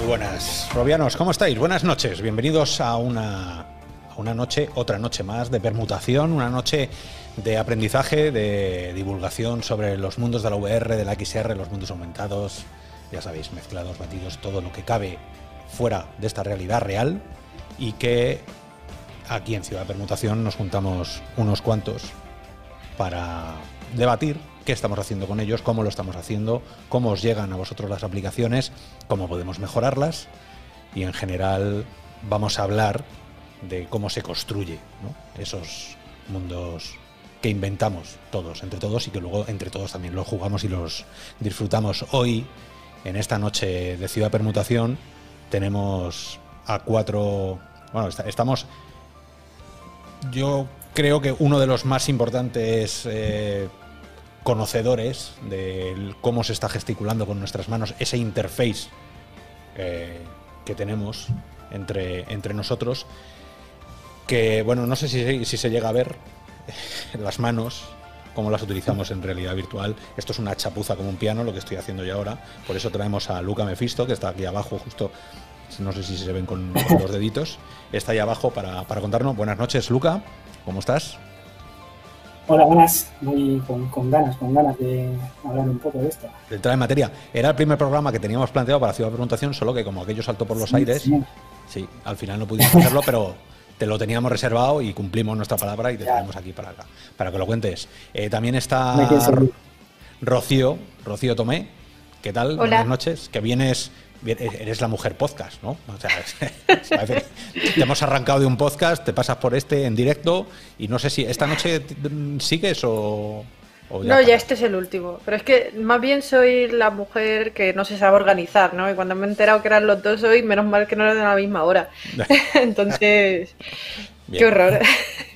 Muy buenas, Robianos, ¿cómo estáis? Buenas noches, bienvenidos a una, a una noche, otra noche más de permutación, una noche de aprendizaje, de divulgación sobre los mundos de la VR, de la XR, los mundos aumentados, ya sabéis, mezclados, batidos, todo lo que cabe fuera de esta realidad real y que aquí en Ciudad Permutación nos juntamos unos cuantos para debatir qué estamos haciendo con ellos, cómo lo estamos haciendo, cómo os llegan a vosotros las aplicaciones, cómo podemos mejorarlas y en general vamos a hablar de cómo se construye esos mundos que inventamos todos, entre todos y que luego entre todos también los jugamos y los disfrutamos. Hoy, en esta noche de Ciudad Permutación, tenemos a cuatro... Bueno, estamos... Yo creo que uno de los más importantes eh, conocedores de cómo se está gesticulando con nuestras manos, ese interface eh, que tenemos entre, entre nosotros, que bueno, no sé si, si se llega a ver las manos, cómo las utilizamos en realidad virtual. Esto es una chapuza como un piano, lo que estoy haciendo yo ahora. Por eso traemos a Luca Mefisto, que está aquí abajo, justo, no sé si se ven con, con los deditos. Está ahí abajo para, para contarnos. Buenas noches, Luca. ¿Cómo estás? Hola, buenas. Muy con, con ganas, con ganas de hablar un poco de esto. De entrar en materia. Era el primer programa que teníamos planteado para Ciudad de Preguntación, solo que como aquello saltó por los Sí, aires, sí. sí, al final no pudimos hacerlo, pero te lo teníamos reservado y cumplimos nuestra palabra y te Ya. traemos aquí para acá, para que lo cuentes. Eh, también está Rocío, Rocío Tomé. ¿Qué tal? Hola. Buenas noches. Que vienes, eres la mujer podcast, ¿no? O sea, te hemos arrancado de un podcast, te pasas por este en directo y no sé si esta noche sigues o, o No, ya este es el último. Pero es que más bien soy la mujer que no se sabe organizar, ¿no? Y cuando me he enterado que eran los dos hoy, menos mal que no eran de la misma hora. Entonces, Bien. qué horror.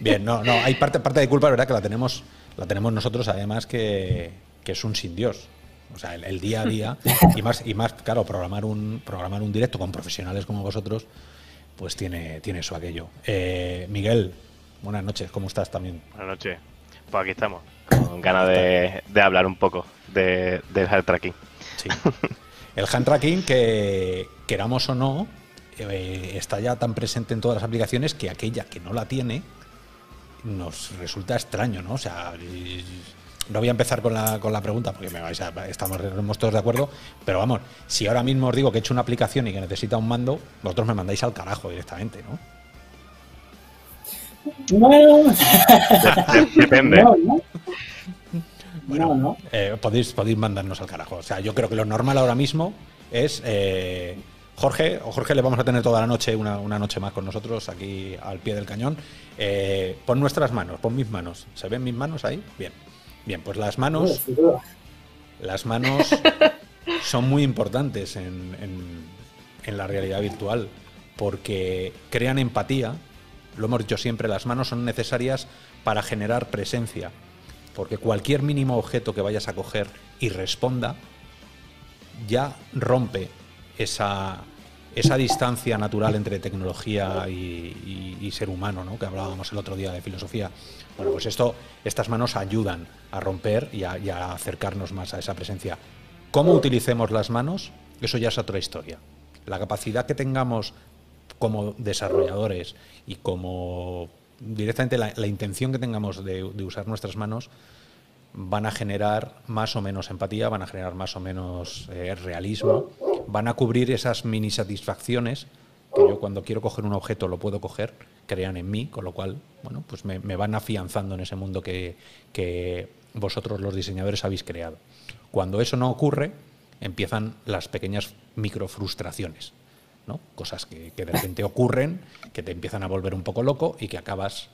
Bien, no, no, hay parte, parte de culpa, ¿verdad? Que la tenemos, la tenemos nosotros, además, que, que es un sin Dios. O sea, el, el día a día, y más, y más, claro, programar un, programar un directo con profesionales como vosotros, pues tiene, tiene eso aquello. Eh, Miguel, buenas noches, ¿cómo estás también? Buenas noches. Pues aquí estamos, con ganas de, de hablar un poco de, del hard tracking. Sí. El hand tracking, que queramos o no, eh, está ya tan presente en todas las aplicaciones que aquella que no la tiene nos resulta extraño, ¿no? O sea, y- no voy a empezar con la, con la pregunta porque me vais a- estamos, estamos todos de acuerdo, pero vamos, si ahora mismo os digo que he hecho una aplicación y que necesita un mando, vosotros me mandáis al carajo directamente, ¿no? Bueno, De- depende. no, no. Bueno, No, no. eh, podéis, podéis mandarnos al carajo. O sea, yo creo que lo normal ahora mismo es eh, Jorge, o Jorge le vamos a tener toda la noche, una, una noche más con nosotros aquí al pie del cañón. Eh, pon nuestras manos, pon mis manos. ¿Se ven mis manos ahí? Bien. Bien, pues las manos, las manos son muy importantes en, en- en la realidad virtual porque crean empatía. Lo hemos dicho siempre, las manos son necesarias para generar presencia. Porque cualquier mínimo objeto que vayas a coger y responda, ya rompe esa, esa distancia natural entre tecnología y, y- y ser humano, ¿no? que hablábamos el otro día de filosofía. Bueno, pues esto, estas manos ayudan a romper y a, acercarnos más a esa presencia. ¿Cómo utilicemos las manos? Eso ya es otra historia. La capacidad que tengamos como desarrolladores y como directamente la, intención que tengamos de, de usar nuestras manos van a generar más o menos empatía, van a generar más o menos eh, realismo, van a cubrir esas mini satisfacciones que yo cuando quiero coger un objeto lo puedo coger, crean en mí, con lo cual, bueno, pues me, van afianzando en ese mundo que, que vosotros los diseñadores habéis creado. Cuando eso no ocurre, empiezan las pequeñas microfrustraciones, ¿no? Cosas que, que de repente ocurren, que te empiezan a volver un poco loco y que acabas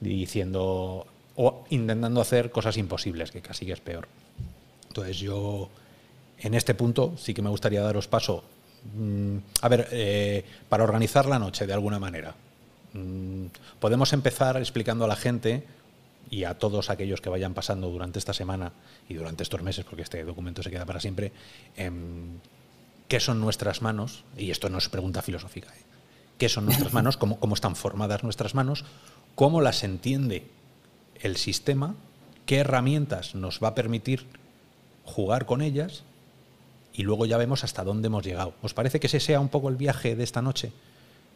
diciendo o intentando hacer cosas imposibles, que casi que es peor. Entonces yo en este punto sí que me gustaría daros paso. mm, a ver, eh, para organizar la noche de alguna manera. Mm, podemos empezar explicando a la gente y a todos aquellos que vayan pasando durante esta semana y durante estos meses, porque este documento se queda para siempre, em, qué son nuestras manos, y esto no es pregunta filosófica, ¿eh? qué son nuestras manos, cómo, cómo están formadas nuestras manos, cómo las entiende el sistema, qué herramientas nos va a permitir jugar con ellas y luego ya vemos hasta dónde hemos llegado. ¿Os parece que ese sea un poco el viaje de esta noche?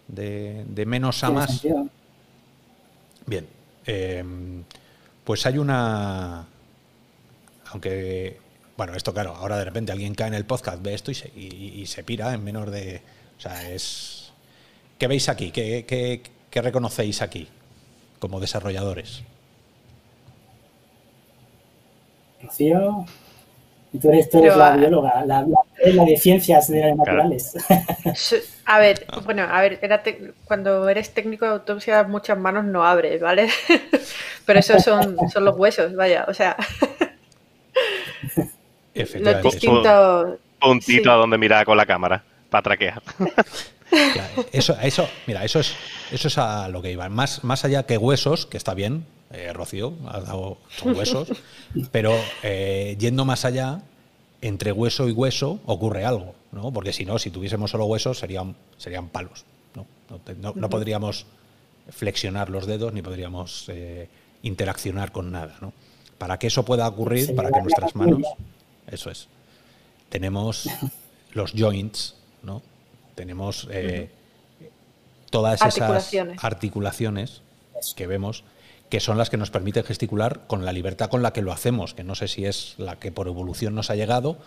De, de menos a más. sentido. Bien, eh, pues hay una... Aunque, bueno, esto claro, ahora de repente alguien cae en el podcast, ve esto y se, y- y se pira en menos de... O sea, es... ¿Qué veis aquí? ¿Qué, qué- qué reconocéis aquí como desarrolladores? Rocío, y tú eres, tú eres Pero, la ah, bióloga, la, la, eres la de ciencias de las naturales. A ver, bueno, a ver, era tec- cuando eres técnico de autopsia muchas manos no abres, ¿vale? Pero esos son, son los huesos, vaya, o sea, los distintos... Puntito Sí. a donde mirar con la cámara para traquear. Ya, eso, eso, mira, eso es, eso es a lo que iba. Más, más allá que huesos, que está bien, eh, Rocío, has dado, son huesos, pero eh, yendo más allá, entre hueso y hueso ocurre algo, ¿no? Porque si no, si tuviésemos solo huesos, serían, serían palos, ¿no? No, te- no- no podríamos flexionar los dedos ni podríamos eh, interaccionar con nada, ¿no? Para que eso pueda ocurrir, para que nuestras manos, eso es, tenemos los joints, ¿no? Tenemos eh, todas esas articulaciones que vemos que son las que nos permiten gesticular con la libertad con la que lo hacemos, que no sé si es la que por evolución nos ha llegado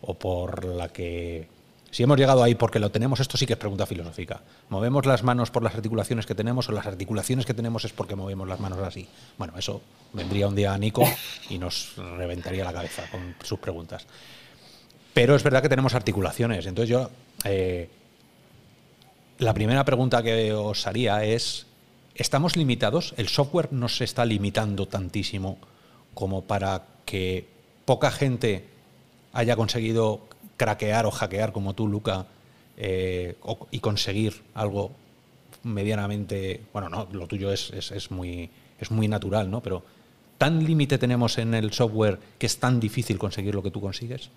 o por la que... Si hemos llegado ahí porque lo tenemos, esto sí que es pregunta filosófica. ¿Movemos las manos por las articulaciones que tenemos o las articulaciones que tenemos es porque movemos las manos así? Bueno, eso vendría un día a Nico y nos reventaría la cabeza con sus preguntas. Pero es verdad que tenemos articulaciones. Entonces yo... eh, la primera pregunta que os haría es, ¿estamos limitados? ¿El software nos está limitando tantísimo como para que poca gente haya conseguido craquear o hackear como tú, Luca, eh, y conseguir algo medianamente... Bueno, no, lo tuyo es, muy, es muy natural, ¿no? Pero ¿tan límite tenemos en el software que es tan difícil conseguir lo que tú consigues?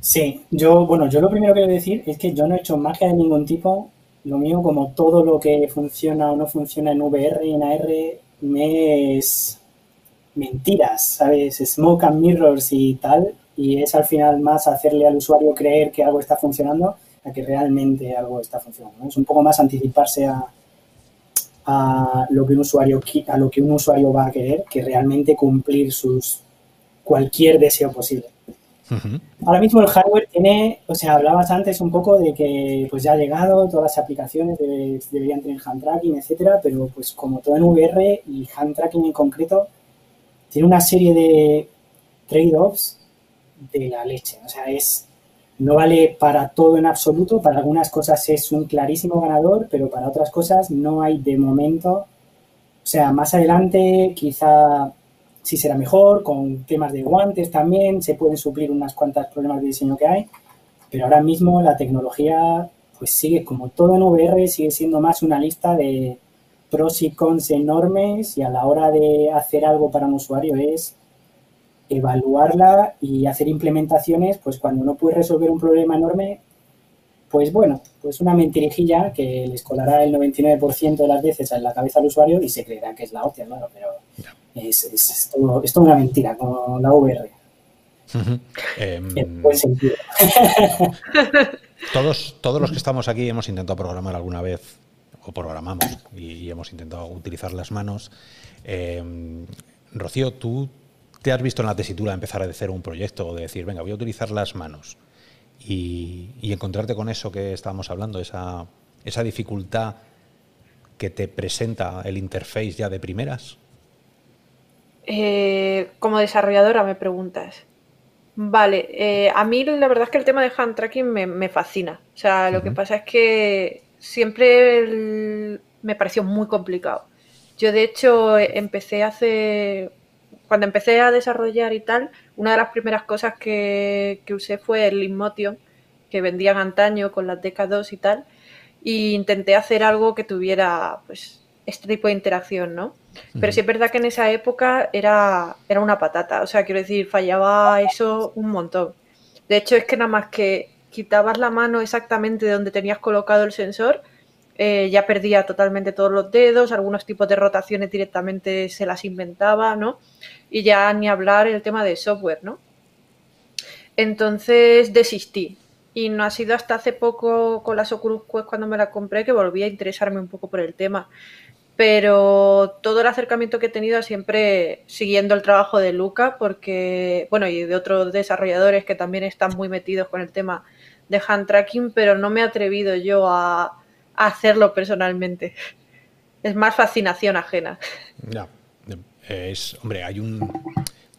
Sí, yo, bueno, yo lo primero que a decir es que yo no he hecho magia de ningún tipo. Lo mío, como todo lo que funciona o no funciona en VR y en AR, me es mentiras, ¿sabes? Smoke and mirrors y tal. Y es al final más hacerle al usuario creer que algo está funcionando a que realmente algo está funcionando. Es un poco más anticiparse a, a lo que un usuario a lo que un usuario va a querer que realmente cumplir sus cualquier deseo posible. Ahora mismo el hardware tiene, o sea, hablabas antes un poco de que pues ya ha llegado, todas las aplicaciones debe- deberían tener hand tracking, etcétera, pero pues como todo en VR y hand tracking en concreto, tiene una serie de trade-offs de la leche. O sea, es no vale para todo en absoluto, para algunas cosas es un clarísimo ganador, pero para otras cosas no hay de momento. O sea, más adelante quizá sí será mejor, con temas de guantes también, se pueden suplir unas cuantas problemas de diseño que hay, pero ahora mismo la tecnología pues sigue como todo en VR, sigue siendo más una lista de pros y cons enormes y a la hora de hacer algo para un usuario es evaluarla y hacer implementaciones, pues cuando no puedes resolver un problema enorme, pues bueno, pues una mentirijilla que les colará el 99% de las veces en la cabeza al usuario y se creerá que es la hostia, claro, pero es, es, es todo, es toda una mentira, como la VR. Em, en buen sentido. Todos, todos los que estamos aquí hemos intentado programar alguna vez, o programamos, y hemos intentado utilizar las manos. Eh, Rocío, tú te has visto en la tesitura de empezar de cero un proyecto o de decir, venga, voy a utilizar las manos y, y encontrarte con eso que estábamos hablando, esa, esa dificultad que te presenta el interface ya de primeras. Eh, como desarrolladora me preguntas. Vale, eh, a mí la verdad es que el tema de hand tracking me, me fascina. O sea, lo que pasa es que siempre el- me pareció muy complicado. Yo de hecho empecé hace, cuando empecé a desarrollar y tal, una de las primeras cosas que, que usé fue el Inmotion, que vendían antaño con las DK2 y tal, y intenté hacer algo que tuviera pues este tipo de interacción, ¿no? Pero sí es verdad que en esa época era, era una patata, o sea, quiero decir, fallaba eso un montón. De hecho, es que nada más que quitabas la mano exactamente de donde tenías colocado el sensor, eh, ya perdía totalmente todos los dedos, algunos tipos de rotaciones directamente se las inventaba, ¿no? Y ya ni hablar el tema de software, ¿no? Entonces desistí. Y no ha sido hasta hace poco con las Oculus Quest cuando me la compré que volví a interesarme un poco por el tema. Pero todo el acercamiento que he tenido siempre siguiendo el trabajo de Luca, porque, bueno, y de otros desarrolladores que también están muy metidos con el tema de hand tracking, pero no me he atrevido yo a, hacerlo personalmente. Es más fascinación ajena. Ya. Es, hombre, hay un.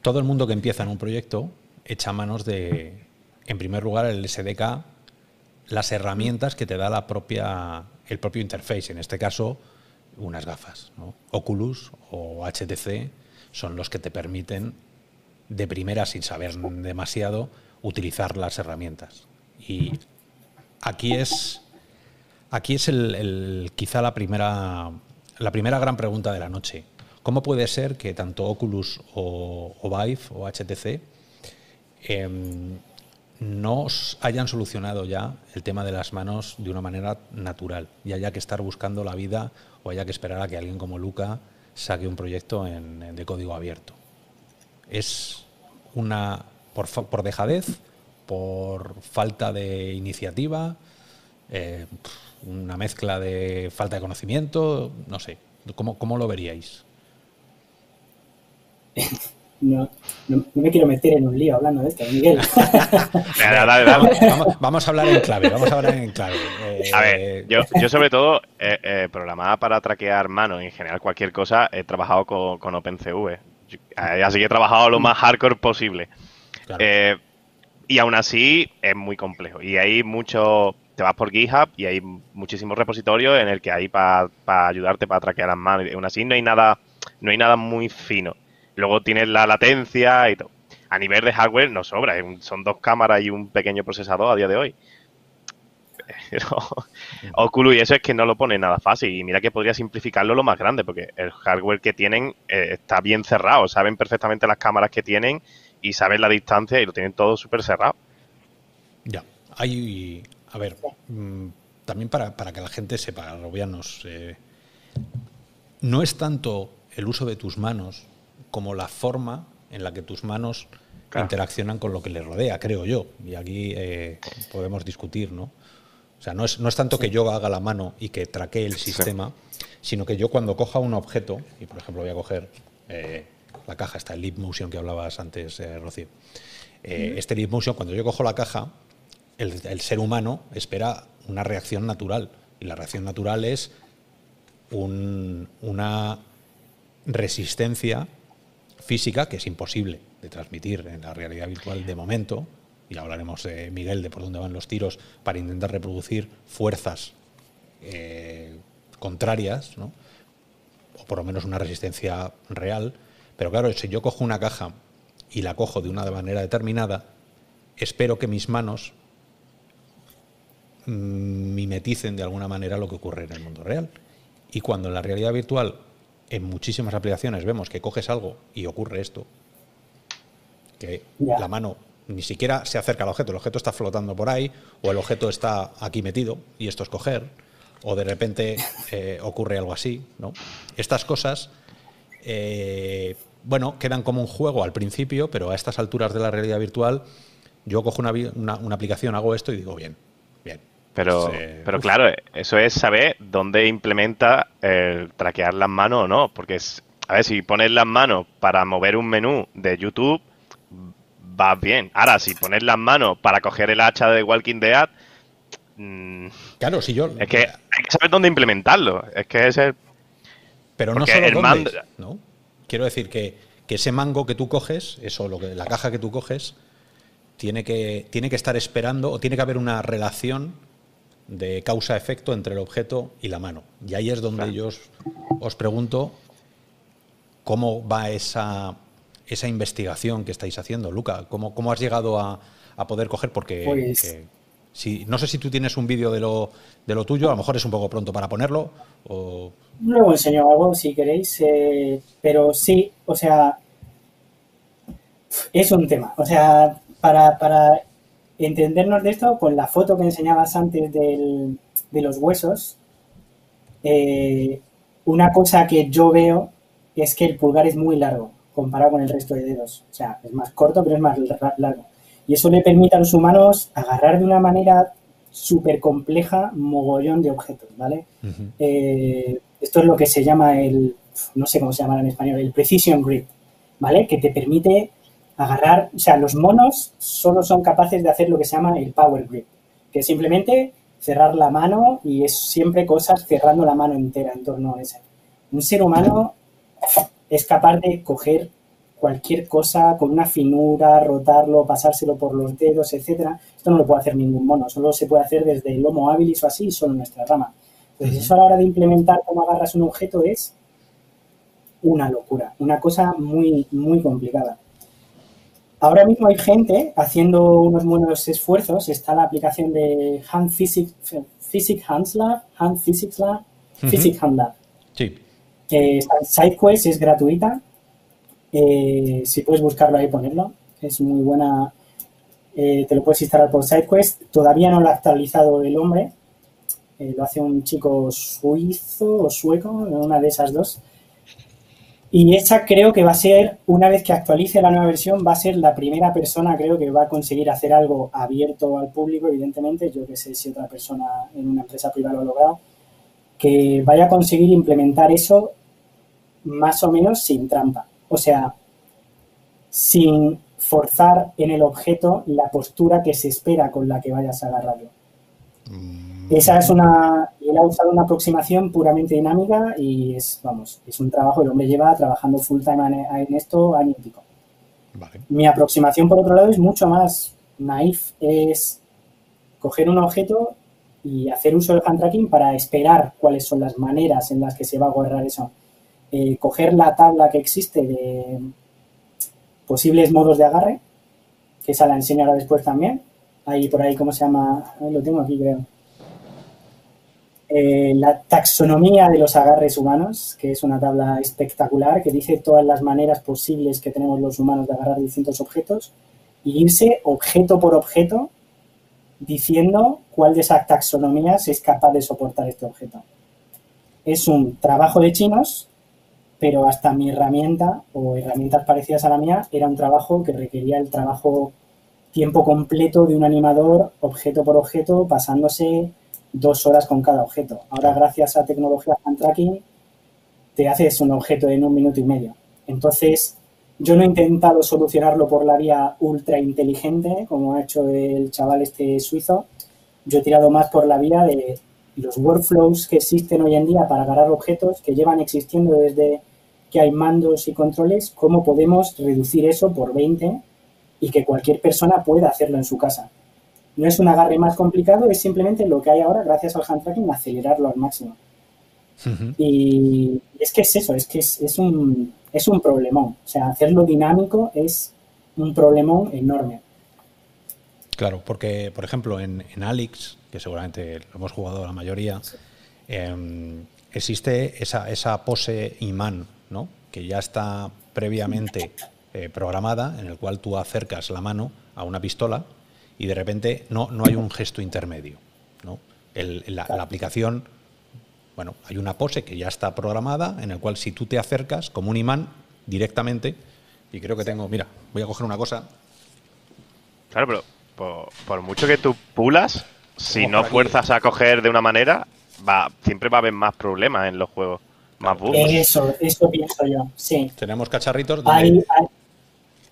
Todo el mundo que empieza en un proyecto echa manos de, en primer lugar, el SDK, las herramientas que te da la propia, el propio interface. En este caso, unas gafas. Oculus o HTC son los que te permiten, de primera, sin saber demasiado, utilizar las herramientas. Y aquí es, aquí es el, quizá la primera, la primera gran pregunta de la noche. ¿Cómo puede ser que tanto Oculus o, Vive o HTC em, no hayan solucionado ya el tema de las manos de una manera natural y haya que estar buscando la vida o haya que esperar a que alguien como Luca saque un proyecto de código abierto? ¿Es una por, por dejadez, por falta de iniciativa, eh, una mezcla de falta de conocimiento? No sé, ¿cómo, cómo lo veríais? No, no, me quiero meter en un lío hablando de esto, Miguel. Vamos, a hablar en clave, vamos a hablar en clave. a ver, eh, yo, yo sobre todo, eh, eh, programada para traquear manos, en general cualquier cosa, he trabajado con, OpenCV. Así que he trabajado lo más hardcore posible. y aún así es muy complejo. Y hay mucho, te vas por GitHub y hay muchísimos repositorios en el que hay para ayudarte para traquear las manos. Y aún así no hay nada, no hay nada muy fino. Luego tienes la latencia y todo. A nivel de hardware no sobra, son dos cámaras y un pequeño procesador a día de hoy. Pero y eso es que no lo pone nada fácil. Y mira que podría simplificarlo lo más grande, porque el hardware que tienen eh, está bien cerrado. Saben perfectamente las cámaras que tienen y saben la distancia y lo tienen todo súper cerrado. Ya, hay. A ver, mm, también para, que la gente sepa, Robianos, eh, no es tanto el uso de tus manos como la forma en la que tus manos interaccionan con lo que les rodea, creo yo. Y aquí eh, podemos discutir, ¿no? O sea, no es, no es tanto que yo haga la mano y que traquee el sistema, sino que yo cuando coja un objeto, y por ejemplo voy a coger eh, la caja, esta Leap Motion que hablabas antes, eh, Rocío. Este Leap Motion, cuando yo cojo la caja, el, el, ser humano espera una reacción natural. Y la reacción natural es un, una resistencia física que es imposible de transmitir en la realidad virtual de momento, y hablaremos, de Miguel, de por dónde van los tiros, para intentar reproducir fuerzas eh, contrarias, ¿no? o por lo menos una resistencia real. Pero claro, si yo cojo una caja y la cojo de una manera determinada, espero que mis manos mimeticen de alguna manera lo que ocurre en el mundo real. Y cuando en la realidad virtual en muchísimas aplicaciones vemos que coges algo y ocurre esto, que la mano ni siquiera se acerca al objeto, el objeto está flotando por ahí, o el objeto está aquí metido y esto es coger, o de repente eh, ocurre algo así, ¿no? Estas cosas, eh, bueno, quedan como un juego al principio, pero a estas alturas de la realidad virtual, yo cojo una, una aplicación, hago esto y digo, bien, pero, pero claro, eso es saber dónde implementa el traquear las manos o no. Porque, es, a ver, si pones las manos para mover un menú de YouTube, va bien. Ahora, si pones las manos para coger el hacha de Walking Dead, mm, claro, si yo. Es que hay que saber dónde implementarlo. Es que es el. Pero no solo dónde, ¿no? Quiero decir que, que, ese mango que tú coges, eso, lo que, la caja que tú coges, tiene que, tiene que estar esperando o tiene que haber una relación de causa-efecto entre el objeto y la mano. Y ahí es donde yo os, pregunto cómo va esa, esa investigación que estáis haciendo, Luca. ¿Cómo, cómo has llegado a, poder coger? Porque pues eh, si, no sé si tú tienes un vídeo de lo, de lo tuyo, a lo mejor es un poco pronto para ponerlo. O... Luego enseño algo si queréis, eh, pero sí, o sea, es un tema. O sea, para, para entendernos de esto, con la foto que enseñabas antes de los huesos, eh, una cosa que yo veo es que el pulgar es muy largo comparado con el resto de dedos. O sea, es más corto, pero es más largo. Y eso le permite a los humanos agarrar de una manera súper compleja mogollón de objetos, ¿vale? Eh, esto es lo que se llama el, no sé cómo se llama en español, el precision grip, ¿vale? Que te permite agarrar, o sea, los monos solo son capaces de hacer lo que se llama el power grip, que es simplemente cerrar la mano y es siempre cosas cerrando la mano entera en torno a ese. Un ser humano es capaz de coger cualquier cosa con una finura, rotarlo, pasárselo por los dedos, etcétera. Esto no lo puede hacer ningún mono, solo se puede hacer desde el Homo habilis o así, solo en nuestra rama. Entonces, eso a la hora de implementar cómo agarras un objeto es una locura, una cosa muy, muy complicada. Ahora mismo hay gente haciendo unos buenos esfuerzos. Está la aplicación de Hand Physics, Physics Hands Lab, Hand Physics Lab, Physics Hand Lab. Sí. SideQuest es gratuita eh, si puedes buscarlo ahí, ponerlo. Es muy buena. Eh, te lo puedes instalar por SideQuest. Todavía no lo ha actualizado el hombre. Eh, lo hace un chico suizo o sueco, una de esas dos. Y esa creo que va a ser, una vez que actualice la nueva versión, va a ser la primera persona, creo que va a conseguir hacer algo abierto al público, evidentemente. Yo que sé si otra persona en una empresa privada lo ha logrado. Que vaya a conseguir implementar eso más o menos sin trampa. O sea, sin forzar en el objeto la postura que se espera con la que vayas a agarrarlo. Mm. Esa es una, él ha usado una aproximación puramente dinámica y es, vamos, es un trabajo, el hombre lleva trabajando full time en esto año y pico. Mi aproximación, por otro lado, es mucho más naif, es coger un objeto y hacer uso del hand tracking para esperar cuáles son las maneras en las que se va a agarrar eso. Eh, coger la tabla que existe de posibles modos de agarre, que esa la enseño ahora después también. Ahí por ahí, ¿cómo se llama? lo tengo aquí, creo. Eh, la taxonomía de los agarres humanos, que es una tabla espectacular que dice todas las maneras posibles que tenemos los humanos de agarrar distintos objetos y irse objeto por objeto diciendo cuál de esas taxonomías es capaz de soportar este objeto. Es un trabajo de chinos pero hasta mi herramienta o herramientas parecidas a la mía era un trabajo que requería el trabajo tiempo completo de un animador, objeto por objeto, pasándose dos horas con cada objeto. Ahora, gracias a tecnología hand tracking, te haces un objeto en un minuto y medio. Entonces, yo no he intentado solucionarlo por la vía ultra inteligente, como ha hecho el chaval este suizo. Yo he tirado más por la vía de los workflows que existen hoy en día para agarrar objetos que llevan existiendo desde que hay mandos y controles, cómo podemos reducir eso por 20 y que cualquier persona pueda hacerlo en su casa. No es un agarre más complicado, es simplemente lo que hay ahora, gracias al hand tracking, acelerarlo al máximo. Y es que es eso, es que es, un, es un problemón. O sea, hacerlo dinámico es un problemón enorme. Claro, porque, por ejemplo, en, en Alix, que seguramente lo hemos jugado la mayoría, em, existe esa, esa pose imán que ya está previamente eh, programada, en el cual tú acercas la mano a una pistola y de repente no, no hay un gesto intermedio. la, aplicación, bueno, hay una pose que ya está programada, en el cual si tú te acercas como un imán directamente, y creo que tengo, mira, voy a coger una cosa. Claro, pero por, mucho que tú pulas, si no fuerzas a coger de una manera, va, siempre va a haber más problemas en los juegos. Eso, eso pienso yo, sí. Tenemos cacharritos donde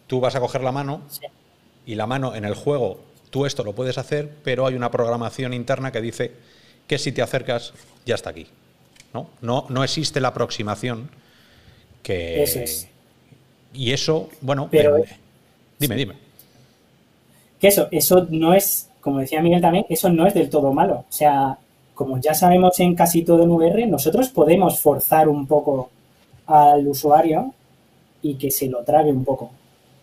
tú vas a coger la mano y la mano en el juego, tú esto lo puedes hacer, pero hay una programación interna que dice que si te acercas, ya está aquí. ¿no? No, no existe la aproximación que... Eso Y eso, bueno, pero, dime, dime. Que eso, eso no es, como decía Miguel también, eso no es del todo malo. O sea, como ya sabemos en casi todo en VR, nosotros podemos forzar un poco al usuario y que se lo trague un poco.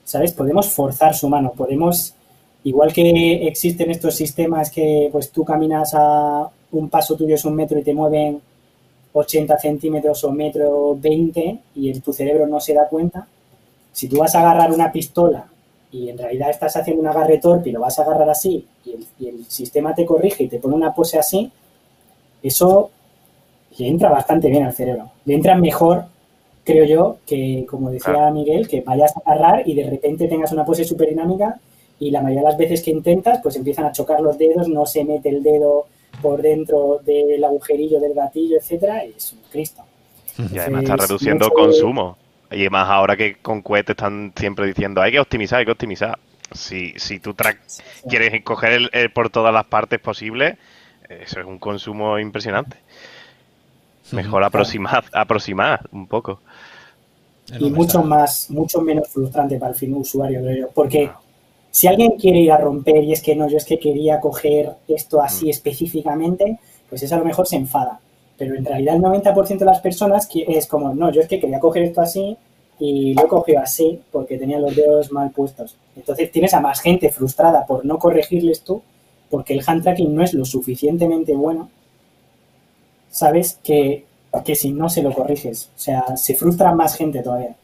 ¿Sabes? Podemos forzar su mano, podemos, igual que existen estos sistemas que pues tú caminas a un paso tuyo es un metro y te mueven 80 centímetros o metro 20 y tu cerebro no se da cuenta, si tú vas a agarrar una pistola y en realidad estás haciendo un agarre torpe y lo vas a agarrar así y el sistema te corrige y te pone una pose así, eso le entra bastante bien al cerebro. Le entra mejor, creo yo, que como decía Miguel, que vayas a agarrar y de repente tengas una pose súper dinámica y la mayoría de las veces que intentas, pues empiezan a chocar los dedos, no se mete el dedo por dentro del agujerillo del gatillo, etcétera, y es un Cristo. Y además está reduciendo consumo. Y más ahora que con cohetes están siempre diciendo hay que optimizar, hay que optimizar. Si, si tú quieres coger el, por todas las partes posibles, eso es un consumo impresionante. Mejor aproximar, aproximar un poco. Y mucho más, mucho menos frustrante para el fin usuario, Porque si alguien quiere ir a romper y es que no, yo es que quería coger esto así mm. específicamente, pues es a lo mejor se enfada. Pero en realidad el 90% de las personas es como, no, yo es que quería coger esto así y lo he cogido así porque tenía los dedos mal puestos. Entonces tienes a más gente frustrada por no corregirles tú porque el hand tracking no es lo suficientemente bueno, sabes que, que si no se lo corriges. O sea, se frustra más gente todavía.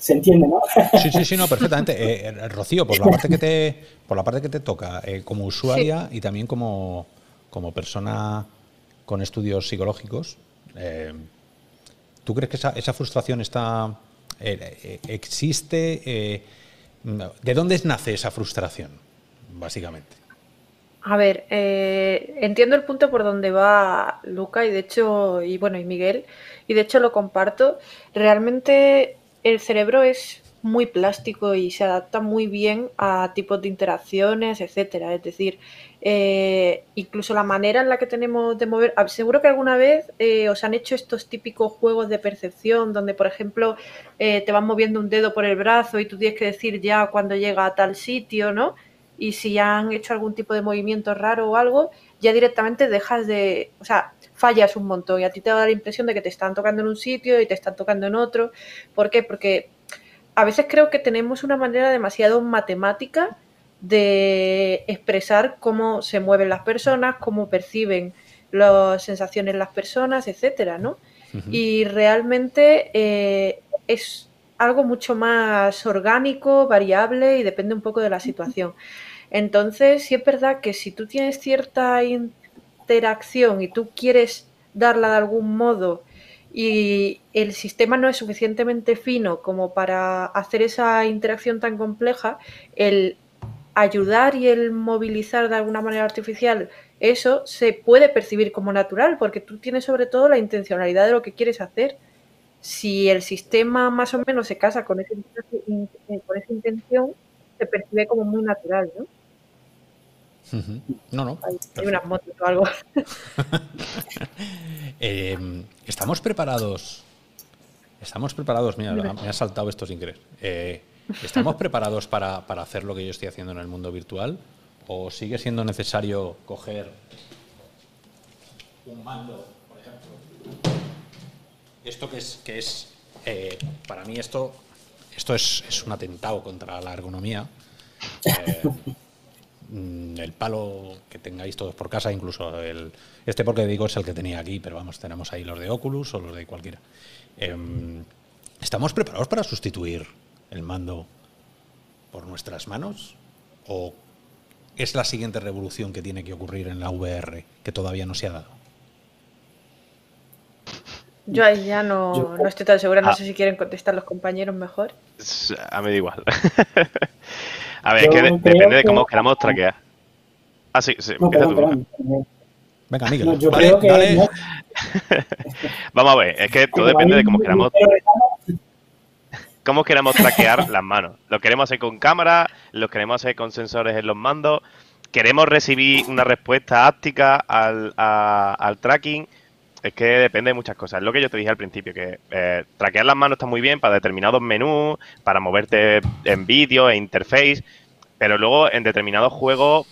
Se entiende, ¿no? Sí, sí, sí, no, perfectamente. Eh, eh, Rocío, por la parte que te, por la parte que te toca, eh, como usuaria y también como, como persona con estudios psicológicos, ¿tú crees que esa, esa frustración está existe? ¿De dónde nace esa frustración, básicamente? A ver, entiendo el punto por donde va Luca y de hecho, y bueno, y Miguel, y de hecho lo comparto. Realmente el cerebro es muy plástico y se adapta muy bien a tipos de interacciones, etcétera. Es decir, eh, incluso la manera en la que tenemos de mover. Seguro que alguna vez eh, os han hecho estos típicos juegos de percepción donde, por ejemplo, eh, te van moviendo un dedo por el brazo y tú tienes que decir ya cuando llega a tal sitio, ¿no? Y si han hecho algún tipo de movimiento raro o algo, ya directamente dejas de. O sea, fallas un montón y a ti te da la impresión de que te están tocando en un sitio y te están tocando en otro. ¿Por qué? Porque a veces creo que tenemos una manera demasiado matemática de expresar cómo se mueven las personas, cómo perciben las sensaciones las personas, etcétera, ¿no? Y realmente eh, es algo mucho más orgánico, variable y depende un poco de la situación. Entonces, sí es verdad que si tú tienes cierta interacción y tú quieres darla de algún modo y el sistema no es suficientemente fino como para hacer esa interacción tan compleja, el ayudar y el movilizar de alguna manera artificial eso se puede percibir como natural porque tú tienes sobre todo la intencionalidad de lo que quieres hacer. Si el sistema más o menos se casa con, ese, con esa intención, se percibe como muy natural, ¿no? No, no. Hay, unas motos o algo. Eh, estamos preparados. Estamos preparados. Mira, me ha saltado esto sin querer. Eh, ¿Estamos preparados para, hacer lo que yo estoy haciendo en el mundo virtual? ¿O sigue siendo necesario coger un mando, por ejemplo? Esto que es, que es eh, para mí esto, esto es, es, un atentado contra la ergonomía. Mm, el palo que tengáis todos por casa, incluso el, este porque digo es el que tenía aquí, pero vamos, tenemos ahí los de Oculus o los de cualquiera. Em, ¿Estamos preparados para sustituir el mando por nuestras manos? ¿O es la siguiente revolución que tiene que ocurrir en la VR que todavía no se ha dado? Yo ahí ya no, no estoy tan segura, no ah. sé si quieren contestar los compañeros mejor. A mí da igual. A ver, es que depende de cómo queramos traquear. Ah, sí, sí, empieza tú. Venga, Miguel. yo creo que Vamos a ver, es que todo depende de cómo queramos. Cómo queremos traquear las manos. Lo queremos hacer con cámara, lo queremos hacer con sensores en los mandos. Queremos recibir una respuesta áptica al, al tracking es que depende de muchas cosas. Es lo que yo te dije al principio, que eh, traquear las manos está muy bien para determinados menús, para moverte en vídeo, e interface, pero luego en determinados juegos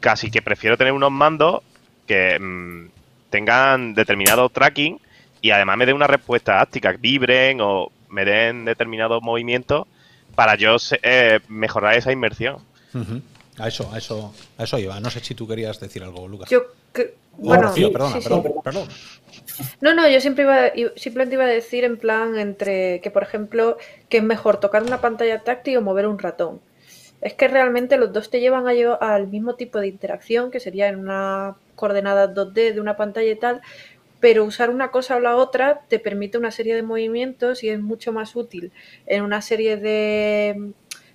casi que prefiero tener unos mandos que mm, tengan determinado tracking y además me den una respuesta áptica, vibren o me den determinados movimientos para yo eh, mejorar esa inmersión. A eso, a eso, a eso iba. No sé si tú querías decir algo, Lucas. Yo bueno, perdona, perdón, No, no, yo siempre iba, simplemente iba a decir en plan entre que, por ejemplo, que es mejor tocar una pantalla táctil o mover un ratón. Es que realmente los dos te llevan a, al mismo tipo de interacción, que sería en una coordenada 2D de una pantalla y tal, pero usar una cosa o la otra te permite una serie de movimientos y es mucho más útil en una serie de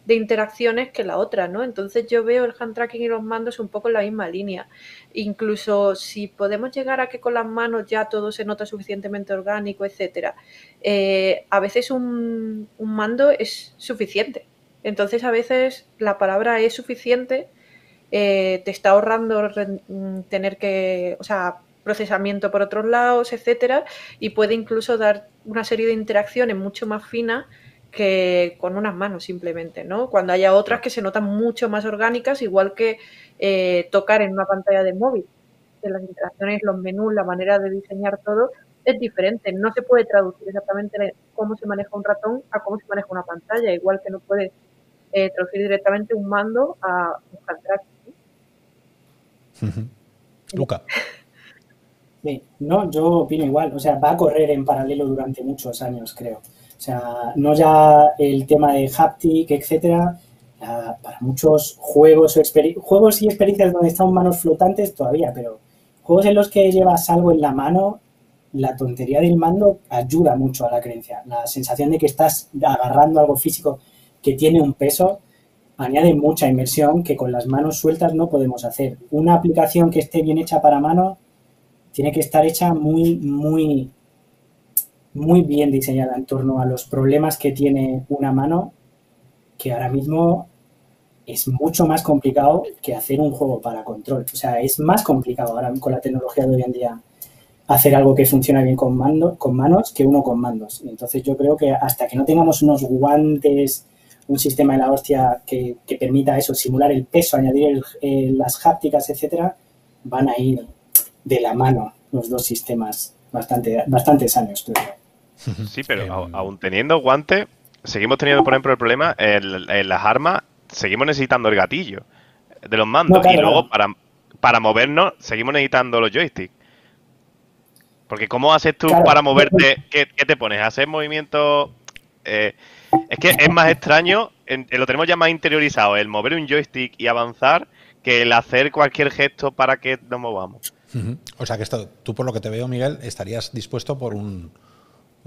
de interacciones que la otra, ¿no? Entonces yo veo el hand tracking y los mandos un poco en la misma línea. Incluso si podemos llegar a que con las manos ya todo se nota suficientemente orgánico, etcétera, eh, a veces un, un mando es suficiente. Entonces a veces la palabra es suficiente eh, te está ahorrando tener que, o sea, procesamiento por otros lados, etcétera, y puede incluso dar una serie de interacciones mucho más finas que con unas manos simplemente, ¿no? Cuando haya otras que se notan mucho más orgánicas, igual que eh, tocar en una pantalla de móvil. En las interacciones, los menús, la manera de diseñar todo es diferente. No se puede traducir exactamente cómo se maneja un ratón a cómo se maneja una pantalla, igual que no puede eh, traducir directamente un mando a un hand Luca. Sí, no, yo opino igual. O sea, va a correr en paralelo durante muchos años, creo. O sea, no ya el tema de haptic, etcétera, para muchos juegos o juegos y experiencias donde están manos flotantes todavía, pero juegos en los que llevas algo en la mano, la tontería del mando ayuda mucho a la creencia. La sensación de que estás agarrando algo físico que tiene un peso añade mucha inmersión que con las manos sueltas no podemos hacer. Una aplicación que esté bien hecha para mano tiene que estar hecha muy, muy, muy bien diseñada en torno a los problemas que tiene una mano, que ahora mismo es mucho más complicado que hacer un juego para control. O sea, es más complicado ahora con la tecnología de hoy en día hacer algo que funciona bien con, mando, con manos que uno con mandos. Entonces yo creo que hasta que no tengamos unos guantes un sistema de la hostia que, permita eso, simular el peso, añadir las hápticas, etcétera, van a ir de la mano los dos sistemas bastante, bastantes años, Sí, pero em, aún teniendo guantes, seguimos teniendo, por ejemplo, el problema en, las armas, seguimos necesitando el gatillo de los mandos. y luego, para, para movernos, seguimos necesitando los joysticks. Porque ¿cómo haces tú para moverte? ¿qué, te pones? ¿Hacer movimientos eh, es que es más extraño, lo tenemos ya más interiorizado, el mover un joystick y avanzar que el hacer cualquier gesto para que nos movamos. O sea que esto, tú por lo que te veo, Miguel, estarías dispuesto por un,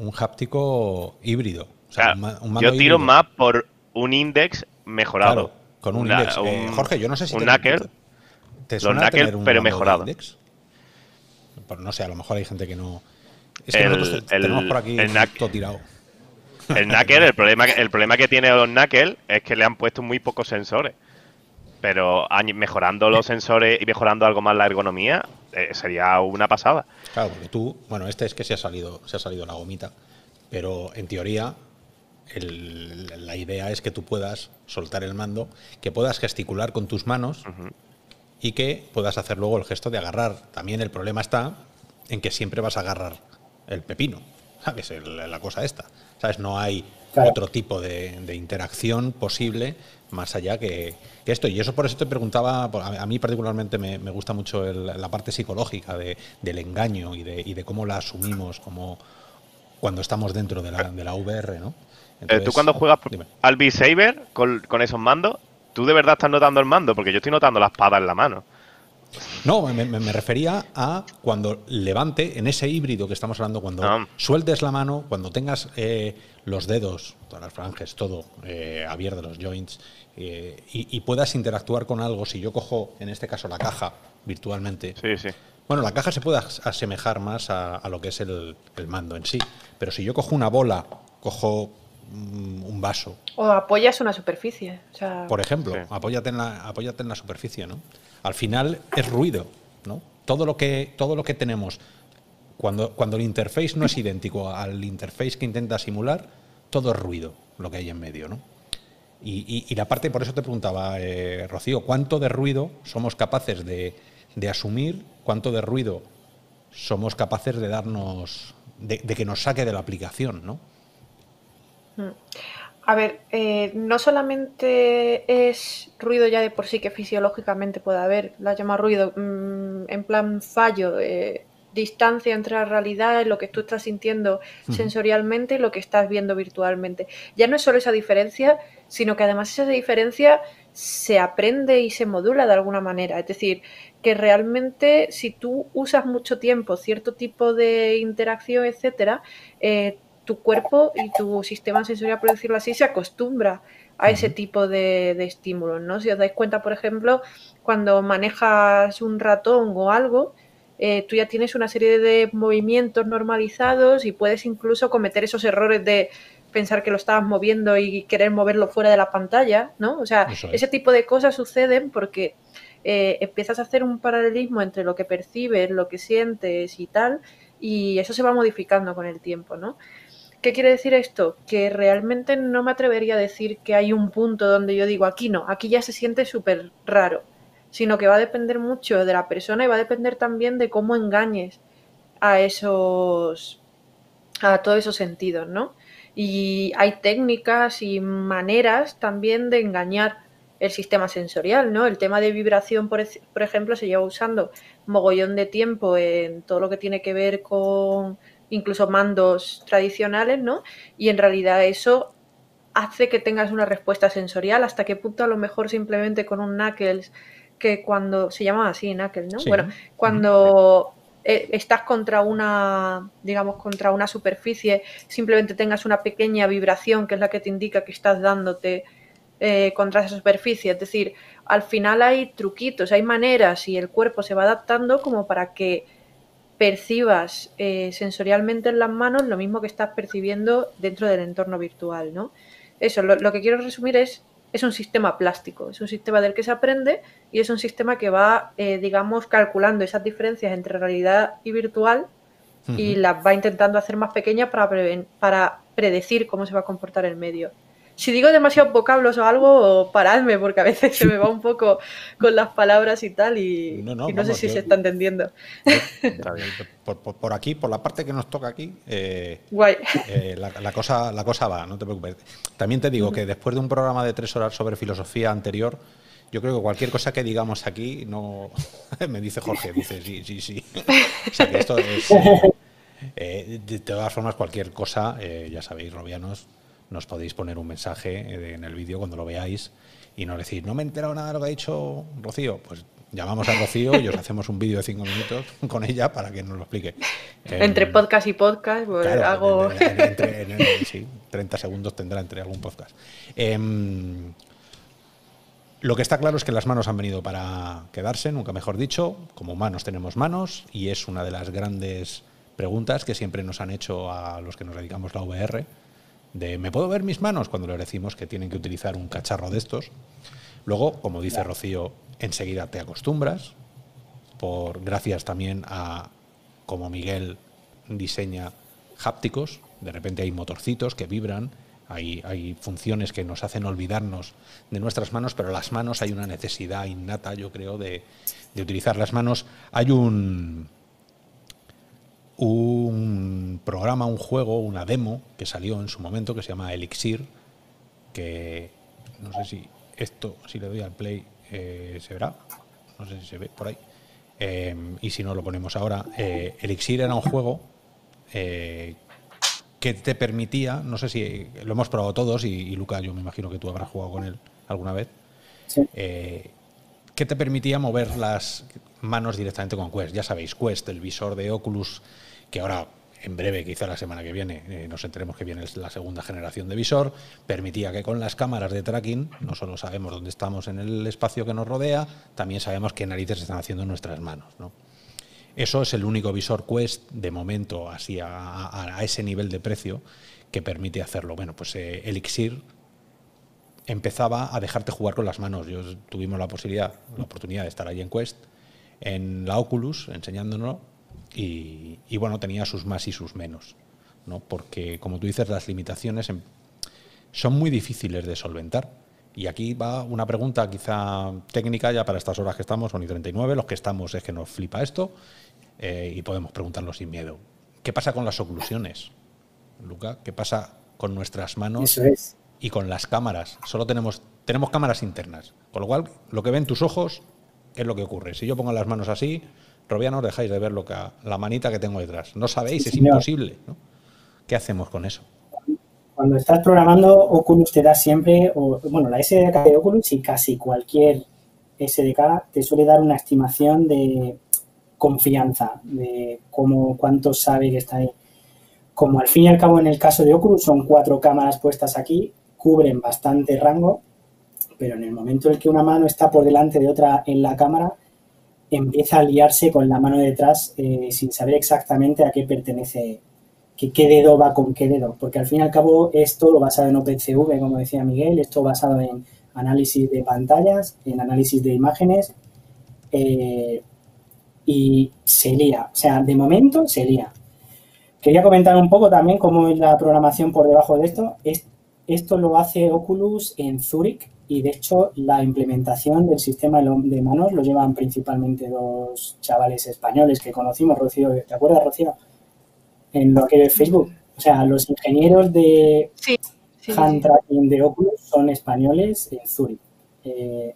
un háptico híbrido. yo tiro más por un index mejorado. con un index. Eh, Jorge, yo no sé si... Un knuckle. ¿Te suena los pero mejorado. No sé, a lo mejor hay gente que no... Es que nosotros tenemos por aquí todo tirado. El Knuckle, el problema, el problema que tiene los Knuckle es que le han puesto muy pocos sensores. Pero mejorando los sensores y mejorando algo más la ergonomía, eh, sería una pasada. Claro, porque tú, bueno, este es que se ha salido, se ha salido la gomita, pero en teoría la idea es que tú puedas soltar el mando, que puedas gesticular con tus manos y que puedas hacer luego el gesto de agarrar. También el problema está en que siempre vas a agarrar el pepino, ¿sabes? la cosa esta. ¿Sabes? No hay otro tipo de, interacción posible más allá que, esto. Y eso por eso te preguntaba, a mí particularmente me, gusta mucho la parte psicológica del engaño y de, cómo la asumimos como cuando estamos dentro de la, de la VR, ¿no? Eh, tú cuando juegas al B-Saber con, con esos mandos, ¿tú de verdad estás notando el mando? Porque yo estoy notando la espada en la mano. No, me, refería a cuando levante, en ese híbrido que estamos hablando, cuando ah. sueltes la mano, cuando tengas eh, los dedos, todas las franjes, todo eh, abierto, los joints, eh, y, puedas interactuar con algo. Si yo cojo, en este caso, la caja virtualmente. Sí, sí. Bueno, la caja se puede asemejar más a, lo que es el, mando en sí. Pero si yo cojo una bola, cojo un vaso. O apoyas una superficie. Por ejemplo, apóyate, en la, apóyate en la superficie, ¿no? Al final es ruido, ¿no? Todo lo que, todo lo que tenemos, cuando, cuando el interface no es idéntico al interface que intenta simular, todo es ruido, lo que hay en medio, ¿no? Y, la parte, por eso te preguntaba, eh, Rocío, ¿cuánto de ruido somos capaces de, asumir? ¿Cuánto de ruido somos capaces de darnos, de, que nos saque de la aplicación, ¿no? Mm. A ver, eh, no solamente es ruido ya de por sí que fisiológicamente puede haber, la llama ruido, mm, en plan fallo, eh, distancia entre la realidad, lo que tú estás sintiendo sensorialmente y lo que estás viendo virtualmente. Ya no es solo esa diferencia, sino que además esa diferencia se aprende y se modula de alguna manera. Es decir, que realmente si tú usas mucho tiempo cierto tipo de interacción, etcétera, eh, tu cuerpo y tu sistema sensorial, por decirlo así, se acostumbra a ese tipo de, de estímulos, ¿no? Si os dais cuenta, por ejemplo, cuando manejas un ratón o algo, eh, tú ya tienes una serie de movimientos normalizados y puedes incluso cometer esos errores de pensar que lo estabas moviendo y querer moverlo fuera de la pantalla, ¿no? O sea, ese tipo de cosas suceden porque eh, empiezas a hacer un paralelismo entre lo que percibes, lo que sientes y tal, y eso se va modificando con el tiempo, ¿no? ¿Qué quiere decir esto? Que realmente no me atrevería a decir que hay un punto donde yo digo, aquí no, aquí ya se siente súper raro, sino que va a depender mucho de la persona y va a depender también de cómo engañes a esos, a todos esos sentidos, ¿no? Y hay técnicas y maneras también de engañar el sistema sensorial, ¿no? El tema de vibración, por, por ejemplo, se lleva usando mogollón de tiempo en todo lo que tiene que ver con incluso mandos tradicionales, ¿no? Y en realidad eso hace que tengas una respuesta sensorial, hasta qué punto a lo mejor simplemente con un knuckles, que cuando se llama así knuckles, ¿no? Bueno, cuando eh, estás contra una, digamos, contra una superficie, simplemente tengas una pequeña vibración que es la que te indica que estás dándote eh, contra esa superficie. Es decir, al final hay truquitos, hay maneras y el cuerpo se va adaptando como para que percibas eh, sensorialmente en las manos lo mismo que estás percibiendo dentro del entorno virtual, ¿no? Eso, lo, que quiero resumir es, es un sistema plástico, es un sistema del que se aprende y es un sistema que va, eh, digamos, calculando esas diferencias entre realidad y virtual y las va intentando hacer más pequeñas para, para predecir cómo se va a comportar el medio si digo demasiados vocablos o algo, paradme, porque a veces se me va un poco con las palabras y tal, y no, sé si se está entendiendo. Por, aquí, por la parte que nos toca aquí, eh, Guay. Eh, la, cosa, la cosa va, no te preocupes. También te digo que después de un programa de tres horas sobre filosofía anterior, yo creo que cualquier cosa que digamos aquí, no me dice Jorge, dice sí, sí, sí. o sea que esto es. Eh, de todas formas, cualquier cosa, ya sabéis, robianos, nos podéis poner un mensaje eh, en el vídeo cuando lo veáis y nos decís, no me he enterado nada de lo que ha dicho Rocío. Pues llamamos a Rocío y os hacemos un vídeo de cinco minutos con ella para que nos lo explique. Entre podcast y podcast, pues hago. sí, 30 segundos tendrá entre algún podcast. Em, lo que está claro es que las manos han venido para quedarse, nunca mejor dicho. Como humanos tenemos manos y es una de las grandes preguntas que siempre nos han hecho a los que nos dedicamos a la VR de ¿me puedo ver mis manos? cuando les decimos que tienen que utilizar un cacharro de estos. Luego, como dice Rocío, enseguida te acostumbras, por gracias también a como Miguel diseña hápticos, de repente hay motorcitos que vibran, hay, hay, funciones que nos hacen olvidarnos de nuestras manos, pero las manos hay una necesidad innata, yo creo, de, de utilizar las manos. Hay un, un programa, un juego, una demo que salió en su momento que se llama Elixir, que no sé si esto, si le doy al play, eh, se verá, no sé si se ve por ahí, eh, y si no lo ponemos ahora, eh, Elixir era un juego que te permitía, no sé si lo hemos probado todos, y, y, Luca, yo me imagino que tú habrás jugado con él alguna vez, que te permitía mover las manos directamente con Quest. Ya sabéis, Quest, el visor de Oculus que ahora en breve, quizá la semana que viene, eh, nos enteremos que viene la segunda generación de visor, permitía que con las cámaras de tracking no solo sabemos dónde estamos en el espacio que nos rodea, también sabemos qué narices están haciendo nuestras manos. Eso es el único visor Quest de momento, así a, ese nivel de precio, que permite hacerlo. Bueno, pues eh, Elixir empezaba a dejarte jugar con las manos. Yo tuvimos la posibilidad, la oportunidad de estar allí en Quest, en la Oculus, enseñándonos y, bueno, tenía sus más y sus menos, ¿no? porque como tú dices, las limitaciones son muy difíciles de solventar. Y aquí va una pregunta quizá técnica ya para estas horas que estamos, son y 39, los que estamos es que nos flipa esto eh, y podemos preguntarlo sin miedo. ¿Qué pasa con las oclusiones, Luca? ¿Qué pasa con nuestras manos y con las cámaras? Solo tenemos, tenemos cámaras internas, con lo cual lo que ven tus ojos es lo que ocurre. Si yo pongo las manos así, no dejáis de ver lo que, la manita que tengo detrás. No sabéis, es imposible. ¿Qué hacemos con eso? Cuando estás programando, Oculus te da siempre, o, bueno, la SDK de Oculus y casi cualquier SDK te suele dar una estimación de confianza, de cómo, cuánto sabe que está ahí. como al fin y al cabo en el caso de Oculus son cuatro cámaras puestas aquí, cubren bastante rango, pero en el momento en que una mano está por delante de otra en la cámara, empieza a liarse con la mano detrás eh, sin saber exactamente a qué pertenece, que, qué dedo va con qué dedo, porque al fin y al cabo es todo basado en OpenCV, como decía Miguel, es todo basado en análisis de pantallas, en análisis de imágenes, eh, y se lía, o sea, de momento se lía. Quería comentar un poco también cómo es la programación por debajo de esto. esto lo hace Oculus en Zurich, y de hecho la implementación del sistema de manos lo llevan principalmente dos chavales españoles que conocimos, Rocío, ¿te acuerdas, Rocío? En lo que es Facebook. O sea, los ingenieros de hand tracking de Oculus son españoles en Zurich. Eh,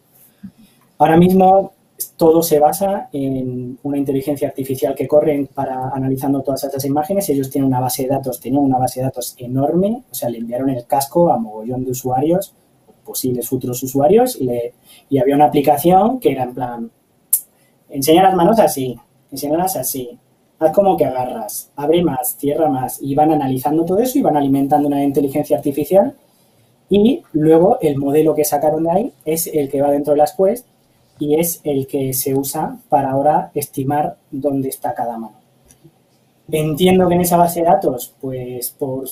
ahora mismo todo se basa en una inteligencia artificial que corre para analizando todas estas imágenes. Ellos tienen una base de datos, tenían una base de datos enorme, o sea, le enviaron el casco a mogollón de usuarios posibles futuros usuarios y, había una aplicación que era en plan, enseña las manos así, enséñalas así, haz como que agarras, abre más, cierra más, y van analizando todo eso y van alimentando una inteligencia artificial y luego el modelo que sacaron de ahí es el que va dentro de las Quest y es el que se usa para ahora estimar dónde está cada mano. Entiendo que en esa base de datos, pues por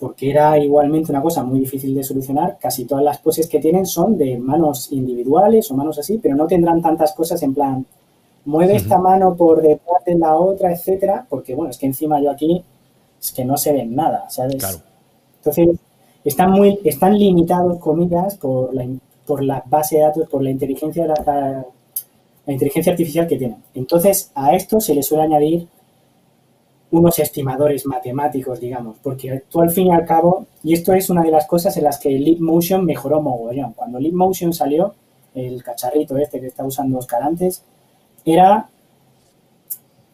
porque era igualmente una cosa muy difícil de solucionar. Casi todas las poses que tienen son de manos individuales o manos así, pero no tendrán tantas cosas en plan, mueve esta mano por detrás de la otra, etcétera, porque bueno, es que encima yo aquí es que no se ven nada, ¿sabes? Claro. Entonces, están muy, están limitados, comillas, por la, por la base de datos, por la inteligencia, la inteligencia artificial que tienen. Entonces, a esto se le suele añadir unos estimadores matemáticos, digamos, porque tú al fin y al cabo, y esto es una de las cosas en las que Motion mejoró mogollón. Cuando Motion salió, el cacharrito este que está usando Oscar antes, era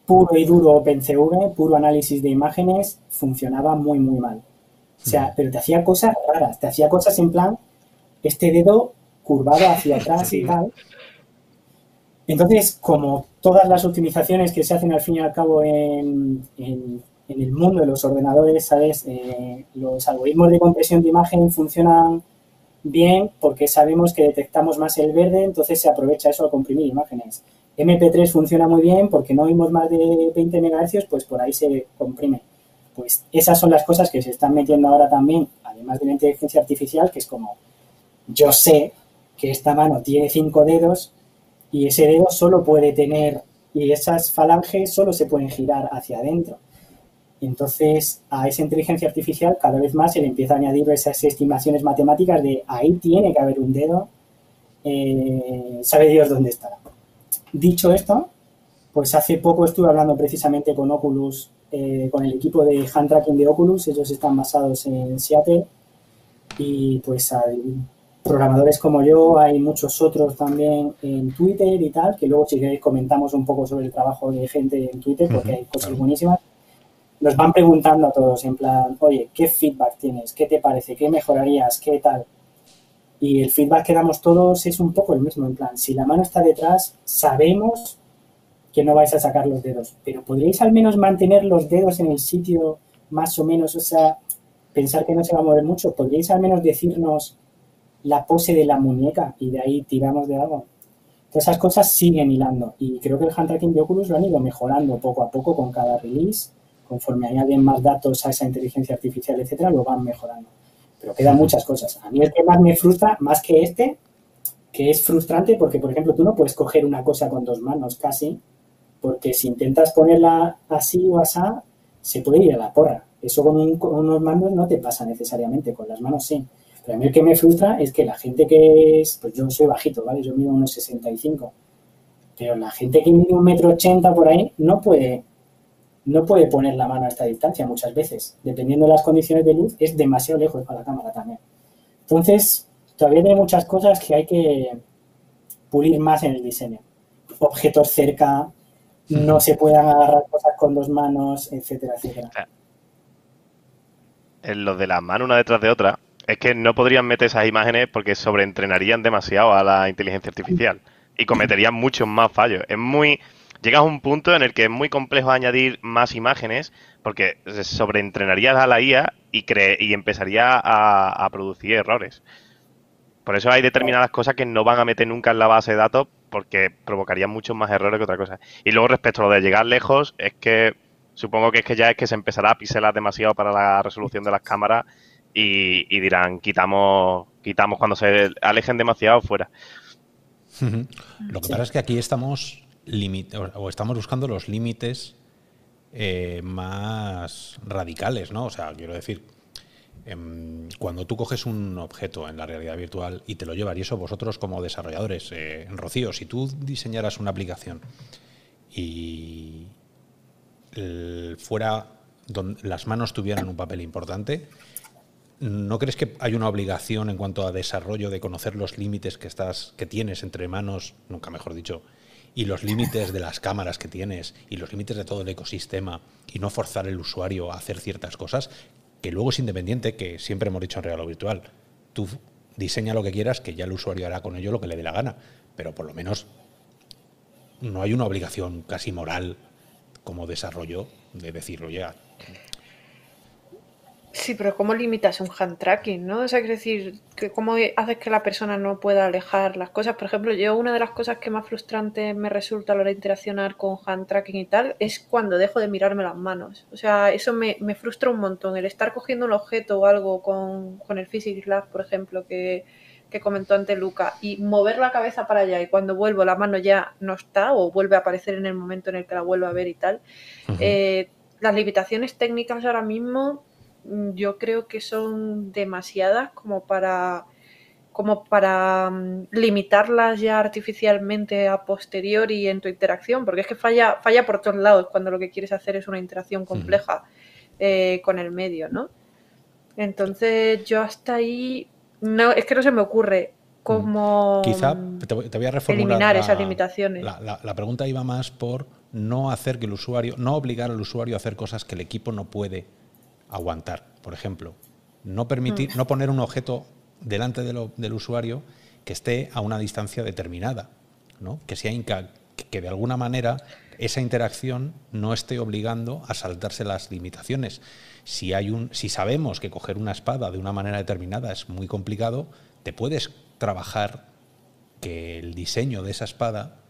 puro y duro OpenCV, puro análisis de imágenes, funcionaba muy, muy mal. O sea, pero te hacía cosas raras, te hacía cosas en plan, este dedo curvado hacia atrás y tal. Entonces, como todas las optimizaciones que se hacen al fin y al cabo en, el mundo de los ordenadores, ¿sabes? Eh, los algoritmos de compresión de imagen funcionan bien porque sabemos que detectamos más el verde, entonces se aprovecha eso a comprimir imágenes. MP3 funciona muy bien porque no oímos más de 20 MHz, pues por ahí se comprime. Pues esas son las cosas que se están metiendo ahora también, además de la inteligencia artificial, que es como, yo sé que esta mano tiene cinco dedos, y ese dedo solo puede tener, y esas falanges solo se pueden girar hacia adentro. Entonces, a esa inteligencia artificial cada vez más se le empieza a añadir esas estimaciones matemáticas de ahí tiene que haber un dedo, eh, sabe Dios dónde estará. Dicho esto, pues hace poco estuve hablando precisamente con Oculus, eh, con el equipo de hand tracking de Oculus, ellos están basados en Seattle, y pues programadores como yo, hay muchos otros también en Twitter y tal, que luego si queréis comentamos un poco sobre el trabajo de gente en Twitter, porque hay cosas buenísimas. Nos van preguntando a todos en plan, oye, ¿qué feedback tienes? ¿Qué te parece? ¿Qué mejorarías? ¿Qué tal? Y el feedback que damos todos es un poco el mismo, en plan, si la mano está detrás, sabemos que no vais a sacar los dedos, pero ¿podríais al menos mantener los dedos en el sitio más o menos? O sea, pensar que no se va a mover mucho, ¿podríais al menos decirnos la pose de la muñeca y de ahí tiramos de algo. Todas esas cosas siguen hilando y creo que el hand tracking de Oculus lo han ido mejorando poco a poco con cada release, conforme añaden más datos a esa inteligencia artificial, etcétera, lo van mejorando. Pero quedan muchas cosas. A mí el que más me frustra, más que este, que es frustrante porque, por ejemplo, tú no puedes coger una cosa con dos manos casi, porque si intentas ponerla así o así, se puede ir a la porra. Eso con, con unos manos no te pasa necesariamente, con las manos sí. Pero a mí el que me frustra es que la gente que es, pues yo soy bajito, ¿vale? Yo mido unos 65. Pero la gente que mide un metro ochenta por ahí no puede, no puede poner la mano a esta distancia muchas veces. Dependiendo de las condiciones de luz, es demasiado lejos para la cámara también. Entonces, todavía hay muchas cosas que hay que pulir más en el diseño. Objetos cerca, no se puedan agarrar cosas con dos manos, etcétera, etcétera. En lo de la mano una detrás de otra, es que no podrían meter esas imágenes porque sobreentrenarían demasiado a la inteligencia artificial y cometerían muchos más fallos. Es muy. llegas a un punto en el que es muy complejo añadir más imágenes porque se sobreentrenaría a la IA y, y empezaría a, producir errores. Por eso hay determinadas cosas que no van a meter nunca en la base de datos porque provocarían muchos más errores que otra cosa. Y luego respecto a lo de llegar lejos, es que supongo que es que ya es que se empezará a piselar demasiado para la resolución de las cámaras y, y dirán, quitamos, quitamos cuando se alejen demasiado fuera. Lo que pasa es que aquí estamos o estamos buscando los límites eh, más radicales, ¿no? O sea, quiero decir, em, cuando tú coges un objeto en la realidad virtual y te lo llevas, y eso vosotros como desarrolladores, eh, Rocío, si tú diseñaras una aplicación y fuera donde las manos tuvieran un papel importante, ¿No crees que hay una obligación en cuanto a desarrollo de conocer los límites que estás, que tienes entre manos, nunca mejor dicho, y los límites de las cámaras que tienes y los límites de todo el ecosistema y no forzar al usuario a hacer ciertas cosas, que luego es independiente, que siempre hemos dicho en real o virtual. Tú diseña lo que quieras, que ya el usuario hará con ello lo que le dé la gana, pero por lo menos no hay una obligación casi moral como desarrollo de decirlo ya Sí, pero ¿cómo limitas un hand tracking, no? O sea, es decir, que ¿cómo haces que la persona no pueda alejar las cosas? Por ejemplo, yo una de las cosas que más frustrante me resulta a la hora de interaccionar con hand tracking y tal es cuando dejo de mirarme las manos. O sea, eso me, frustra un montón. El estar cogiendo un objeto o algo con, el Physics Lab, por ejemplo, que, comentó antes Luca, y mover la cabeza para allá y cuando vuelvo la mano ya no está o vuelve a aparecer en el momento en el que la vuelvo a ver y tal. Eh, las limitaciones técnicas ahora mismo yo creo que son demasiadas como para como para mm, limitarlas ya artificialmente a posteriori en tu interacción, porque es que falla, falla por todos lados cuando lo que quieres hacer es una interacción compleja eh, con el medio, ¿no? Entonces yo hasta ahí no, es que no se me ocurre cómo Quizá te voy, a reformular eliminar esas limitaciones. La, la, pregunta iba más por no hacer que el usuario, no obligar al usuario a hacer cosas que el equipo no puede aguantar. Por ejemplo, no permitir, mm. no poner un objeto delante del usuario que esté a una distancia determinada, ¿no? que sea que de alguna manera esa interacción no esté obligando a saltarse las limitaciones. Si, hay un, si sabemos que coger una espada de una manera determinada es muy complicado, te puedes trabajar que el diseño de esa espada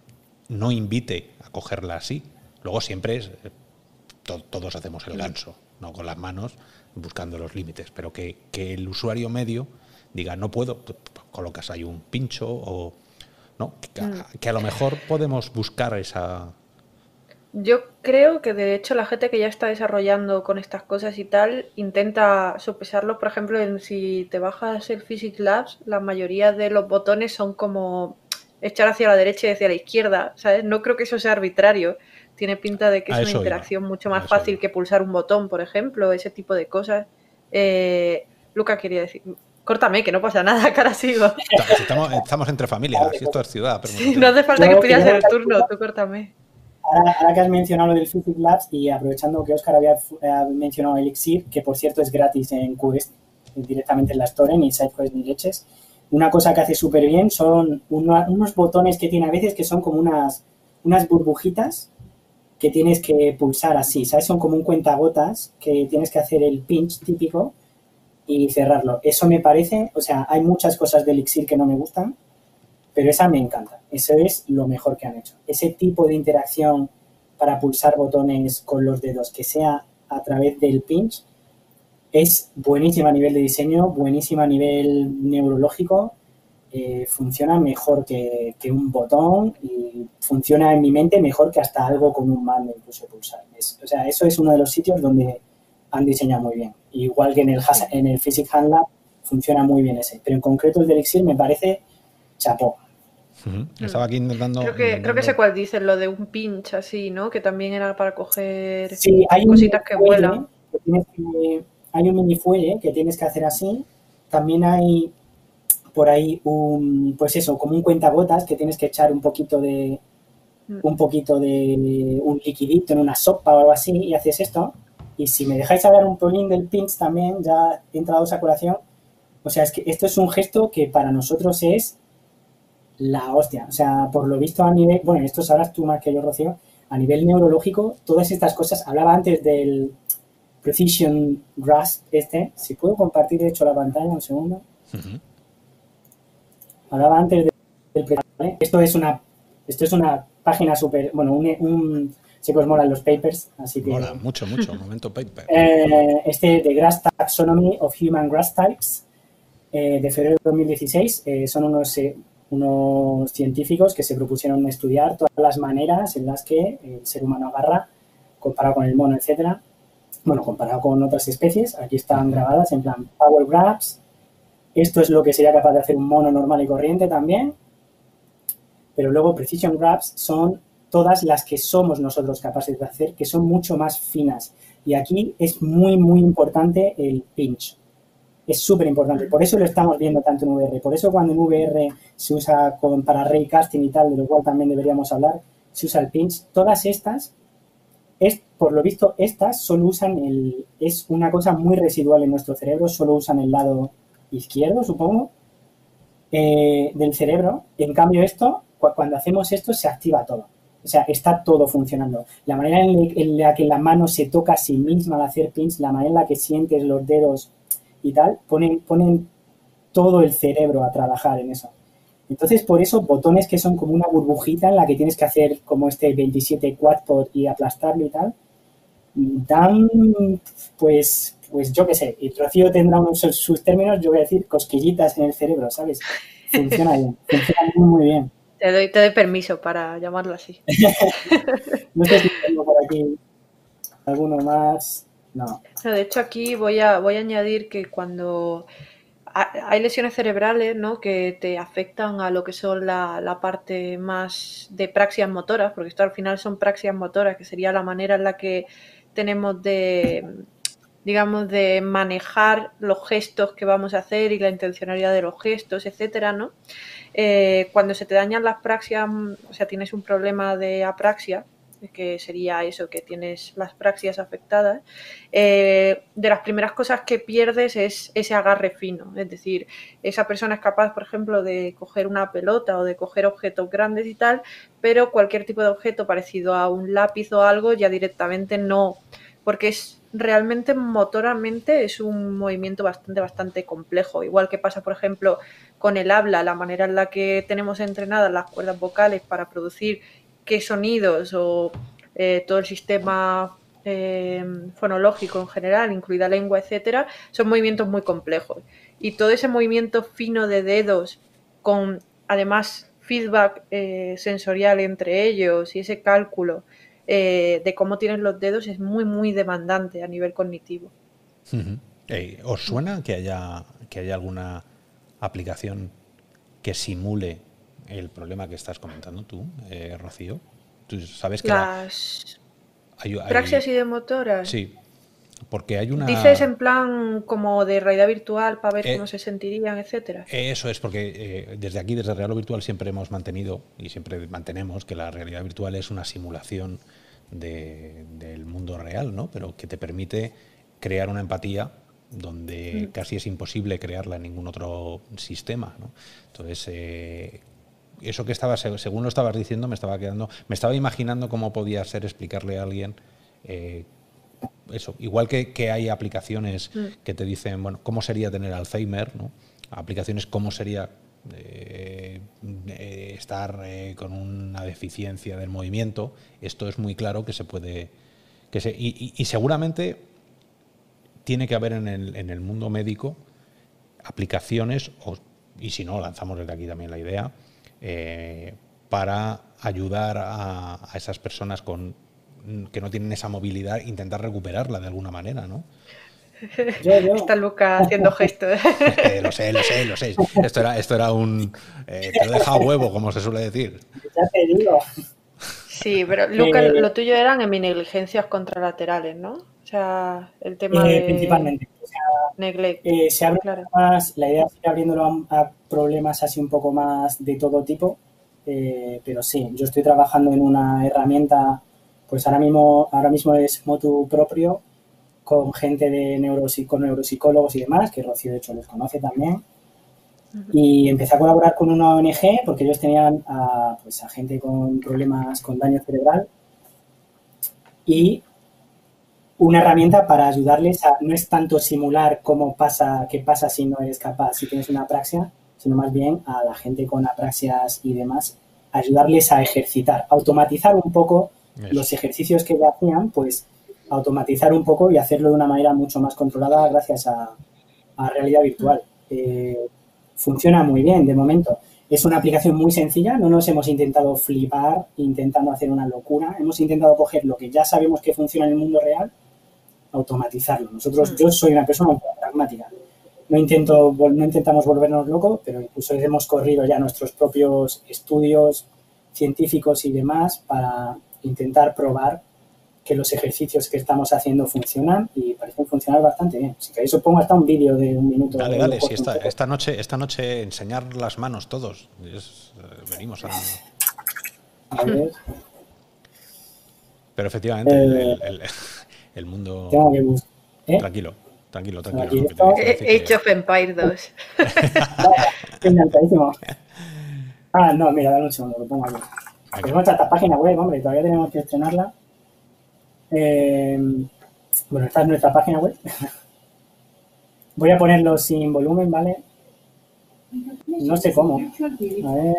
no invite a cogerla así. Luego siempre es, todos hacemos el ganso, no con las manos buscando los límites, pero que, el usuario medio diga, no puedo, colocas ahí un pincho o... ¿no? Mm. Que, a lo mejor podemos buscar esa... Yo creo que de hecho la gente que ya está desarrollando con estas cosas y tal intenta sopesarlo. Por ejemplo, en, si te bajas el Physics Labs, la mayoría de los botones son como echar hacia la derecha y hacia la izquierda. ¿sabes? No creo que eso sea arbitrario tiene pinta de que es una interacción mucho más fácil que pulsar un botón, por ejemplo, ese tipo de cosas. Eh, Luca quería decir, córtame, que no pasa nada, cara sigo. Estamos, entre familias, esto es ciudad. no hace falta que pidas el turno, tú córtame. Ahora, que has mencionado lo del Physics Labs y aprovechando que Oscar había mencionado Elixir, que por cierto es gratis en Quest, directamente en la Store, ni SideQuest ni leches, una cosa que hace súper bien son unos botones que tiene a veces que son como unas, unas burbujitas que tienes que pulsar así, ¿sabes? Son como un cuentagotas que tienes que hacer el pinch típico y cerrarlo. Eso me parece, o sea, hay muchas cosas de Elixir que no me gustan, pero esa me encanta. Eso es lo mejor que han hecho. Ese tipo de interacción para pulsar botones con los dedos, que sea a través del pinch, es buenísima a nivel de diseño, buenísima a nivel neurológico eh, funciona mejor que, un botón y funciona en mi mente mejor que hasta algo con un mando incluso pulsar. o sea, eso es uno de los sitios donde han diseñado muy bien. Igual que en el, en el Physics Hand Lab funciona muy bien ese. Pero en concreto el de Elixir me parece chapó. Estaba aquí intentando. Creo que, creo que sé cuál dice, lo de un pinch así, ¿no? Que también era para coger hay cositas que vuelan. hay un mini fuelle que tienes que hacer así. También hay por ahí un, pues eso, como un cuentagotas que tienes que echar un poquito de, mm. un poquito de un liquidito en una sopa o algo así y haces esto. Y si me dejáis hablar un polín del pinch también, ya he entrado a colación. O sea, es que esto es un gesto que para nosotros es la hostia. O sea, por lo visto a nivel, bueno, esto sabrás tú más que yo, Rocío, a nivel neurológico, todas estas cosas, hablaba antes del Precision Grasp este, si puedo compartir de hecho la pantalla un segundo. Hablaba antes del, esto es una esto es una página súper, bueno, un, un molan los papers, así que... Mola, mucho, mucho, momento paper. Eh, este de Grass Taxonomy of Human Grass Types, eh, de febrero de 2016, eh, son unos, unos científicos que se propusieron estudiar todas las maneras en las que el ser humano agarra, comparado con el mono, etcétera. Bueno, comparado con otras especies, aquí están grabadas en plan Power Grabs. Esto es lo que sería capaz de hacer un mono normal y corriente también. Pero luego Precision Grabs son todas las que somos nosotros capaces de hacer, que son mucho más finas. Y aquí es muy, muy importante el pinch. Es súper importante. Por eso lo estamos viendo tanto en VR. Por eso cuando en VR se usa con, para raycasting y tal, de lo cual también deberíamos hablar, se usa el pinch. Todas estas, es, por lo visto, estas solo usan el... Es una cosa muy residual en nuestro cerebro, solo usan el lado izquierdo, supongo, eh, del cerebro. En cambio, esto, cuando hacemos esto, se activa todo. O sea, está todo funcionando. La manera en, la que la mano se toca a sí misma al hacer pins, la manera en la que sientes los dedos y tal, ponen, ponen todo el cerebro a trabajar en eso. Entonces, por eso, botones que son como una burbujita en la que tienes que hacer como este 27 quadpod y aplastarlo y tal, dan, pues, pues yo qué sé, y Rocío tendrá unos, sus términos, yo voy a decir cosquillitas en el cerebro, ¿sabes? Funciona bien, funciona muy, bien. Te doy, te doy permiso para llamarlo así. no sé si tengo por aquí alguno más. No. De hecho, aquí voy a, voy a añadir que cuando hay lesiones cerebrales ¿no? que te afectan a lo que son la, la, parte más de praxias motoras, porque esto al final son praxias motoras, que sería la manera en la que tenemos de, digamos, de manejar los gestos que vamos a hacer y la intencionalidad de los gestos, etcétera, ¿no? Eh, cuando se te dañan las praxias, o sea, tienes un problema de apraxia, que sería eso, que tienes las praxias afectadas, eh, de las primeras cosas que pierdes es ese agarre fino. Es decir, esa persona es capaz, por ejemplo, de coger una pelota o de coger objetos grandes y tal, pero cualquier tipo de objeto parecido a un lápiz o algo ya directamente no, porque es realmente motoramente es un movimiento bastante, bastante complejo. Igual que pasa, por ejemplo, con el habla, la manera en la que tenemos entrenadas las cuerdas vocales para producir qué sonidos o eh, todo el sistema eh, fonológico en general, incluida lengua, etcétera, son movimientos muy complejos. Y todo ese movimiento fino de dedos con además feedback eh, sensorial entre ellos y ese cálculo de cómo tienen los dedos es muy, muy demandante a nivel cognitivo. ¿Os suena que haya, que haya alguna aplicación que simule el problema que estás comentando tú, eh, Rocío. Tú sabes que las praxias y de motoras. Sí, porque hay una. Dices en plan como de realidad virtual para ver eh, cómo se sentirían, etcétera. Eso es porque eh, desde aquí, desde Real Virtual, siempre hemos mantenido y siempre mantenemos que la realidad virtual es una simulación del mundo real, ¿no? Pero que te permite crear una empatía donde mm. casi es imposible crearla en ningún otro sistema. ¿no? Entonces, eh, eso que estaba, según lo estabas diciendo, me estaba quedando, me estaba imaginando cómo podía ser explicarle a alguien. Eh, eso, igual que, que hay aplicaciones mm. que te dicen, bueno, cómo sería tener Alzheimer, ¿no? Aplicaciones cómo sería eh, estar con una deficiencia del movimiento. Esto es muy claro que se puede. Que se, y seguramente tiene que haber en el, mundo médico aplicaciones, y si no, lanzamos desde aquí también la idea, eh, para ayudar a, esas personas con, que no tienen esa movilidad, intentar recuperarla de alguna manera, ¿no? Está Luca haciendo gestos. Eh, lo sé, lo sé, lo sé. Esto era, esto era un... Eh, te lo deja a huevo, como se suele decir. Ya te digo. Sí, pero Luca, lo tuyo eran en negligencias contralaterales, ¿no? O sea, el tema eh, Principalmente. Eh, se abre más, la idea es ir abriéndolo a, problemas así un poco más de todo tipo, eh, pero sí, yo estoy trabajando en una herramienta, pues ahora mismo, ahora mismo es Motu propio, con gente de neuropsicólogos y demás, que Rocío de hecho les conoce también. Y empecé a colaborar con una ONG porque ellos tenían a, pues, a gente con problemas con daño cerebral. Y una herramienta para ayudarles a, no es tanto simular cómo pasa, qué pasa si no eres capaz, si tienes una apraxia, sino más bien a la gente con apraxias y demás, ayudarles a ejercitar, automatizar un poco los ejercicios que hacían, pues automatizar un poco y hacerlo de una manera mucho más controlada gracias a, realidad virtual. Eh, funciona muy bien de momento. Es una aplicación muy sencilla, no nos hemos intentado flipar intentando hacer una locura, hemos intentado coger lo que ya sabemos que funciona en el mundo real, automatizarlo. Nosotros, mm. yo soy una persona pragmática. No, intento, no intentamos volvernos locos, pero incluso hemos corrido ya nuestros propios estudios científicos y demás para intentar probar que los ejercicios que estamos haciendo funcionan y parecen funcionar bastante bien. Si queréis os pongo hasta un vídeo de un minuto. Dale, dale, si esta, esta, noche, esta noche enseñar las manos todos. Eh, venimos a... a ver. Pero efectivamente, el, eh, mundo... ¿eh? Tranquilo, tranquilo, tranquilo. Age of Empire 2. ah, no, mira, dale un segundo, lo pongo aquí. Tenemos esta página web, hombre, todavía tenemos que estrenarla. Eh, bueno, esta es nuestra página web. Voy a ponerlo sin volumen, ¿vale? No sé cómo. A ver.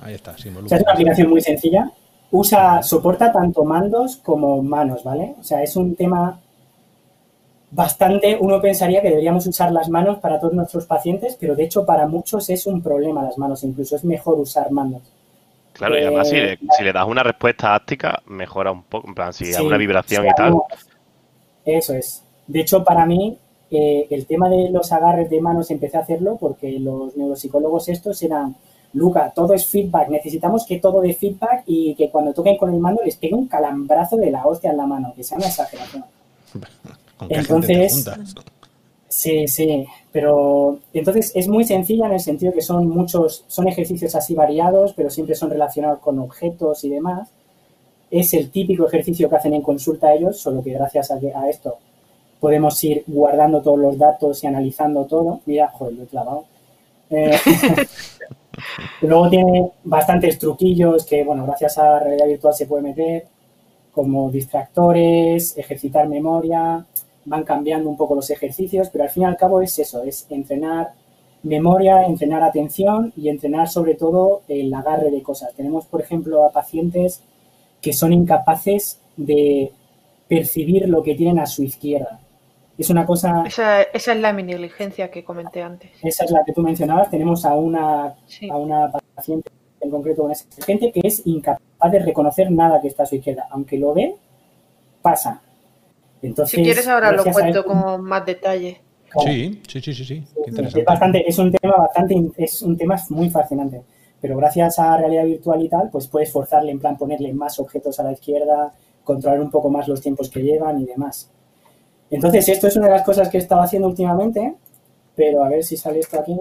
Ahí está, sin volumen. es una aplicación muy sencilla. Usa, soporta tanto mandos como manos, ¿vale? O sea, es un tema bastante, uno pensaría que deberíamos usar las manos para todos nuestros pacientes, pero de hecho para muchos es un problema las manos, incluso es mejor usar manos. Claro, y además si, le, eh, si, le, das una respuesta áptica, mejora un poco, en plan, si hay una vibración y tal. Eso es. De hecho, para mí, eh, el tema de los agarres de manos empecé a hacerlo porque los neuropsicólogos estos eran, Luca, todo es feedback, necesitamos que todo de feedback y que cuando toquen con el mando les pegue un calambrazo de la hostia en la mano, que sea una exageración. Entonces, Sí, sí, pero entonces es muy sencilla en el sentido que son muchos, son ejercicios así variados, pero siempre son relacionados con objetos y demás. Es el típico ejercicio que hacen en consulta ellos, solo que gracias a, esto podemos ir guardando todos los datos y analizando todo. Mira, joder, lo he clavado. Eh, luego tiene bastantes truquillos que, bueno, gracias a realidad virtual se puede meter, como distractores, ejercitar memoria, van cambiando un poco los ejercicios, pero al fin y al cabo es eso, es entrenar memoria, entrenar atención y entrenar sobre todo el agarre de cosas. Tenemos, por ejemplo, a pacientes que son incapaces de percibir lo que tienen a su izquierda. Es una cosa... Esa, esa es la negligencia que comenté antes. Esa es la que tú mencionabas. Tenemos a una, a una paciente en concreto con esa gente que es incapaz de reconocer nada que está a su izquierda. Aunque lo ve, pasa si quieres ahora lo cuento con más detalle. Sí, sí, sí, sí, Es, bastante, es un tema bastante, es un tema muy fascinante. Pero gracias a realidad virtual y tal, pues puedes forzarle, en plan ponerle más objetos a la izquierda, controlar un poco más los tiempos que llevan y demás. Entonces, esto es una de las cosas que he estado haciendo últimamente, pero a ver si sale esto aquí.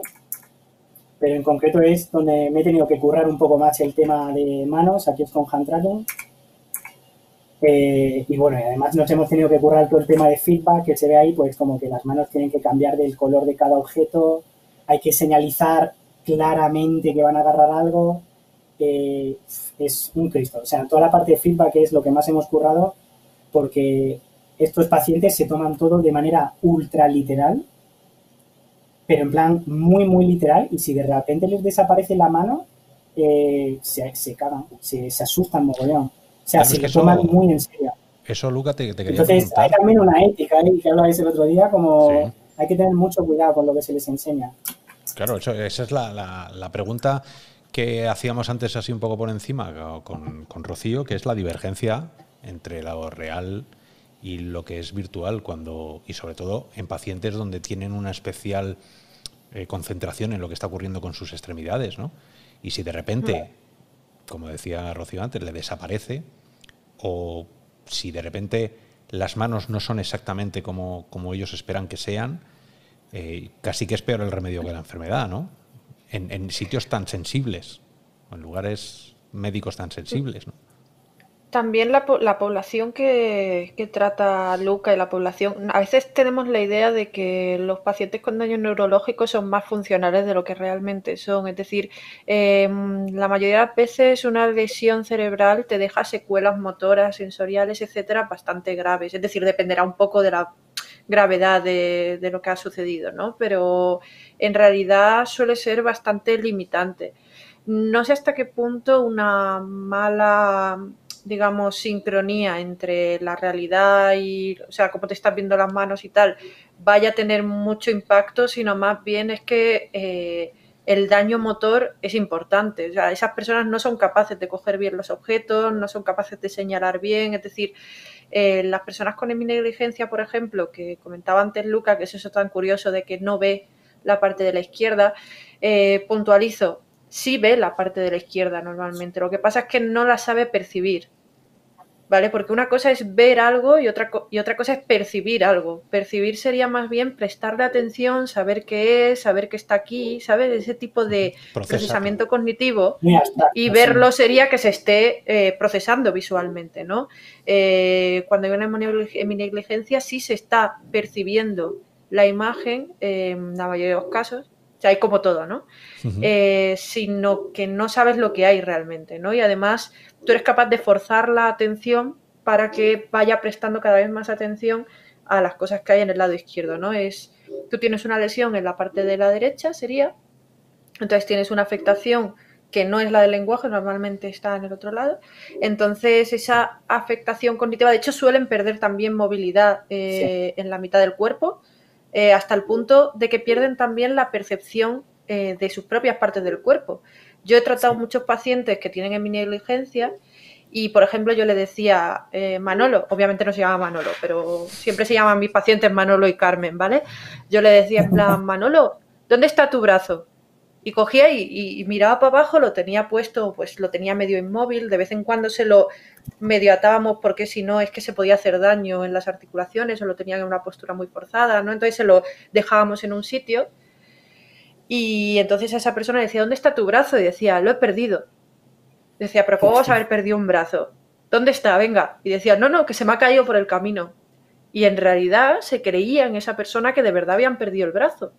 Pero en concreto es donde me he tenido que currar un poco más el tema de manos. Aquí es con hand tracking. Eh, y bueno, además nos hemos tenido que currar todo el tema de feedback que se ve ahí, pues como que las manos tienen que cambiar del color de cada objeto, hay que señalizar claramente que van a agarrar algo. Eh, es un Cristo. O sea, toda la parte de feedback es lo que más hemos currado porque estos pacientes se toman todo de manera ultra literal, pero en plan muy, muy literal. Y si de repente les desaparece la mano, eh, se, se cagan, se, se asustan mogollón. O sea, se lo toman muy en serio. Eso, Luca, te, te quería Entonces, hay también una ética, ¿eh? que hablabais el otro día, como hay que tener mucho cuidado con lo que se les enseña. Claro, esa es la, pregunta que hacíamos antes así un poco por encima con, con, Rocío, que es la divergencia entre lo real y lo que es virtual, cuando y sobre todo en pacientes donde tienen una especial eh, concentración en lo que está ocurriendo con sus extremidades, ¿no? Y si de repente, como decía Rocío antes, le desaparece, o si de repente las manos no son exactamente como, como ellos esperan que sean, eh, casi que es peor el remedio que la enfermedad, ¿no? En, sitios tan sensibles, en lugares médicos tan sensibles, ¿no? También la, población que, trata Luca y la población, a veces tenemos la idea de que los pacientes con daño neurológico son más funcionales de lo que realmente son. Es decir, em, la mayoría de las veces una lesión cerebral te deja secuelas motoras, sensoriales, etcétera, bastante graves. Es decir, dependerá un poco de la gravedad de, de lo que ha sucedido, ¿no? Pero en realidad suele ser bastante limitante. No sé hasta qué punto una mala digamos, sincronía entre la realidad y, o sea, cómo te estás viendo las manos y tal, vaya a tener mucho impacto, sino más bien es que eh, el daño motor es importante. O sea, esas personas no son capaces de coger bien los objetos, no son capaces de señalar bien, es decir, eh, las personas con negligencia, por ejemplo, que comentaba antes Luca, que es eso tan curioso de que no ve la parte de la izquierda, eh, puntualizo, sí ve la parte de la izquierda normalmente. Lo que pasa es que no la sabe percibir. ¿Vale? Porque una cosa es ver algo y otra, y otra cosa es percibir algo. Percibir sería más bien prestarle atención, saber qué es, saber que está aquí, ¿sabes? Ese tipo de procesamiento cognitivo. y verlo sería que se esté eh, procesando visualmente, ¿no? Eh, cuando hay una negligencia sí se está percibiendo la imagen, en la mayoría de los casos, o sea, hay como todo, ¿no? Eh, sino que no sabes lo que hay realmente, ¿no? Y además tú eres capaz de forzar la atención para que vaya prestando cada vez más atención a las cosas que hay en el lado izquierdo, ¿no? Es, tú tienes una lesión en la parte de la derecha, sería, entonces tienes una afectación que no es la del lenguaje, normalmente está en el otro lado. Entonces, esa afectación cognitiva, de hecho, suelen perder también movilidad eh, en la mitad del cuerpo, eh, hasta el punto de que pierden también la percepción eh, de sus propias partes del cuerpo. Yo he tratado muchos pacientes que tienen negligencia y, por ejemplo, yo le decía, eh, Manolo, obviamente no se llama Manolo, pero siempre se llaman mis pacientes Manolo y Carmen, ¿vale? Yo le decía en plan, Manolo, ¿dónde está tu brazo? Y cogía y, miraba para abajo, lo tenía puesto, pues lo tenía medio inmóvil, de vez en cuando se lo medio atábamos porque si no es que se podía hacer daño en las articulaciones o lo tenía en una postura muy forzada, ¿no? Entonces se lo dejábamos en un sitio y entonces esa persona decía, ¿dónde está tu brazo? Y decía, lo he perdido. Decía, pero ¿cómo vas a haber perdido un brazo? ¿Dónde está? Venga. Y decía, no, no, que se me ha caído por el camino. Y en realidad se creía en esa persona que de verdad habían perdido el brazo.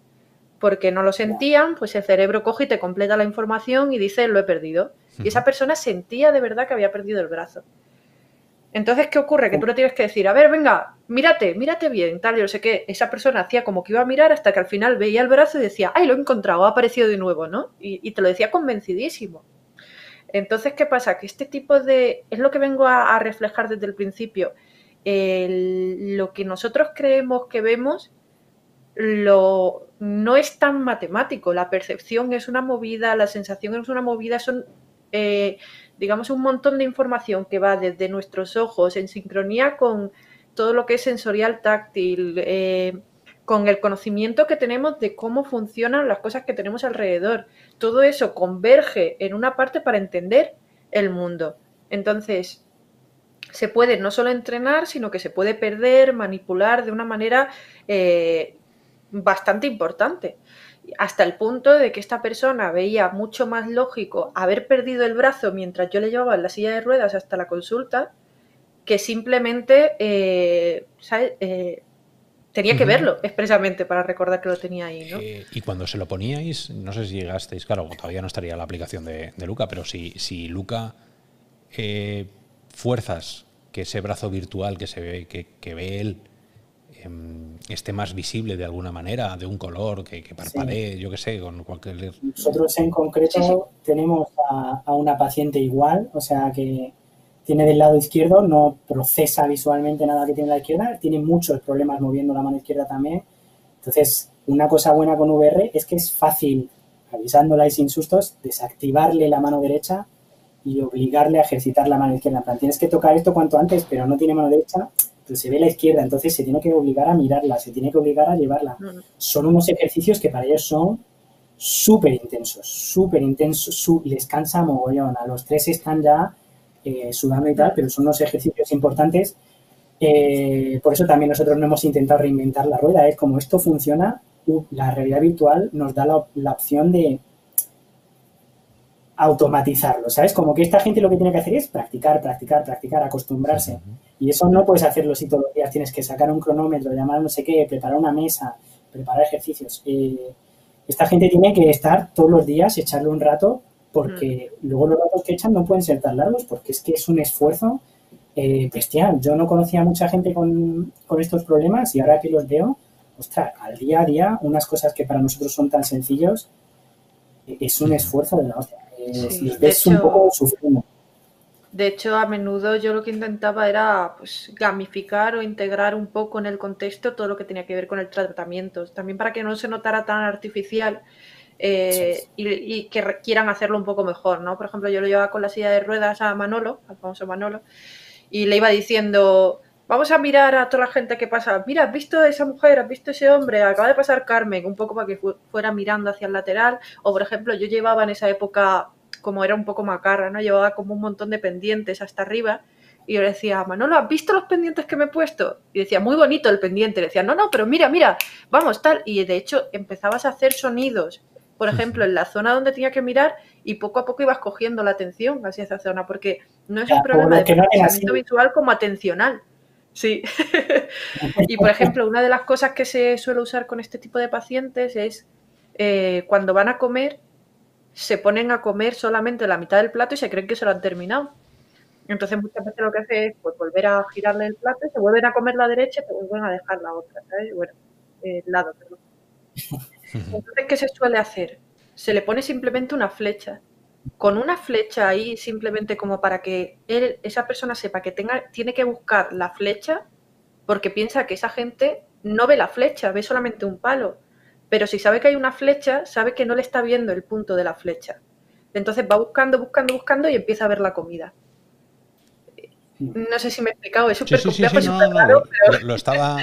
Porque no lo sentían, pues el cerebro coge y te completa la información y dice, lo he perdido. Y esa persona sentía de verdad que había perdido el brazo. Entonces, ¿qué ocurre? Que tú le tienes que decir, a ver, venga, mírate, mírate bien, tal, yo sé qué. Esa persona hacía como que iba a mirar hasta que al final veía el brazo y decía, ay, lo he encontrado, ha aparecido de nuevo, ¿no? Y, te lo decía convencidísimo. Entonces, ¿qué pasa? Que este tipo de... es lo que vengo a, reflejar desde el principio. lo que nosotros creemos que vemos lo, no es tan matemático. La percepción es una movida, la sensación es una movida, son... Eh, digamos, un montón de información que va desde nuestros ojos en sincronía con todo lo que es sensorial táctil, eh, con el conocimiento que tenemos de cómo funcionan las cosas que tenemos alrededor. Todo eso converge en una parte para entender el mundo. Entonces, se puede no solo entrenar, sino que se puede perder, manipular de una manera eh, bastante importante hasta el punto de que esta persona veía mucho más lógico haber perdido el brazo mientras yo le llevaba en la silla de ruedas hasta la consulta que simplemente eh, eh, tenía que verlo expresamente para recordar que lo tenía ahí. ¿no? Eh, y cuando se lo poníais, no sé si llegasteis, claro, todavía no estaría la aplicación de, Luca, pero si, si Luca fuerzas que ese brazo virtual que se ve, que ve él esté más visible de alguna manera, de un color, que, que parpadee, yo qué sé, con cualquier... Nosotros en concreto tenemos a, una paciente igual, o sea que tiene del lado izquierdo, no procesa visualmente nada que tiene la izquierda, tiene muchos problemas moviendo la mano izquierda también. Entonces, una cosa buena con VR es que es fácil, avisándola y sin sustos, desactivarle la mano derecha y obligarle a ejercitar la mano izquierda. En plan, tienes que tocar esto cuanto antes, pero no tiene mano derecha, se ve la izquierda, entonces se tiene que obligar a mirarla, se tiene que obligar a llevarla. Son unos ejercicios que para ellos son súper intensos, súper intensos, les cansa mogollón. A los tres están ya eh, sudando y tal, pero son unos ejercicios importantes. Eh, por eso también nosotros no hemos intentado reinventar la rueda. Es como esto funciona, la realidad virtual nos da la, opción de automatizarlo, ¿sabes? Como que esta gente lo que tiene que hacer es practicar, practicar, practicar, acostumbrarse. Y eso no puedes hacerlo si todos los días tienes que sacar un cronómetro, llamar no sé qué, preparar una mesa, preparar ejercicios. Eh, esta gente tiene que estar todos los días, echarle un rato, porque luego los ratos que echan no pueden ser tan largos, porque es que es un esfuerzo eh, bestial. Yo no conocía a mucha gente con, con estos problemas y ahora que los veo, ostras, al día a día, unas cosas que para nosotros son tan sencillos, es un esfuerzo de la hostia. Es, un poco sufriendo. De hecho, a menudo yo lo que intentaba era pues, gamificar o integrar un poco en el contexto todo lo que tenía que ver con el tratamiento, también para que no se notara tan artificial eh, y, que quieran hacerlo un poco mejor, ¿no? Por ejemplo, yo lo llevaba con la silla de ruedas a Manolo, al famoso Manolo, y le iba diciendo, vamos a mirar a toda la gente que pasa. Mira, ¿has visto a esa mujer? ¿Has visto a ese hombre? Acaba de pasar Carmen, un poco para que fuera mirando hacia el lateral. O, por ejemplo, yo llevaba en esa época, como era un poco macarra, ¿no? Llevaba como un montón de pendientes hasta arriba. Y yo le decía, Manolo, ¿has visto los pendientes que me he puesto? Y decía, muy bonito el pendiente. Le decía, no, no, pero mira, mira, vamos, tal. Y de hecho, empezabas a hacer sonidos, por ejemplo, en la zona donde tenía que mirar, y poco a poco ibas cogiendo la atención hacia esa zona, porque no es un problema de pensamiento visual como atencional. Sí. y por ejemplo, una de las cosas que se suele usar con este tipo de pacientes es eh, cuando van a comer, se ponen a comer solamente la mitad del plato y se creen que se lo han terminado. Entonces muchas veces lo que hace es pues, volver a girarle el plato y se vuelven a comer la derecha y se vuelven a dejar la otra, ¿sabes? Bueno, el lado, perdón. Entonces, ¿qué se suele hacer? Se le pone simplemente una flecha con una flecha ahí simplemente como para que él, esa persona sepa que tenga, tiene que buscar la flecha porque piensa que esa gente no ve la flecha, ve solamente un palo. Pero si sabe que hay una flecha, sabe que no le está viendo el punto de la flecha. Entonces va buscando, buscando, buscando y empieza a ver la comida. No sé si me he explicado, es súper complejo, lo, estaba,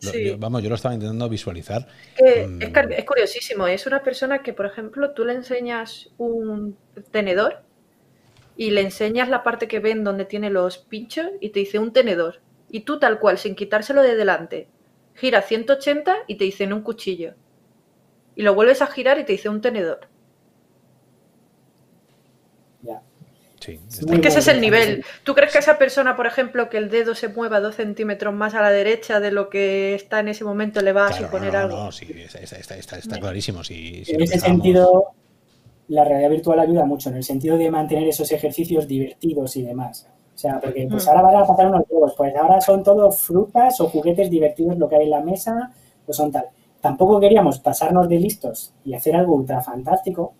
vamos, yo lo estaba intentando visualizar. Mm. es, curiosísimo. Es una persona que, por ejemplo, tú le enseñas un tenedor y le enseñas la parte que ven donde tiene los pinchos y te dice un tenedor. Y tú tal cual, sin quitárselo de delante, gira 180 y te dice en un cuchillo. Y lo vuelves a girar y te dice un tenedor. es que ese es el nivel. ¿Tú crees que esa persona, por ejemplo, que el dedo se mueva dos centímetros más a la derecha de lo que está en ese momento, le va a suponer algo? No, sí, está, clarísimo. en ese sentido, la realidad virtual ayuda mucho, en el sentido de mantener esos ejercicios divertidos y demás. O sea, porque pues ahora van a pasar unos juegos, pues ahora son todos frutas o juguetes divertidos lo que hay en la mesa, pues son tal. Tampoco queríamos pasarnos de listos y hacer algo ultra fantástico,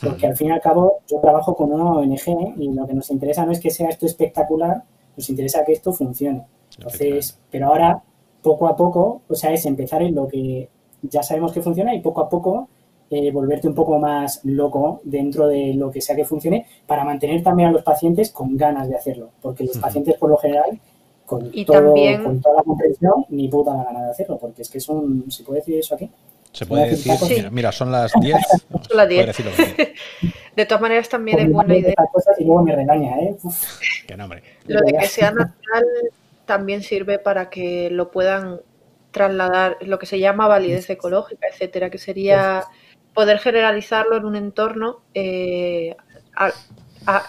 porque al fin y al cabo yo trabajo con una ONG y lo que nos interesa no es que sea esto espectacular, nos interesa que esto funcione. Entonces, pero ahora, poco a poco, o sea, es empezar en lo que ya sabemos que funciona y poco a poco eh, volverte un poco más loco dentro de lo que sea que funcione para mantener también a los pacientes con ganas de hacerlo. Porque los pacientes, por lo general, con, todo, con toda la comprensión, ni puta la gana de hacerlo, porque es que es un. ¿Se puede decir eso aquí? Se puede decir, mira, son las 10. Son las 10. De todas maneras, también es buena idea. Cosas y luego me regaña, ¿eh? Qué nombre. Lo de que sea natural también sirve para que lo puedan trasladar, lo que se llama validez ecológica, etcétera, que sería poder generalizarlo en un entorno eh,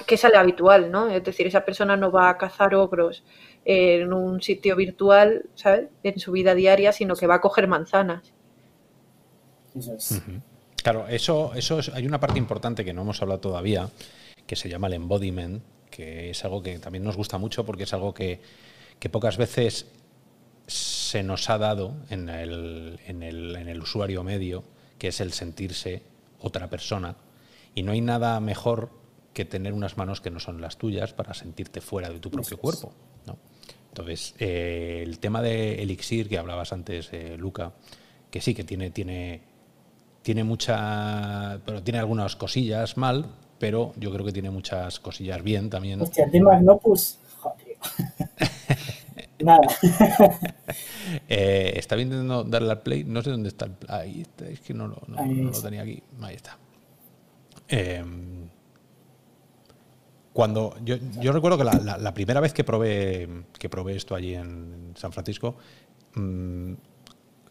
que sale habitual, ¿no? Es decir, esa persona no va a cazar ogros en un sitio virtual, ¿sabes? En su vida diaria, sino que va a coger manzanas. Claro, eso, eso es, hay una parte importante que no hemos hablado todavía, que se llama el embodiment, que es algo que también nos gusta mucho porque es algo que, pocas veces se nos ha dado en el, en, el, en el usuario medio, que es el sentirse otra persona. Y no hay nada mejor que tener unas manos que no son las tuyas para sentirte fuera de tu propio cuerpo. Entonces, eh, el tema de Elixir que hablabas antes, eh, Luca, que sí que tiene, tiene tiene mucha. Pero tiene algunas cosillas mal, pero yo creo que tiene muchas cosillas bien también. Hostia, de Magnopus. Joder. Nada. eh, estaba intentando darle al play, no sé dónde está el Ahí está, es que no, lo, no, no lo tenía aquí. Ahí está. Eh, cuando yo, yo recuerdo que la, la, la, primera vez que probé que probé esto allí en San Francisco, mmm,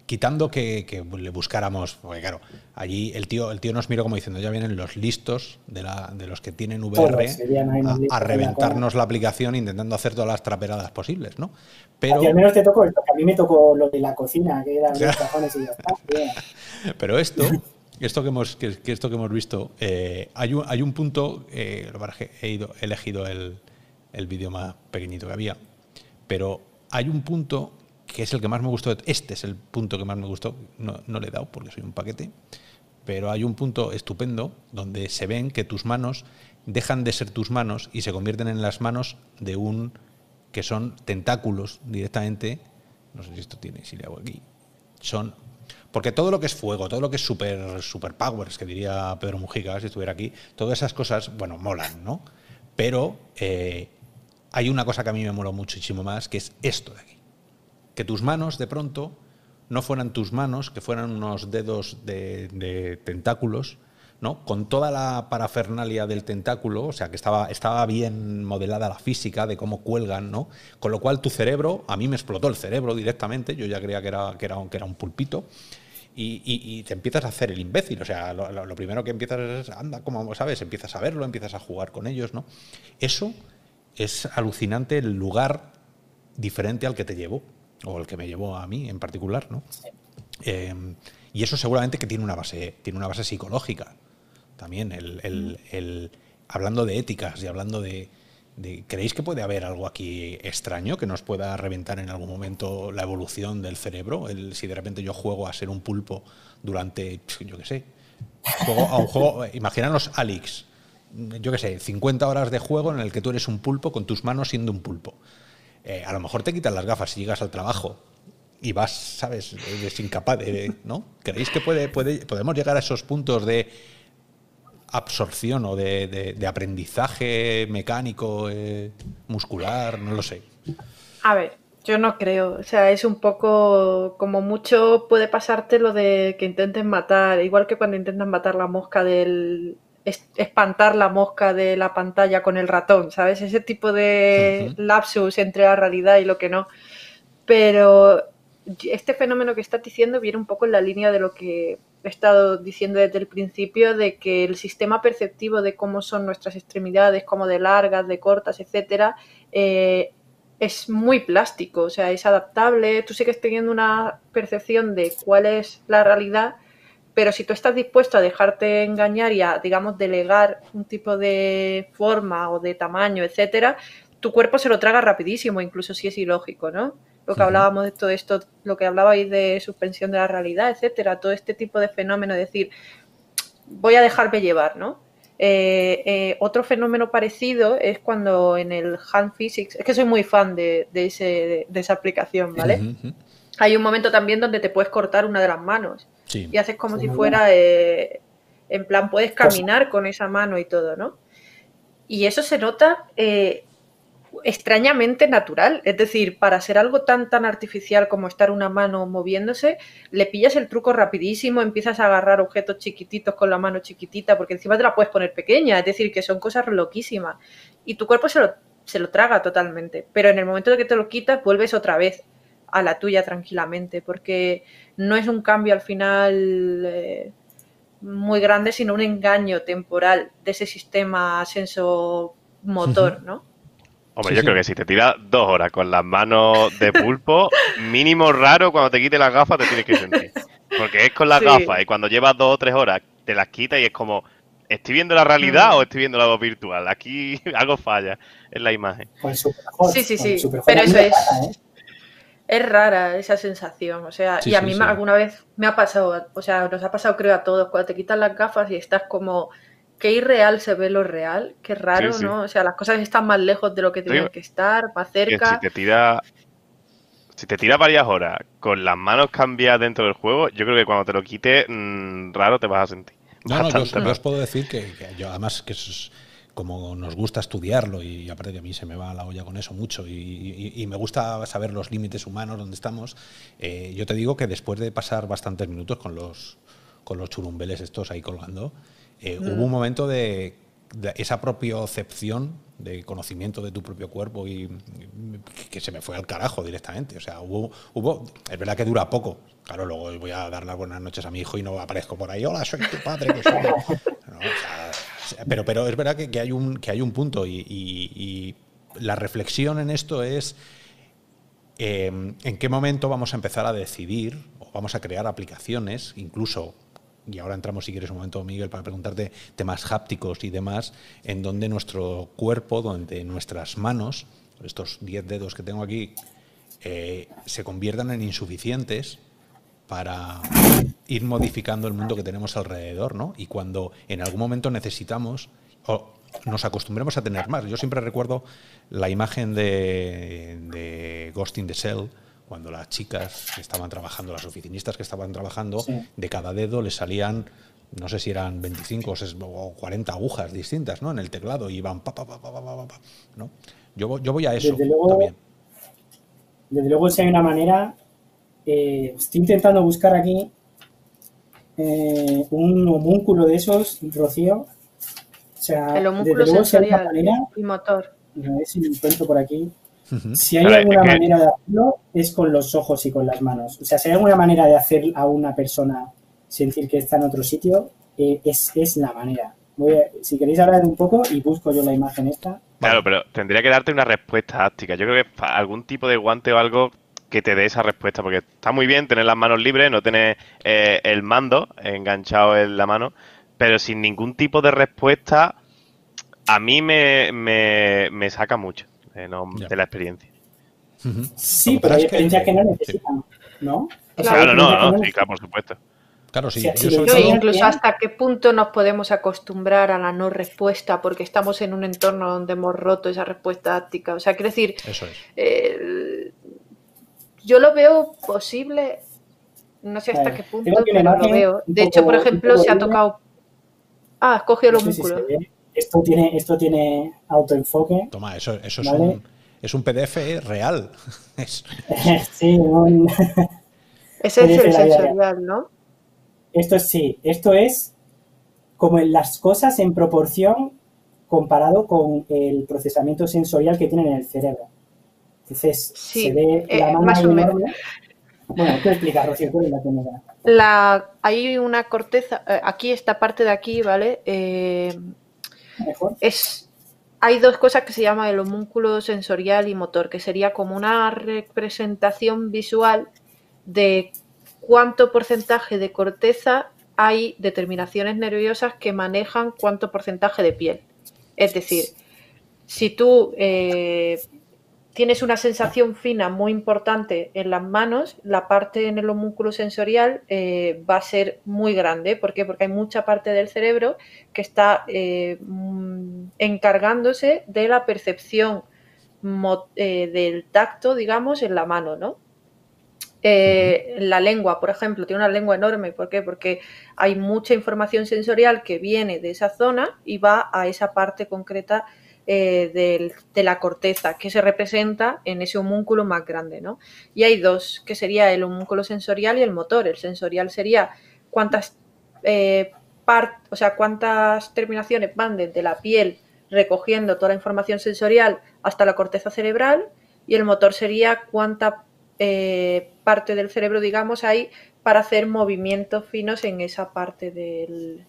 quitando que, le buscáramos, porque claro, allí el tío, el tío nos miró como diciendo, ya vienen los listos de, la, de los que tienen VR a, reventarnos la, aplicación intentando hacer todas las traperadas posibles, ¿no? Pero... al menos te tocó, a mí me tocó lo de la cocina, que eran los cajones y ya está. Pero esto, esto que hemos, que, esto que hemos visto, eh, hay, un, hay un punto, eh, he, ido, he elegido el, el vídeo más pequeñito que había, pero hay un punto que es el que más me gustó. Este es el punto que más me gustó. No, no le he dado porque soy un paquete. Pero hay un punto estupendo donde se ven que tus manos dejan de ser tus manos y se convierten en las manos de un que son tentáculos directamente. No sé si esto tiene, si le hago aquí. Son. Porque todo lo que es fuego, todo lo que es super, super powers, que diría Pedro Mujica si estuviera aquí, todas esas cosas, bueno, molan, ¿no? Pero eh, hay una cosa que a mí me mola muchísimo más, que es esto de aquí que tus manos de pronto no fueran tus manos, que fueran unos dedos de, tentáculos, ¿no? Con toda la parafernalia del tentáculo, o sea, que estaba, estaba bien modelada la física de cómo cuelgan, ¿no? Con lo cual tu cerebro, a mí me explotó el cerebro directamente, yo ya creía que era, que era, que era un pulpito, y, te empiezas a hacer el imbécil, o sea, lo, primero que empiezas es, anda, como sabes, empiezas a verlo, empiezas a jugar con ellos, ¿no? Eso es alucinante el lugar diferente al que te llevo o el que me llevó a mí en particular, ¿no? Em, y eso seguramente que tiene una base, tiene una base psicológica también. El, hablando de éticas y hablando de, ¿Creéis que puede haber algo aquí extraño que nos pueda reventar en algún momento la evolución del cerebro? El, si de repente yo juego a ser un pulpo durante, yo qué sé, juego a un juego, imaginaros Alex, yo qué sé, 50 horas de juego en el que tú eres un pulpo con tus manos siendo un pulpo. Eh, a lo mejor te quitan las gafas y llegas al trabajo y vas, ¿sabes? Eres incapaz de, ¿no? ¿Creéis que puede, puede, podemos llegar a esos puntos de absorción o de, aprendizaje mecánico, eh, muscular? No lo sé. A ver, yo no creo. O sea, es un poco como mucho puede pasarte lo de que intenten matar, igual que cuando intentan matar la mosca del, espantar la mosca de la pantalla con el ratón, ¿sabes? Ese tipo de lapsus entre la realidad y lo que no. Pero este fenómeno que estás diciendo viene un poco en la línea de lo que he estado diciendo desde el principio, de que el sistema perceptivo de cómo son nuestras extremidades, como de largas, de cortas, etcétera, eh, es muy plástico, o sea, es adaptable. Tú sigues teniendo una percepción de cuál es la realidad, pero si tú estás dispuesto a dejarte engañar y a, digamos, delegar un tipo de forma o de tamaño, etcétera, tu cuerpo se lo traga rapidísimo, incluso si es ilógico, ¿no? Lo que hablábamos de todo esto, lo que hablabais de suspensión de la realidad, etcétera, todo este tipo de fenómeno, decir, voy a dejarme llevar, ¿no? Eh, eh, otro fenómeno parecido es cuando en el Hand Physics, es que soy muy fan de, ese, de, esa aplicación, ¿vale? Hay un momento también donde te puedes cortar una de las manos y haces como si fuera, eh, en plan, puedes caminar con esa mano y todo, ¿no? Y eso se nota eh, extrañamente natural. Es decir, para ser algo tan, tan artificial como estar una mano moviéndose, le pillas el truco rapidísimo, empiezas a agarrar objetos chiquititos con la mano chiquitita, porque encima te la puedes poner pequeña. Es decir, que son cosas loquísimas. Y tu cuerpo se lo, se lo traga totalmente. Pero en el momento de que te lo quitas, vuelves otra vez a la tuya tranquilamente, porque no es un cambio al final eh, muy grande, sino un engaño temporal de ese sistema senso-motor, ¿no? Hombre, yo creo que si te tiras dos horas con las manos de pulpo, mínimo raro cuando te quites las gafas te tienes que sentir. Porque es con las gafas y cuando llevas dos o tres horas te las quitas y es como, ¿estoy viendo la realidad mm. o estoy viendo algo virtual? Aquí algo falla en la imagen. sí, sí, sí, pero eso es. ¿eh? Es rara esa sensación, o sea, y a mí alguna vez me ha pasado, o sea, nos ha pasado creo a todos, cuando te quitan las gafas y estás como, qué irreal se ve lo real, qué raro, ¿no? O sea, las cosas están más lejos de lo que tienen que estar, más cerca. Si te tira, si te tira varias horas con las manos cambiadas dentro del juego, yo creo que cuando te lo quite, mm, raro te vas a sentir. No, no, yo, os puedo decir que, yo además que es como nos gusta estudiarlo y aparte que a mí se me va la olla con eso mucho y, me gusta saber los límites humanos donde estamos, eh, yo te digo que después de pasar bastantes minutos con los, con los churumbeles estos ahí colgando, eh, hubo un momento de, esa propiocepción de conocimiento de tu propio cuerpo y, que se me fue al carajo directamente. O sea, hubo, hubo, es verdad que dura poco. Claro, luego voy a dar las buenas noches a mi hijo y no aparezco por ahí, hola, soy tu padre. pero, pero es verdad que, hay, un, que hay un punto y, la reflexión en esto es em, en qué momento vamos a empezar a decidir o vamos a crear aplicaciones, incluso y ahora entramos, si quieres, un momento, Miguel, para preguntarte temas hápticos y demás, en donde nuestro cuerpo, donde nuestras manos, estos 10 dedos que tengo aquí, eh, se conviertan en insuficientes para ir modificando el mundo que tenemos alrededor, ¿no? Y cuando en algún momento necesitamos o nos acostumbremos a tener más. Yo siempre recuerdo la imagen de, de Ghost in the Shell, cuando las chicas que estaban trabajando, las oficinistas que estaban trabajando, de cada dedo le salían, no sé si eran 25 o 40 agujas distintas ¿no? en el teclado y iban pa, pa, pa, pa, pa, pa, ¿no? Yo, yo voy a eso desde luego, también. Desde luego, si hay una manera, eh, estoy intentando buscar aquí eh, un homúnculo de esos, Rocío. O sea, el homúnculo sensorial y motor. A ver si lo encuentro por aquí. Si hay alguna manera de hacerlo, es con los ojos y con las manos. O sea, si hay alguna manera de hacer a una persona sentir que está en otro sitio, eh, es, es, la manera. si queréis hablar un poco y busco yo la imagen esta. Claro, pero tendría que darte una respuesta áctica. Yo creo que algún tipo de guante o algo que te dé esa respuesta, porque está muy bien tener las manos libres, no tener eh, el mando enganchado en la mano, pero sin ningún tipo de respuesta, a mí me, me saca mucho de, la experiencia. Sí, pero hay experiencias que, no necesitan, ¿no? claro, no, no, sí, claro, por supuesto. Claro, sí. incluso hasta qué punto nos podemos acostumbrar a la no respuesta porque estamos en un entorno donde hemos roto esa respuesta táctica. O sea, quiero decir, Eso es. Eh, yo lo veo posible, no sé hasta qué punto, pero lo veo. De hecho, por ejemplo, se ha tocado... Ah, has cogido los músculos. Esto tiene, esto tiene autoenfoque. Toma, eso, eso es, un, es un PDF real. sí, un... Ese es el sensorial, ¿no? Esto sí, esto es como en las cosas en proporción comparado con el procesamiento sensorial que tienen en el cerebro. Entonces, se ve eh, la mano más enorme. Bueno, ¿qué explica, Rocío? ¿Cuál es la? La, hay una corteza, eh, aquí, esta parte de aquí, ¿vale? Eh, es, hay dos cosas que se llaman el homúnculo sensorial y motor, que sería como una representación visual de cuánto porcentaje de corteza hay determinaciones nerviosas que manejan cuánto porcentaje de piel. Es decir, si tú eh, tienes una sensación fina muy importante en las manos, la parte en el homúnculo sensorial eh, va a ser muy grande. ¿Por qué? Porque hay mucha parte del cerebro que está eh, mm, encargándose de la percepción eh, del tacto, digamos, en la mano, ¿no? la lengua, por ejemplo, tiene una lengua enorme. ¿Por qué? Porque hay mucha información sensorial que viene de esa zona y va a esa parte concreta eh, de la corteza que se representa en ese homúnculo más grande, ¿no? Y hay dos, que sería el homúnculo sensorial y el motor. El sensorial sería cuántas eh, o sea, cuántas terminaciones van desde la piel recogiendo toda la información sensorial hasta la corteza cerebral y el motor sería cuánta eh, parte del cerebro, digamos, hay para hacer movimientos finos en esa parte del,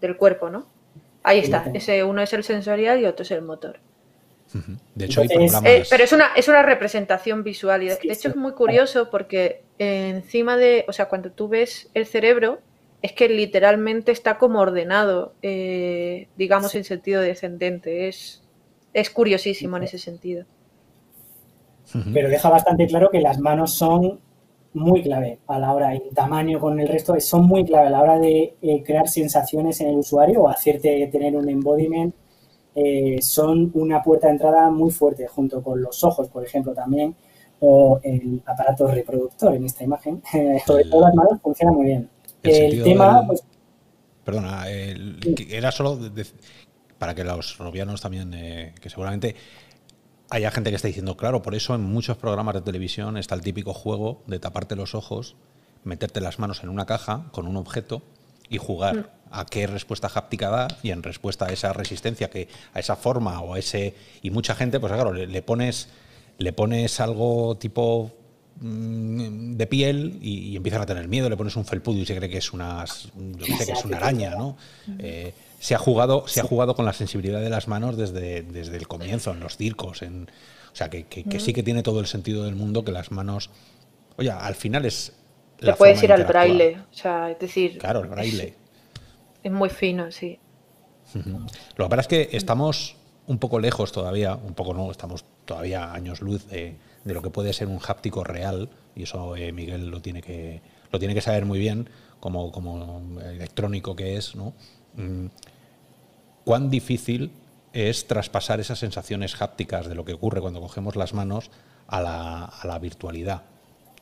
del cuerpo, ¿no? Ahí está, ese uno es el sensorial y otro es el motor. De hecho, hay programas... Eh, pero es una, es una representación visual y de, hecho es muy curioso porque encima de, o sea, cuando tú ves el cerebro, es que literalmente está como ordenado, eh, digamos, en sentido descendente. Es, es curiosísimo en ese sentido. Pero deja bastante claro que las manos son muy clave a la hora, en tamaño con el resto, son muy clave a la hora de eh, crear sensaciones en el usuario o hacerte tener un embodiment. Eh, son una puerta de entrada muy fuerte, junto con los ojos, por ejemplo, también, o el aparato reproductor en esta imagen. sobre todo las manos funciona muy bien. El, tema, pues, Perdona, era solo para que los robianos también, eh, que seguramente hay gente que está diciendo, claro, por eso en muchos programas de televisión está el típico juego de taparte los ojos, meterte las manos en una caja con un objeto y jugar a qué respuesta háptica da y en respuesta a esa resistencia, que a esa forma o a ese... Y mucha gente, pues claro, le, pones, le pones algo tipo mm, de piel y, empiezan a tener miedo, le pones un felpudo y se cree que es una, que es una araña, ¿no? Eh, se ha jugado, se ha jugado con la sensibilidad de las manos desde, desde el comienzo, en los circos, en, o sea que, sí que tiene todo el sentido del mundo que las manos. Oye, al final es. Te puedes ir al braille, o sea, es decir. Claro, el braille. Es muy fino, sí. Lo que pasa es que estamos un poco lejos todavía, un poco no, estamos todavía años luz de, lo que puede ser un háptico real, y eso eh, Miguel lo tiene que lo tiene que saber muy bien, como, como electrónico que es, ¿no? Mm, cuán difícil es traspasar esas sensaciones hápticas de lo que ocurre cuando cogemos las manos a la, virtualidad,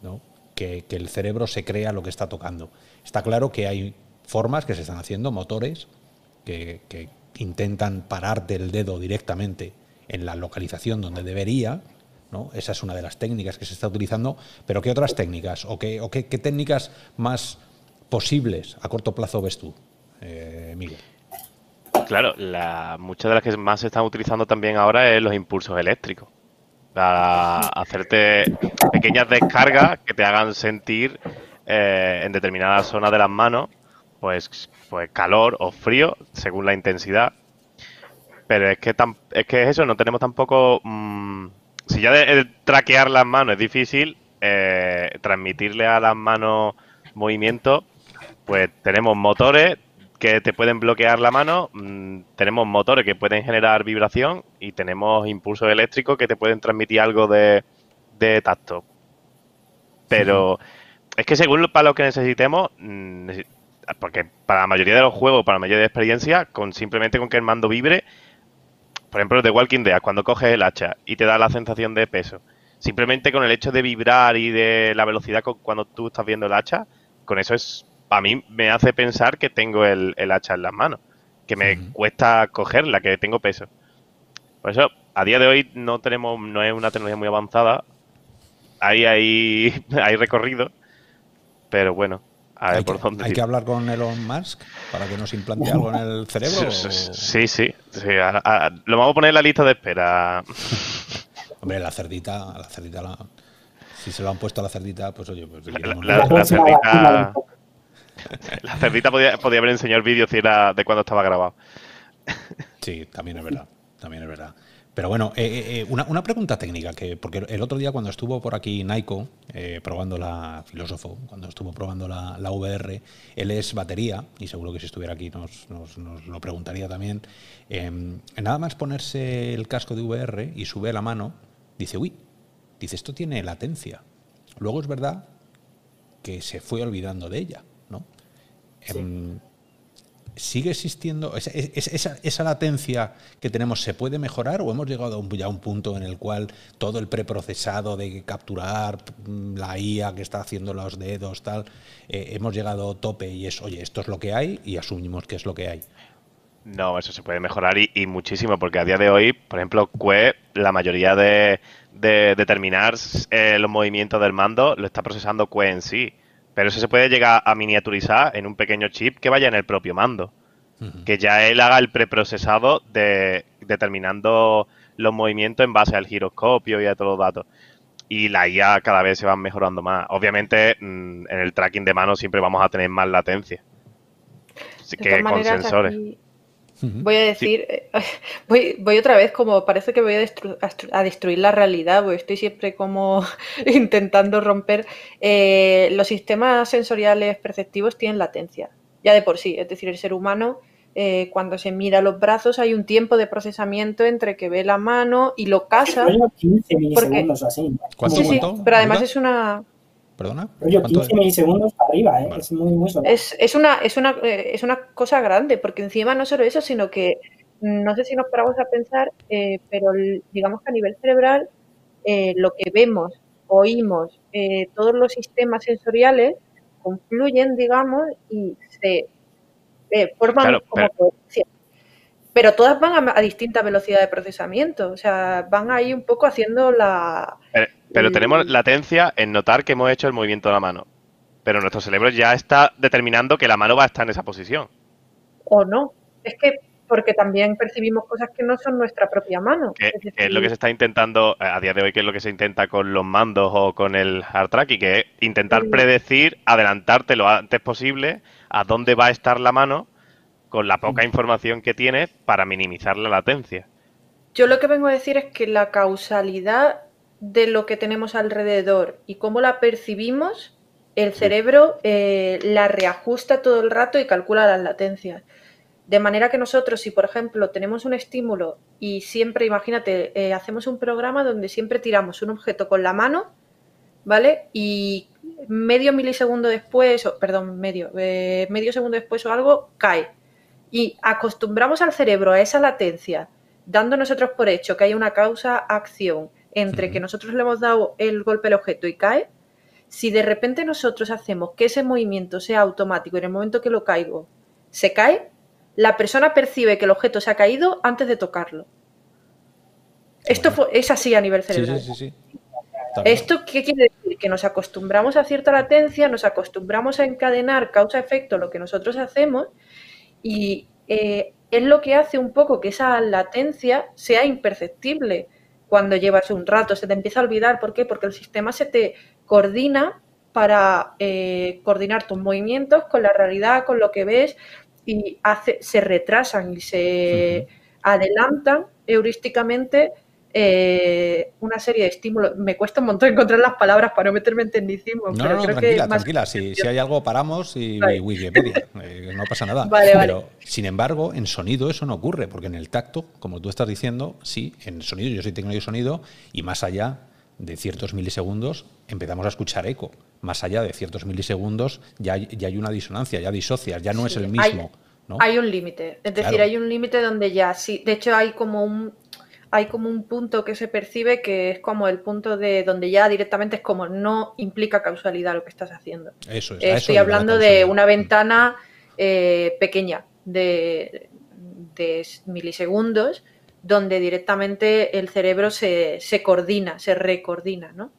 ¿no? que, el cerebro se crea lo que está tocando. Está claro que hay formas que se están haciendo, motores, que, intentan pararte el dedo directamente en la localización donde debería, ¿no? Esa es una de las técnicas que se está utilizando, pero ¿qué otras técnicas o qué, o qué, técnicas más posibles a corto plazo ves tú, eh, Miguel? Claro, la, muchas de las que más se están utilizando también ahora es los impulsos eléctricos. Para hacerte pequeñas descargas que te hagan sentir eh, en determinadas zonas de las manos pues, pues calor o frío, según la intensidad. Pero es que, es que eso, no tenemos tampoco... Mm, si ya de, traquear las manos es difícil, eh, transmitirle a las manos movimiento, pues tenemos motores que te pueden bloquear la mano, mm, tenemos motores que pueden generar vibración y tenemos impulsos eléctricos que te pueden transmitir algo de, tacto. Pero es que según para lo que necesitemos, mm, porque para la mayoría de los juegos, para la mayoría de experiencias, con simplemente con que el mando vibre, por ejemplo, de Walking Dead, cuando coges el hacha y te da la sensación de peso, simplemente con el hecho de vibrar y de la velocidad cuando tú estás viendo el hacha, con eso es, a mí me hace pensar que tengo el, hacha en las manos, que me cuesta cogerla, que tengo peso. Por eso, a día de hoy no tenemos, no es una tecnología muy avanzada, ahí hay, hay recorrido, pero bueno, hay que, hablar con Elon Musk para que nos implante algo en el cerebro? Sí, sí. lo vamos a poner en la lista de espera. Hombre, la cerdita, la cerdita si se lo han puesto a la cerdita, pues oye, pues la, cerdita. La cerdita podía, haber enseñado el vídeo si era de cuando estaba grabado. Sí, también es verdad. También es verdad. Pero bueno, eh, eh, eh, una, pregunta técnica, que porque el otro día cuando estuvo por aquí Naiko probando la filósofo, cuando estuvo probando la, VR, él es batería, y seguro que si estuviera aquí nos, lo preguntaría también. Em, nada más ponerse el casco de VR y sube la mano, dice, uy, dice, esto tiene latencia. Luego es verdad que se fue olvidando de ella, Em, ¿Sigue existiendo esa, latencia que tenemos? ¿Se puede mejorar o hemos llegado a un, ya a un punto en el cual todo el preprocesado de capturar mm, la IA que está haciendo los dedos, tal, eh, hemos llegado a tope y es, oye, esto es lo que hay y asumimos que es lo que hay? No, eso se puede mejorar y, muchísimo, porque a día de hoy, por ejemplo, QE, la mayoría de, determinar eh, los movimientos del mando lo está procesando QE en sí. Pero eso se puede llegar a miniaturizar en un pequeño chip que vaya en el propio mando. Que ya él haga el preprocesado de determinando los movimientos en base al giroscopio y a todos los datos. Y la IA cada vez se va mejorando más. Obviamente, mm, en el tracking de mano siempre vamos a tener más latencia. Así que con sensores. Voy a decir, eh, voy, voy, otra vez como parece que voy a, destruir la realidad, porque estoy siempre como intentando romper. Eh, los sistemas sensoriales perceptivos tienen latencia, ya de por sí, es decir, el ser humano eh, cuando se mira los brazos hay un tiempo de procesamiento entre que ve la mano y lo casa. 15 milisegundos así. sí, sí, pero además es una ¿Perdona? 15 milisegundos para arriba, ¿eh? es muy, muy es, es, una, es, una, eh, es una cosa grande, porque encima no solo eso, sino que no sé si nos paramos a pensar, eh, pero digamos que a nivel cerebral, lo que vemos, oímos, todos los sistemas sensoriales confluyen, digamos, y se forman como pero... pero todas van a, a, distinta velocidad de procesamiento, o sea, van ahí un poco haciendo la... Pero tenemos latencia en notar que hemos hecho el movimiento de la mano. Pero nuestro cerebro ya está determinando que la mano va a estar en esa posición. o no. Es que porque también percibimos cosas que no son nuestra propia mano. ¿Qué es, lo que se está intentando eh, a día de hoy, que es lo que se intenta con los mandos o con el hard tracking, que es intentar predecir, adelantarte lo antes posible a dónde va a estar la mano con la poca información que tienes para minimizar la latencia. Yo lo que vengo a decir es que la causalidad de lo que tenemos alrededor y cómo la percibimos, el cerebro eh, la reajusta todo el rato y calcula las latencias. De manera que nosotros, si por ejemplo tenemos un estímulo y siempre, imagínate, eh, hacemos un programa donde siempre tiramos un objeto con la mano, ¿vale? Y medio milisegundo después, o, perdón, medio, eh, medio segundo después o algo, cae. Y acostumbramos al cerebro a esa latencia, dando nosotros por hecho que hay una causa-acción entre que nosotros le hemos dado el golpe al objeto y cae. Si de repente nosotros hacemos que ese movimiento sea automático en el momento que lo caigo se cae, la persona percibe que el objeto se ha caído antes de tocarlo. Esto es así a nivel cerebral. Sí, sí, sí, ¿Esto qué quiere decir? Que nos acostumbramos a cierta latencia, nos acostumbramos a encadenar causa-efecto lo que nosotros hacemos y eh, es lo que hace un poco que esa latencia sea imperceptible cuando llevas un rato, se te empieza a olvidar. ¿Por qué? Porque el sistema se te coordina para eh, coordinar tus movimientos con la realidad, con lo que ves, y hace, se retrasan y se adelantan heurísticamente eh, una serie de estímulos. Me cuesta un montón encontrar las palabras para no meterme en tecnicismo. No, no, tranquila, tranquila. Si, hay algo, paramos y Wikipedia. Eh, no pasa nada. pero, sin embargo, en sonido eso no ocurre, porque en el tacto, como tú estás diciendo, sí, en sonido, yo soy técnico de sonido, y más allá de ciertos milisegundos empezamos a escuchar eco. Más allá de ciertos milisegundos ya hay, ya hay una disonancia, ya disocias, ya no es el mismo. Hay, un límite. Es decir, hay un límite donde ya sí. De hecho, hay como un hay como un punto que se percibe que es como el punto de donde ya directamente es como no implica causalidad lo que estás haciendo. Eso es. Estoy hablando de una ventana eh, pequeña de, de milisegundos donde directamente el cerebro se, coordina, se recoordina, ¿no?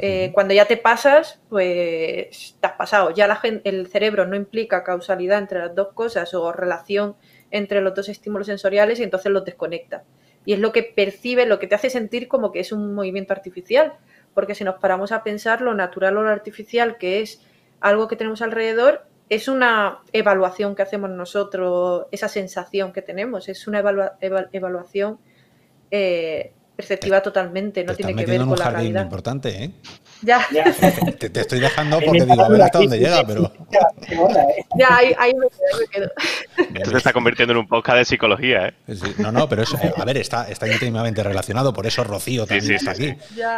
Eh, cuando ya te pasas, pues te has pasado. Ya la el cerebro no implica causalidad entre las dos cosas o relación entre los dos estímulos sensoriales y entonces los desconecta. Y es lo que percibe, lo que te hace sentir como que es un movimiento artificial. Porque si nos paramos a pensar lo natural o lo artificial, que es algo que tenemos alrededor, es una evaluación que hacemos nosotros, esa sensación que tenemos, es una evaluación eh, perceptiva totalmente, no tiene que ver con la realidad. importante, ¿eh? Ya. Te, estoy dejando porque digo, a ver hasta dónde llega, pero... Ya, ahí, ahí, me, quedo. Esto se está convirtiendo en un podcast de psicología, ¿eh? no, no, pero eso, eh, a ver, está, está íntimamente relacionado, por eso Rocío también está aquí.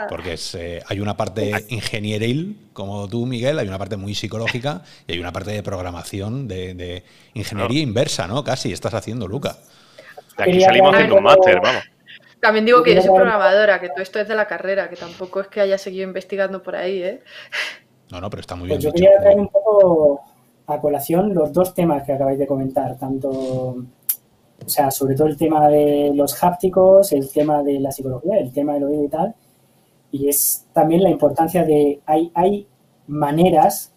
Porque es, eh, hay una parte ingenieril, como tú, Miguel, hay una parte muy psicológica y hay una parte de programación, de, ingeniería inversa, ¿no? Casi estás haciendo, Luca. De aquí salimos haciendo un máster, vamos. También digo que yo soy programadora, que todo esto es de la carrera, que tampoco es que haya seguido investigando por ahí, ¿eh? No, no, pero está muy pues bien. Yo quería traer un poco a colación los dos temas que acabáis de comentar, tanto, o sea, sobre todo el tema de los hápticos, el tema de la psicología, el tema del oído y tal, y es también la importancia de, hay, hay maneras,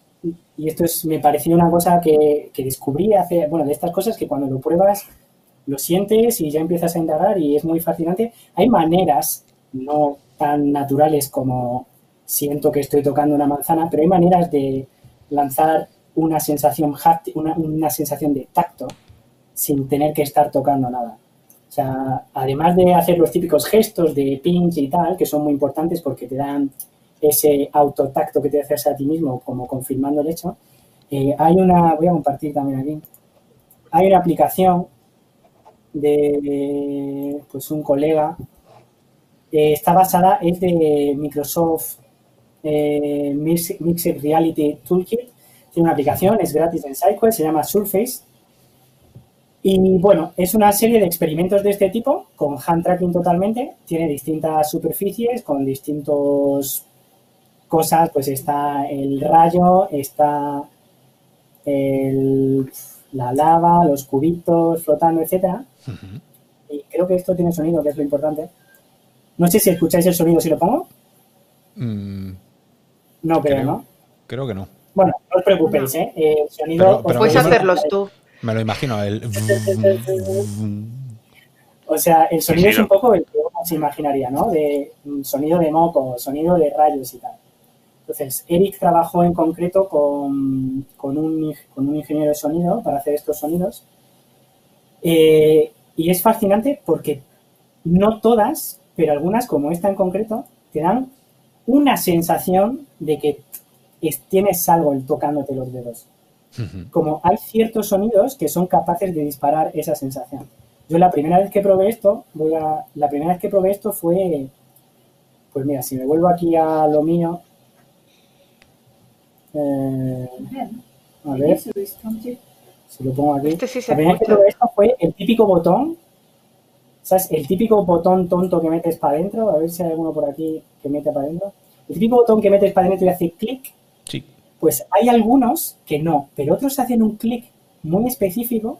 y esto es, me pareció una cosa que, que descubrí hace, bueno, de estas cosas que cuando lo pruebas lo sientes y ya empiezas a indagar y es muy fascinante. Hay maneras no tan naturales como siento que estoy tocando una manzana, pero hay maneras de lanzar una sensación, una, una sensación de tacto sin tener que estar tocando nada. O sea, además de hacer los típicos gestos de pinch y tal, que son muy importantes porque te dan ese autotacto que te haces a ti mismo, como confirmando el hecho, eh, hay una, voy a compartir también aquí, hay una aplicación de pues un colega. Eh, está basada, es de Microsoft eh, Mixed Reality Toolkit. Tiene una aplicación, es gratis en SideQuest, se llama Surface. Y bueno, es una serie de experimentos de este tipo, con hand tracking totalmente. Tiene distintas superficies, con distintos cosas, pues está el rayo, está el la lava, los cubitos flotando, etcétera. Y creo que esto tiene sonido, que es lo importante. No sé si escucháis el sonido si lo pongo. Mm, no creo, ¿no? Creo que no. Bueno, no os preocupéis, ¿eh? El sonido... puedes hacerlos tú. Me lo imagino, el... o sea, el sonido es un poco el que uno se imaginaría, ¿no? De sonido de moco, sonido de rayos y tal. Entonces, Eric trabajó en concreto con, con, un, con un, ingeniero de sonido para hacer estos sonidos. Eh, y es fascinante porque no todas, pero algunas, como esta en concreto, te dan una sensación de que tienes algo tocándote los dedos. Como hay ciertos sonidos que son capaces de disparar esa sensación. Yo la primera vez que probé esto, voy a, la primera vez que probé esto fue, pues mira, si me vuelvo aquí a lo mío, eh, a ver, si lo pongo aquí. Este que probé esto fue el típico botón, ¿sabes? El típico botón tonto que metes para adentro, a ver si hay alguno por aquí que mete para adentro. El típico botón que metes para adentro y hace clic. Sí. Pues hay algunos que no, pero otros hacen un clic muy específico.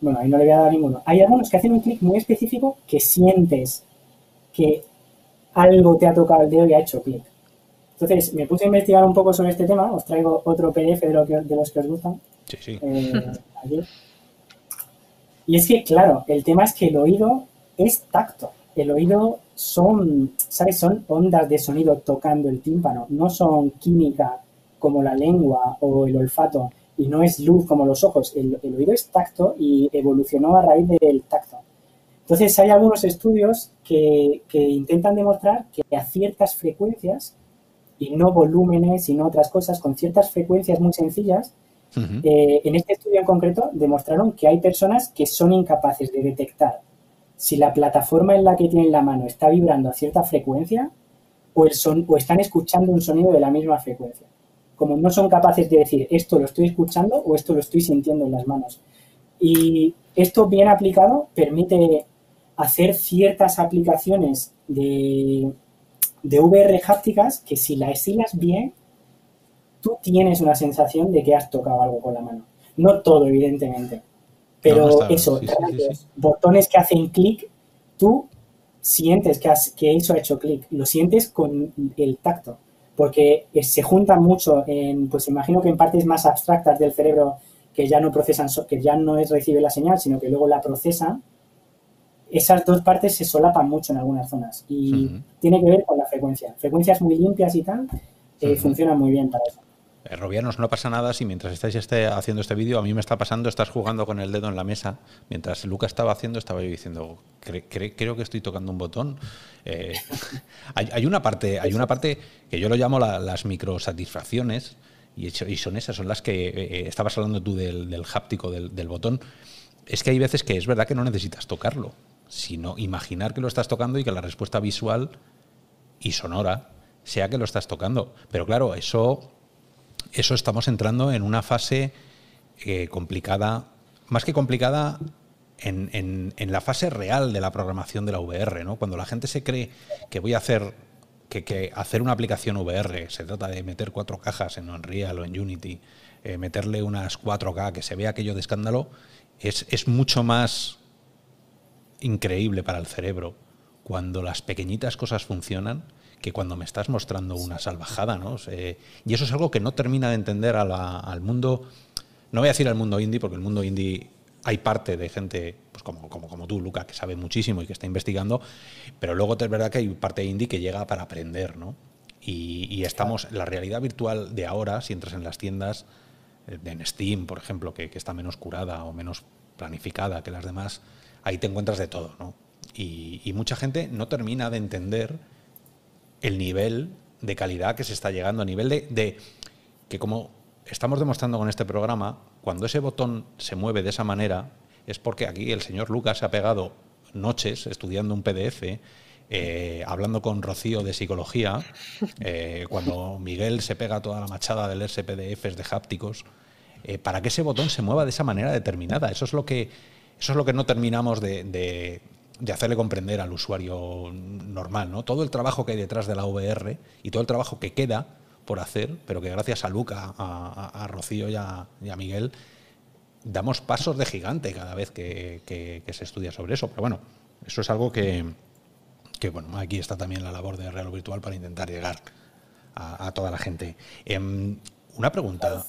Bueno, ahí no le voy a dar ninguno. Hay algunos que hacen un clic muy específico que sientes que algo te ha tocado el dedo y ha hecho clic. Entonces, me puse a investigar un poco sobre este tema. Os traigo otro PDF de, lo que, de los que os gustan. Sí, sí. Eh, y es que, claro, el tema es que el oído es tacto. El oído son, ¿sabes? Son ondas de sonido tocando el tímpano, no son química como la lengua o el olfato y no es luz como los ojos. El, oído es tacto y evolucionó a raíz del tacto. Entonces hay algunos estudios que, intentan demostrar que a ciertas frecuencias, y no volúmenes, sino otras cosas, con ciertas frecuencias muy sencillas, eh, en este estudio en concreto demostraron que hay personas que son incapaces de detectar si la plataforma en la que tienen la mano está vibrando a cierta frecuencia o, el son, o están escuchando un sonido de la misma frecuencia. Como no son capaces de decir esto lo estoy escuchando o esto lo estoy sintiendo en las manos. Y esto bien aplicado permite hacer ciertas aplicaciones de, de VR hápticas que si las silas bien, tú tienes una sensación de que has tocado algo con la mano. No todo, evidentemente. Pero eso, botones que hacen clic, tú sientes que, que eso ha hecho clic, lo sientes con el tacto, porque se juntan mucho en, pues imagino que en partes más abstractas del cerebro que ya no procesan, que ya no es recibe la señal, sino que luego la procesan, esas dos partes se solapan mucho en algunas zonas y tiene que ver con la frecuencia. Frecuencias muy limpias y tal eh, funcionan muy bien para eso. Eh, Robianos, no pasa nada si mientras estáis este, haciendo este vídeo, a mí me está pasando, estás jugando con el dedo en la mesa. Mientras Lucas estaba haciendo, estaba yo diciendo, creo que estoy tocando un botón. Eh, hay, una parte, hay una parte que yo lo llamo las microsatisfacciones, y, y son esas, son las que eh, estabas hablando tú del, háptico, del, botón. Es que hay veces que es verdad que no necesitas tocarlo, sino imaginar que lo estás tocando y que la respuesta visual y sonora sea que lo estás tocando. Pero claro, eso eso estamos entrando en una fase eh, complicada, más que complicada, en, la fase real de la programación de la VR, ¿no? Cuando la gente se cree que voy a hacer que, hacer una aplicación VR se trata de meter cuatro cajas en Unreal o en Unity, eh, meterle unas 4K, que se vea aquello de escándalo, es, es mucho más increíble para el cerebro cuando las pequeñitas cosas funcionan que cuando me estás mostrando una salvajada, ¿no? y eso es algo que no termina de entender al mundo, no voy a decir al mundo indie, porque el mundo indie hay parte de gente pues como, como, como tú, Luca, que sabe muchísimo y que está investigando, pero luego es verdad que hay parte indie que llega para aprender, ¿no? Y, estamos, la realidad virtual de ahora, si entras en las tiendas, eh, en Steam, por ejemplo, que, que está menos curada o menos planificada que las demás, ahí te encuentras de todo, ¿no? Y, mucha gente no termina de entender el nivel de calidad que se está llegando, a nivel de, que como estamos demostrando con este programa, cuando ese botón se mueve de esa manera, es porque aquí el señor Lucas se ha pegado noches estudiando un PDF, eh, hablando con Rocío de psicología, eh, cuando Miguel se pega toda la machada de leerse PDFs de hápticos, eh, para que ese botón se mueva de esa manera determinada. Eso es lo que, eso es lo que no terminamos de, de hacerle comprender al usuario normal, ¿no? Todo el trabajo que hay detrás de la VR y todo el trabajo que queda por hacer, pero que gracias a Luca, a, Rocío y a, Miguel, damos pasos de gigante cada vez que, se estudia sobre eso. Pero bueno, eso es algo que, bueno, aquí está también la labor de Real Virtual para intentar llegar a, toda la gente. Em, una pregunta,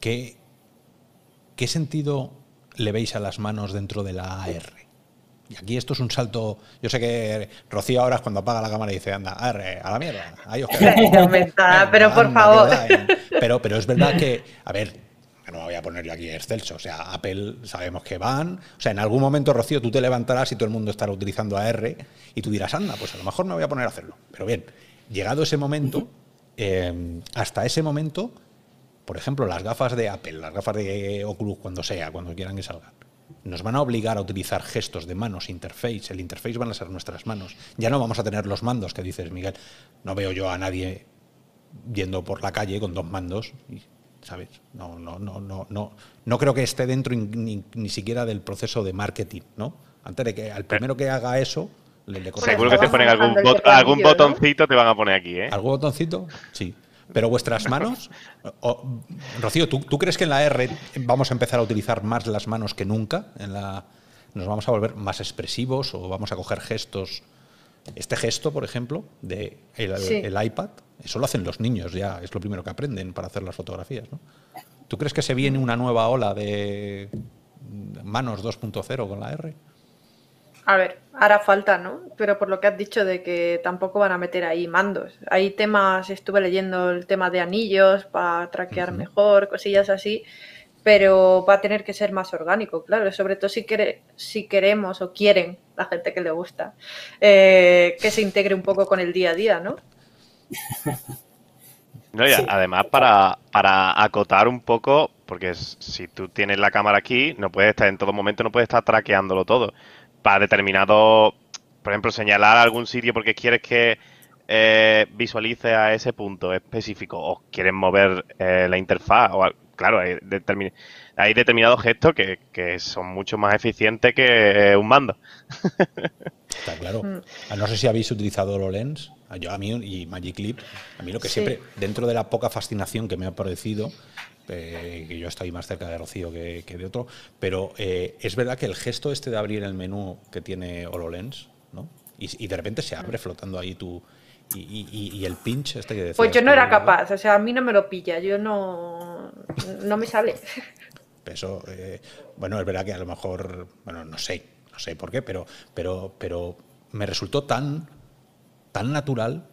¿qué, ¿qué sentido le veis a las manos dentro de la AR? Y aquí esto es un salto. Yo sé que Rocío ahora es cuando apaga la cámara y dice, anda, AR, a la mierda. Ahí os pero por favor. Pero, pero es verdad que, a ver, no me voy a poner yo aquí excelso. O sea, Apple sabemos que van. O sea, en algún momento, Rocío, tú te levantarás y todo el mundo estará utilizando AR y tú dirás, anda, pues a lo mejor me voy a poner a hacerlo. Pero bien, llegado ese momento, eh, hasta ese momento, por ejemplo, las gafas de Apple, las gafas de Oculus, cuando sea, cuando quieran que salgan, nos van a obligar a utilizar gestos de manos, interface. El interface van a ser nuestras manos. Ya no vamos a tener los mandos que dices, Miguel. No veo yo a nadie yendo por la calle con dos mandos. ¿Sabes? No, no, no, no, no. No creo que esté dentro ni, siquiera del proceso de marketing, ¿no? Antes de que al primero que haga eso, le, le Seguro que te ponen algún, algún botoncito, te van a poner aquí, ¿eh? ¿Algún botoncito? Sí. Pero vuestras manos, Rocío, ¿tú, crees que en la R vamos a empezar a utilizar más las manos que nunca? En la, ¿Nos vamos a volver más expresivos o vamos a coger gestos? Este gesto, por ejemplo, de el, iPad, eso lo hacen los niños ya, es lo primero que aprenden para hacer las fotografías. ¿no? ¿Tú crees que se viene una nueva ola de manos 2.0 con la R? A ver, hará falta, ¿no? Pero por lo que has dicho de que tampoco van a meter ahí mandos. Hay temas, estuve leyendo el tema de anillos para traquear mejor, cosillas así, pero va a tener que ser más orgánico, claro, sobre todo si, si queremos o quieren la gente que le gusta, eh, que se integre un poco con el día a día, ¿no? No, y además para, para acotar un poco, porque si tú tienes la cámara aquí, no puedes estar en todo momento, no puedes estar traqueándolo todo para determinado, por ejemplo, señalar algún sitio porque quieres que eh, visualice a ese punto específico o quieres mover eh, la interfaz o claro, hay, hay determinados gestos que, son mucho más eficientes que un mando. Está claro. Mm. Ah, no sé si habéis utilizado HoloLens, yo a mí y Magic Clip, a mí lo que siempre, dentro de la poca fascinación que me ha parecido, eh, que yo estoy más cerca de Rocío que, de otro, pero eh, es verdad que el gesto este de abrir el menú que tiene HoloLens, ¿no? Y, de repente se abre flotando ahí tu... Y, el pinch este que decías, Pues yo no era capaz, o sea, a mí no me lo pilla, yo no... No me sale. Eso, eh, bueno, es verdad que a lo mejor, bueno, no sé, no sé por qué, pero, pero, pero me resultó tan, tan natural,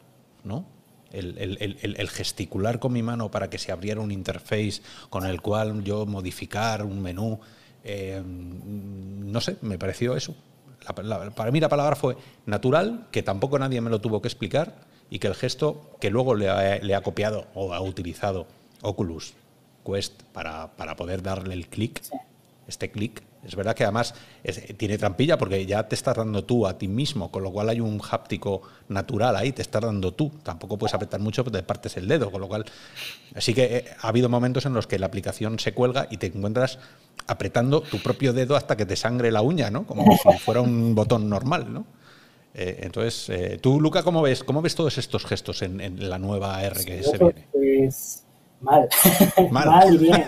¿no? El, gesticular con mi mano para que se abriera un interface con el cual yo modificar un menú. Eh, no sé, me pareció eso. para mí la palabra fue natural, que tampoco nadie me lo tuvo que explicar y que el gesto que luego le ha, copiado o ha utilizado Oculus Quest para, para poder darle el clic, este clic, es verdad que además tiene trampilla porque ya te estás dando tú a ti mismo, con lo cual hay un háptico natural ahí, te estás dando tú. Tampoco puedes apretar mucho, pero te partes el dedo, con lo cual. Así que eh, ha habido momentos en los que la aplicación se cuelga y te encuentras apretando tu propio dedo hasta que te sangre la uña, ¿no? Como si fuera un botón normal, ¿no? Eh, entonces, eh, tú, Luca, ¿cómo ves, ¿cómo ves todos estos gestos en, la nueva R que se viene? Pues mal, mal, y bien.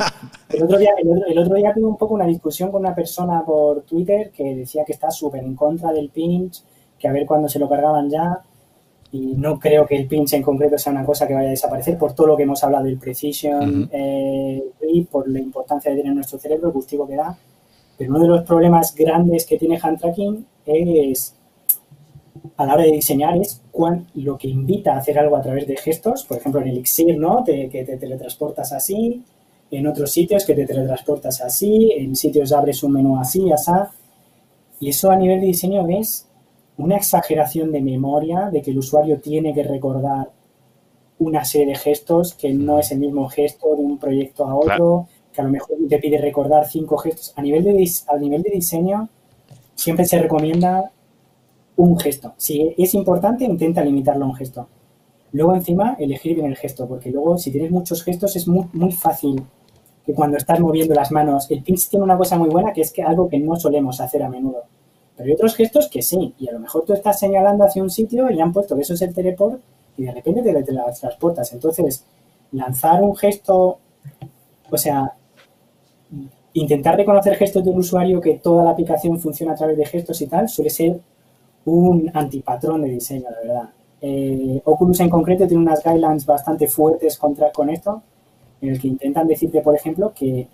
El otro, día, el, otro, día tuve un poco una discusión con una persona por Twitter que decía que está súper en contra del pinch, que a ver cuándo se lo cargaban ya. Y no creo que el pinch en concreto sea una cosa que vaya a desaparecer por todo lo que hemos hablado del precision y eh, por la importancia de tener nuestro cerebro, el gustico que da. Pero uno de los problemas grandes que tiene hand tracking es a la hora de diseñar es lo que invita a hacer algo a través de gestos, por ejemplo en Elixir, ¿no? que te teletransportas así, en otros sitios que te teletransportas así, en sitios abres un menú así, así. Y eso a nivel de diseño es una exageración de memoria, de que el usuario tiene que recordar una serie de gestos que no es el mismo gesto de un proyecto a otro, que a lo mejor te pide recordar cinco gestos. A nivel de, a nivel de diseño, siempre se recomienda un gesto. Si es importante, intenta limitarlo a un gesto. Luego encima elegir bien el gesto, porque luego si tienes muchos gestos es muy, muy fácil que cuando estás moviendo las manos, el pinch tiene una cosa muy buena que es que algo que no solemos hacer a menudo. Pero hay otros gestos que sí, y a lo mejor tú estás señalando hacia un sitio y han puesto que eso es el teleport y de repente te, te transportas. Entonces, lanzar un gesto, o sea, intentar reconocer gestos del usuario que toda la aplicación funciona a través de gestos y tal, suele ser un antipatrón de diseño, la verdad. Eh, Oculus en concreto tiene unas guidelines bastante fuertes contra, con esto, en el que intentan decirte, por ejemplo, que,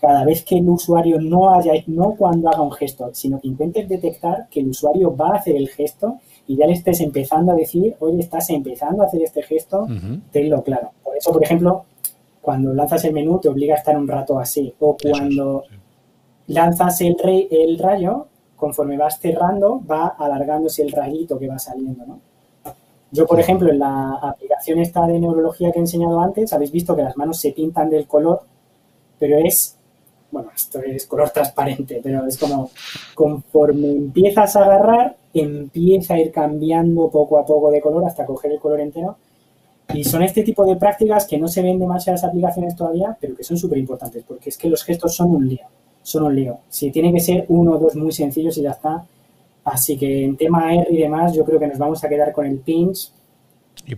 cada vez que el usuario no haya, no cuando haga un gesto, sino que intentes detectar que el usuario va a hacer el gesto y ya le estés empezando a decir, oye, estás empezando a hacer este gesto, tenlo claro. Por eso, por ejemplo, cuando lanzas el menú te obliga a estar un rato así. O cuando lanzas el, el rayo, conforme vas cerrando, va alargándose el rayito que va saliendo. Yo, por ejemplo, en la aplicación esta de neurología que he enseñado antes, habéis visto que las manos se pintan del color, pero es, bueno, esto es color transparente, pero es como conforme empiezas a agarrar, empieza a ir cambiando poco a poco de color hasta coger el color entero. Y son este tipo de prácticas que no se ven demasiadas aplicaciones todavía, pero que son súper importantes, porque es que los gestos son un lío, son un lío. Si tiene que ser uno o dos muy sencillos y ya está, Así que en tema R y demás, yo creo que nos vamos a quedar con el pinch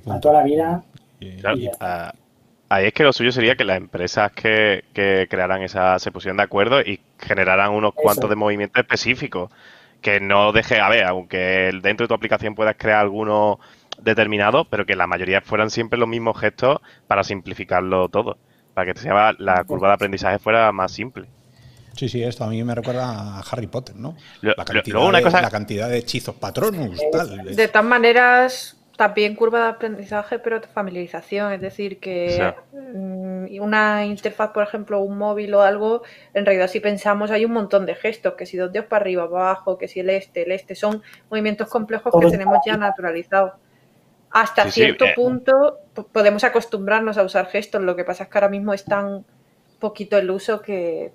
a toda la vida. ahí es que lo suyo sería que las empresas que, crearan esa se pusieran de acuerdo y generaran unos cuantos de movimientos específicos. Que no deje, a ver, aunque dentro de tu aplicación puedas crear algunos determinados, pero que la mayoría fueran siempre los mismos gestos para simplificarlo todo. Para que sea la curva de aprendizaje fuera más simple. Sí, sí, esto a mí me recuerda a Harry Potter, ¿no? la, cantidad de, la cantidad de hechizos patronus, tal. De todas maneras, también curva de aprendizaje, pero de familiarización. Es decir, que mm, una interfaz, por ejemplo, un móvil o algo, en realidad si pensamos hay un montón de gestos, que si dos dedos para arriba, para abajo, que si el este, el este, son movimientos complejos que tenemos ya naturalizados. Hasta cierto eh, punto podemos acostumbrarnos a usar gestos, lo que pasa es que ahora mismo es tan poquito el uso que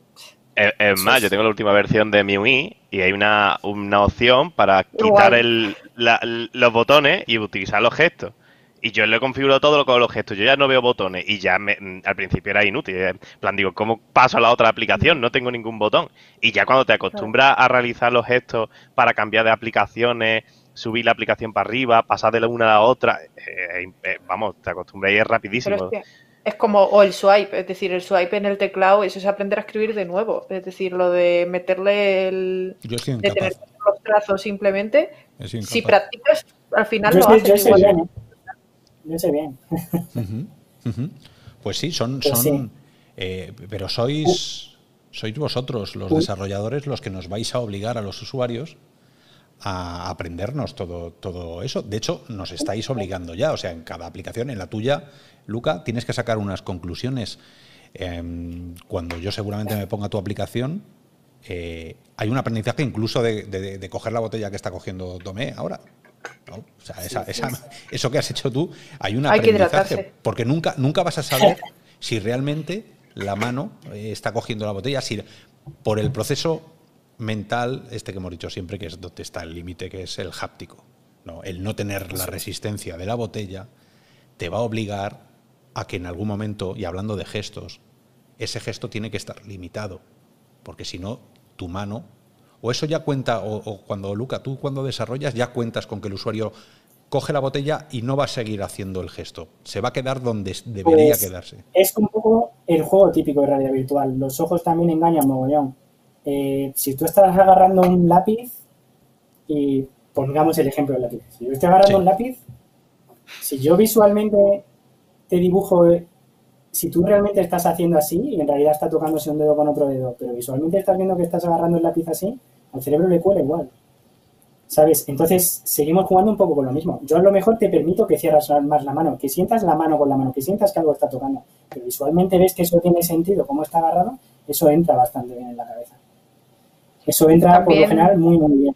es, más, yo tengo la última versión de MIUI y hay una, opción para quitar los botones y utilizar los gestos. Y yo le he configurado todo con los gestos. Yo ya no veo botones y ya al principio era inútil. En plan, digo, ¿cómo paso a la otra aplicación? No tengo ningún botón. Y ya cuando te acostumbras a realizar los gestos para cambiar de aplicaciones, subir la aplicación para arriba, pasar de la una a la otra, eh, eh, eh, vamos, te acostumbras y es rapidísimo. Es como, o el swipe, es decir, el swipe en el teclado, eso es aprender a escribir de nuevo. Es decir, lo de meterle el. Yo de tener los trazos simplemente. Si practicas, al final lo haces. Yo sé bien. ¿eh? Yo sé bien. Pues sí, son. Pues son eh, pero sois. Sois vosotros, los desarrolladores, los que nos vais a obligar a los usuarios a aprendernos todo, todo eso. De hecho, nos estáis obligando ya. O sea, en cada aplicación, en la tuya, Luca, tienes que sacar unas conclusiones. Em, cuando yo seguramente me ponga tu aplicación, eh, hay un aprendizaje incluso de, coger la botella que está cogiendo Tomé ahora. O sea, eso que has hecho tú, hay un aprendizaje. porque nunca, nunca vas a saber si realmente la mano eh, está cogiendo la botella, si por el proceso mental, este que hemos dicho siempre, que es donde está el límite, que es el háptico. ¿no? El no tener la resistencia de la botella te va a obligar a que en algún momento, y hablando de gestos, ese gesto tiene que estar limitado, porque si no, tu mano, o eso ya cuenta, o, cuando, Luca, tú cuando desarrollas ya cuentas con que el usuario coge la botella y no va a seguir haciendo el gesto, se va a quedar donde debería pues quedarse. Es un poco el juego típico de realidad virtual, los ojos también engañan mogollón. Eh, si tú estás agarrando un lápiz, y pongamos el ejemplo del lápiz, si yo estoy agarrando un lápiz, si yo visualmente te dibujo, si tú realmente estás haciendo así y en realidad está tocándose un dedo con otro dedo, pero visualmente estás viendo que estás agarrando el lápiz así, al cerebro le cuela igual. ¿Sabes? Entonces, seguimos jugando un poco con lo mismo. Yo a lo mejor te permito que cierras más la mano, que sientas la mano con la mano, que sientas que algo está tocando, pero visualmente ves que eso tiene sentido, cómo está agarrado, eso entra bastante bien en la cabeza. Eso entra por lo general muy, muy bien.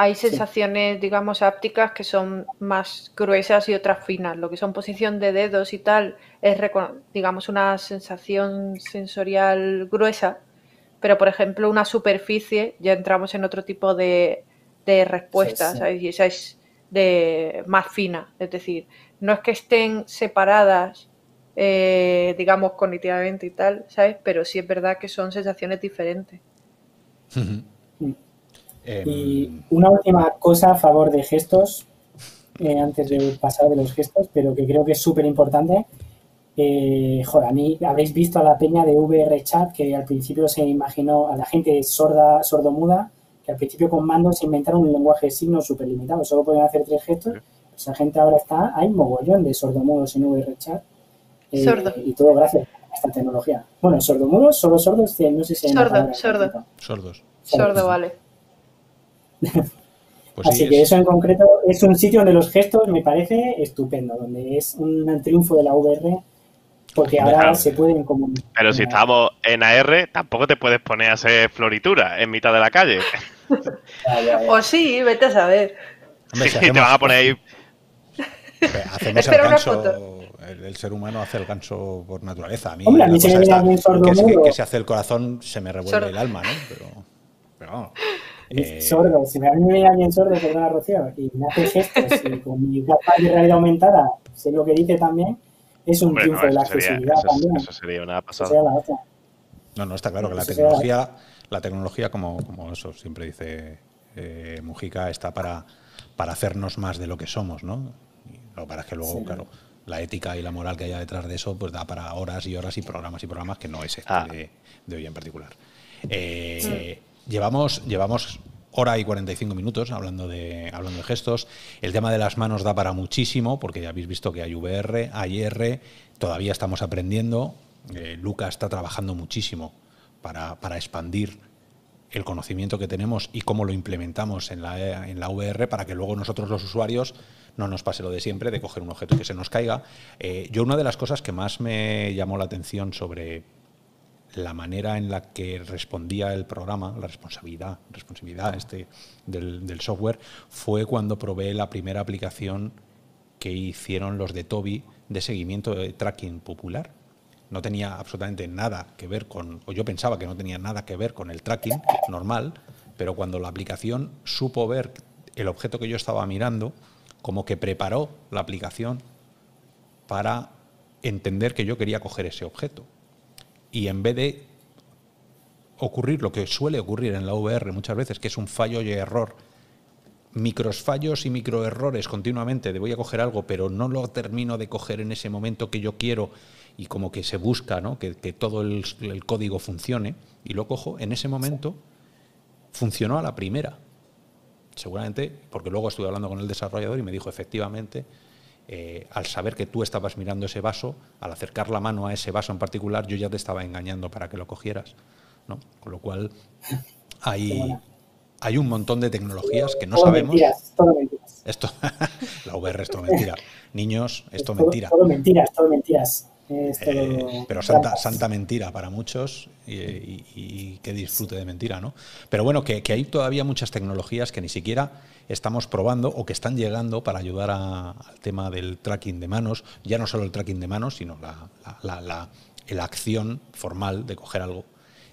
Hay sensaciones, digamos, ápticas que son más gruesas y otras finas. Lo que son posición de dedos y tal es, digamos, una sensación sensorial gruesa, pero por ejemplo una superficie ya entramos en otro tipo de, respuestas y esa es de más fina. Es decir, no es que estén separadas, eh, digamos, cognitivamente y tal, ¿sabes? Pero sí es verdad que son sensaciones diferentes. Y em, una última cosa a favor de gestos, eh, antes de pasar de los gestos, pero que creo que es súper importante. Eh, joder, a mí habréis visto a la peña de VR Chat que al principio se imaginó a la gente sorda, sordomuda, que al principio con mando se inventaron un lenguaje de signos súper limitado, solo podían hacer tres gestos. Esa gente ahora está, hay mogollón de sordomudos en VR Chat. Eh, y todo gracias esta tecnología. Bueno, sordomudos, solo sordos, no sé si hay Sordo, sordo. Sordos. Sordo, vale. Pues Así que eso en concreto es un sitio donde los gestos me parece estupendo, donde es un triunfo de la VR porque ahora se pueden comunicar. Pero si estamos en AR, tampoco te puedes poner a hacer floritura en mitad de la calle. O sí, vete a saber. te van a poner ahí. Hacemos el ganso. El, ser humano hace el ganso por naturaleza. A mí, Hombre, a mí se me viene sordo que, es que, se hace el corazón, se me revuelve el alma, ¿no? Pero, pero eh... Sordo, si me viene alguien sordo, perdona Rocío, y me hace gestos y con mi gafas de realidad aumentada, sé lo que dice también, es un triunfo de la accesibilidad también. Eso sería una pasada. No, no, está claro que la tecnología, la tecnología como, como eso siempre dice eh, Mujica, está para, para hacernos más de lo que somos, ¿no? lo para que luego, claro, la ética y la moral que haya detrás de eso, pues da para horas y horas y programas y programas que no es este ah. de, hoy en particular. Eh, llevamos, llevamos hora y 45 minutos hablando de, hablando de gestos. El tema de las manos da para muchísimo, porque ya habéis visto que hay VR, hay R, todavía estamos aprendiendo. Eh, Luca está trabajando muchísimo para, para, expandir el conocimiento que tenemos y cómo lo implementamos en la, en la VR para que luego nosotros los usuarios no nos pase lo de siempre, de coger un objeto que se nos caiga. Eh, yo una de las cosas que más me llamó la atención sobre la manera en la que respondía el programa, la responsabilidad, responsabilidad este del, software, fue cuando probé la primera aplicación que hicieron los de Toby de seguimiento de tracking popular. No tenía absolutamente nada que ver con, o yo pensaba que no tenía nada que ver con el tracking normal, pero cuando la aplicación supo ver el objeto que yo estaba mirando, como que preparó la aplicación para entender que yo quería coger ese objeto y en vez de ocurrir lo que suele ocurrir en la VR muchas veces, que es un fallo y error, micros fallos y microerrores continuamente de voy a coger algo, pero no lo termino de coger en ese momento que yo quiero y como que se busca ¿no? que, todo el, el, código funcione y lo cojo, en ese momento funcionó a la primera. Seguramente, porque luego estuve hablando con el desarrollador y me dijo efectivamente eh, al saber que tú estabas mirando ese vaso, al acercar la mano a ese vaso en particular, yo ya te estaba engañando para que lo cogieras. ¿no? Con lo cual, hay, hay un montón de tecnologías que no sabemos. Mentiras, todo mentiras. Esto, la VR es todo mentira. Niños, esto es mentira. Todo mentiras, todo mentiras. Eh, pero santa, santa mentira para muchos y, que disfrute de mentira, ¿no? Pero bueno, que, hay todavía muchas tecnologías que ni siquiera estamos probando o que están llegando para ayudar al tema del tracking de manos, ya no solo el tracking de manos, sino la, la, acción formal de coger algo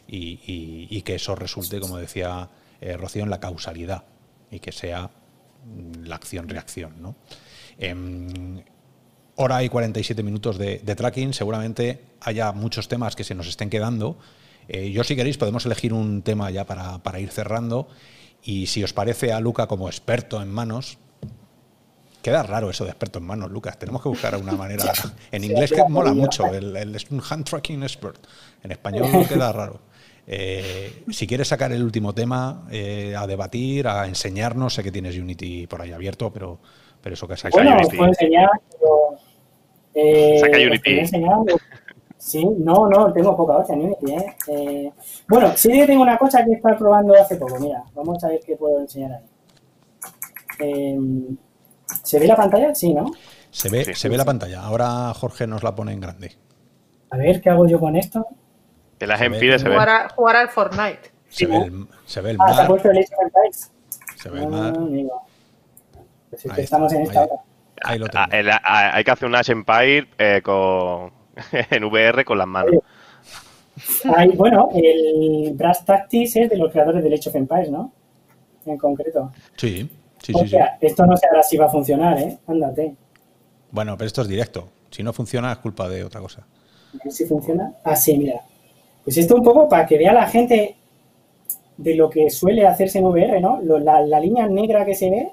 y, que eso resulte, como decía eh, Rocío, en la causalidad y que sea mm, la acción-reacción, ¿no? Em, hora y 47 minutos de, tracking. Seguramente haya muchos temas que se nos estén quedando. Eh, yo, si queréis, podemos elegir un tema ya para, ir cerrando. Y si os parece a Luca como experto en manos, queda raro eso de experto en manos, Lucas. Tenemos que buscar una manera. En inglés que mola mucho, el, el, un hand tracking expert. En español queda raro. Eh, si quieres sacar el último tema eh, a debatir, a enseñarnos, sé que tienes Unity por ahí abierto, pero, pero eso que sacáis Bueno, os puedo enseñar, pero eh, Saca Unity. Sí, no, no, tengo poca hostia en Unity. ¿eh? ¿eh? bueno, sí tengo una cosa que he probando hace poco. Mira, vamos a ver qué puedo enseñar ahí. Em, ¿Se ve la pantalla? Sí, ¿no? Se ve, se ve la pantalla. Ahora Jorge nos la pone en grande. A ver, ¿qué hago yo con esto? Que la gente se ve. Jugar, al Fortnite. Se, ve el, se ve el ah, mar. ¿se ha puesto el Se ve el mar. Ah, pues estamos en esta hora. Ahí lo ah, ah, hay que hacer un Ash Empire eh, con, en VR con las manos. bueno, el Brass Tactics es de los creadores del Age of Empires, ¿no? En concreto. Sí, sí, sí, sí, Esto no sé ahora si va a funcionar, ¿eh? Ándate. Bueno, pero esto es directo. Si no funciona es culpa de otra cosa. A ver si funciona. Ah, sí, mira. Pues esto un poco para que vea la gente de lo que suele hacerse en VR, ¿no? la, la línea negra que se ve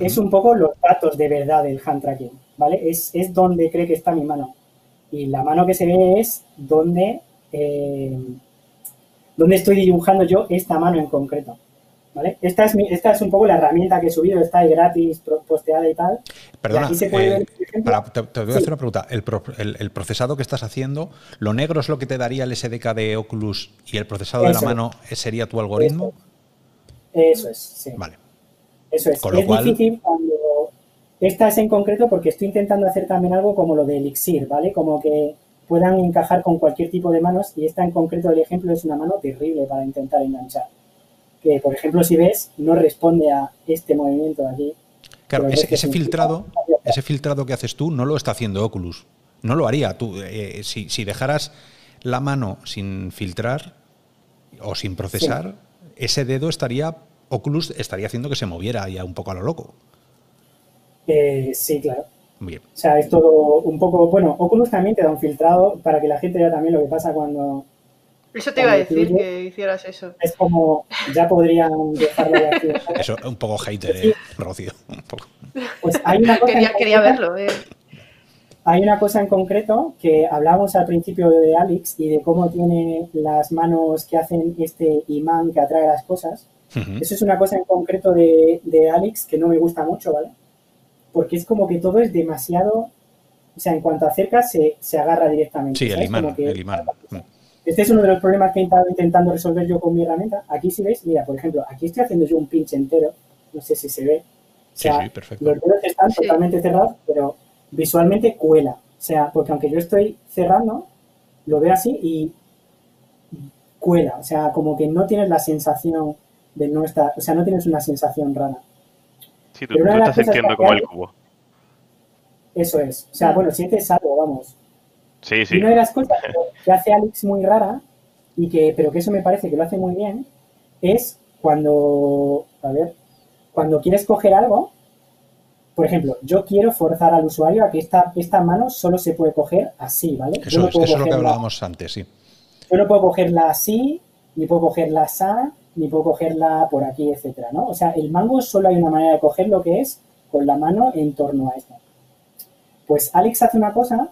es un poco los datos de verdad del hand tracking, ¿vale? Es, es donde cree que está mi mano. Y la mano que se ve es donde, eh, donde estoy dibujando yo esta mano en concreto, Esta es, esta es un poco la herramienta que he subido, está ahí gratis, posteada y tal. Perdona, te, voy a hacer una pregunta. El, procesado que estás haciendo, ¿lo negro es lo que te daría el SDK de Oculus y el procesado de la mano sería tu algoritmo? Eso es, sí. Vale. Eso es. es difícil cuando... Esta es en concreto porque estoy intentando hacer también algo como lo de Elixir, ¿vale? Como que puedan encajar con cualquier tipo de manos y esta en concreto el ejemplo es una mano terrible para intentar enganchar que, por ejemplo, si ves, no responde a este movimiento de aquí. Claro, ese, filtrado, ese filtrado que haces tú no lo está haciendo Oculus. No lo haría. Tú, eh, si, dejaras la mano sin filtrar o sin procesar, ese dedo estaría, Oculus estaría haciendo que se moviera ya un poco a lo loco. Eh, sí, claro. Bien. O sea, es todo un poco. Bueno, Oculus también te da un filtrado para que la gente vea también lo que pasa cuando eso te iba a decir que hicieras eso. Es como, ya podrían dejarlo de aquí. Eso, un poco hater, eh, Rocío. Un poco. Pues hay una cosa quería, quería verlo. Eh. Hay una cosa en concreto que hablábamos al principio de Alex y de cómo tiene las manos que hacen este imán que atrae las cosas. Eso es una cosa en concreto de, de Alex que no me gusta mucho, ¿vale? Porque es como que todo es demasiado. O sea, en cuanto acercas, se, se agarra directamente. Sí, el imán. el imán. Este es uno de los problemas que he estado intentando resolver yo con mi herramienta. Aquí si veis, mira, por ejemplo, aquí estoy haciendo yo un pinche entero. No sé si se ve. O sea, sí, perfecto. los dedos están totalmente cerrados, pero visualmente cuela. O sea, porque aunque yo estoy cerrando, lo veo así y cuela. O sea, como que no tienes la sensación de no estar, o sea, no tienes una sensación rara. Sí, tú, estás sintiendo como el cubo. Eso es. O sea, bueno, sientes algo, vamos. Sí, sí. una de las cosas que hace Alex muy rara, y que, pero que eso me parece que lo hace muy bien, es cuando, a ver, cuando quieres coger algo, por ejemplo, yo quiero forzar al usuario a que esta, esta mano solo se puede coger así, ¿vale? Eso, es, lo que hablábamos antes, sí. Yo no puedo cogerla así, ni puedo cogerla así, ni puedo cogerla por aquí, etcétera, ¿no? O sea, el mango solo hay una manera de coger lo que es con la mano en torno a esto. Pues Alex hace una cosa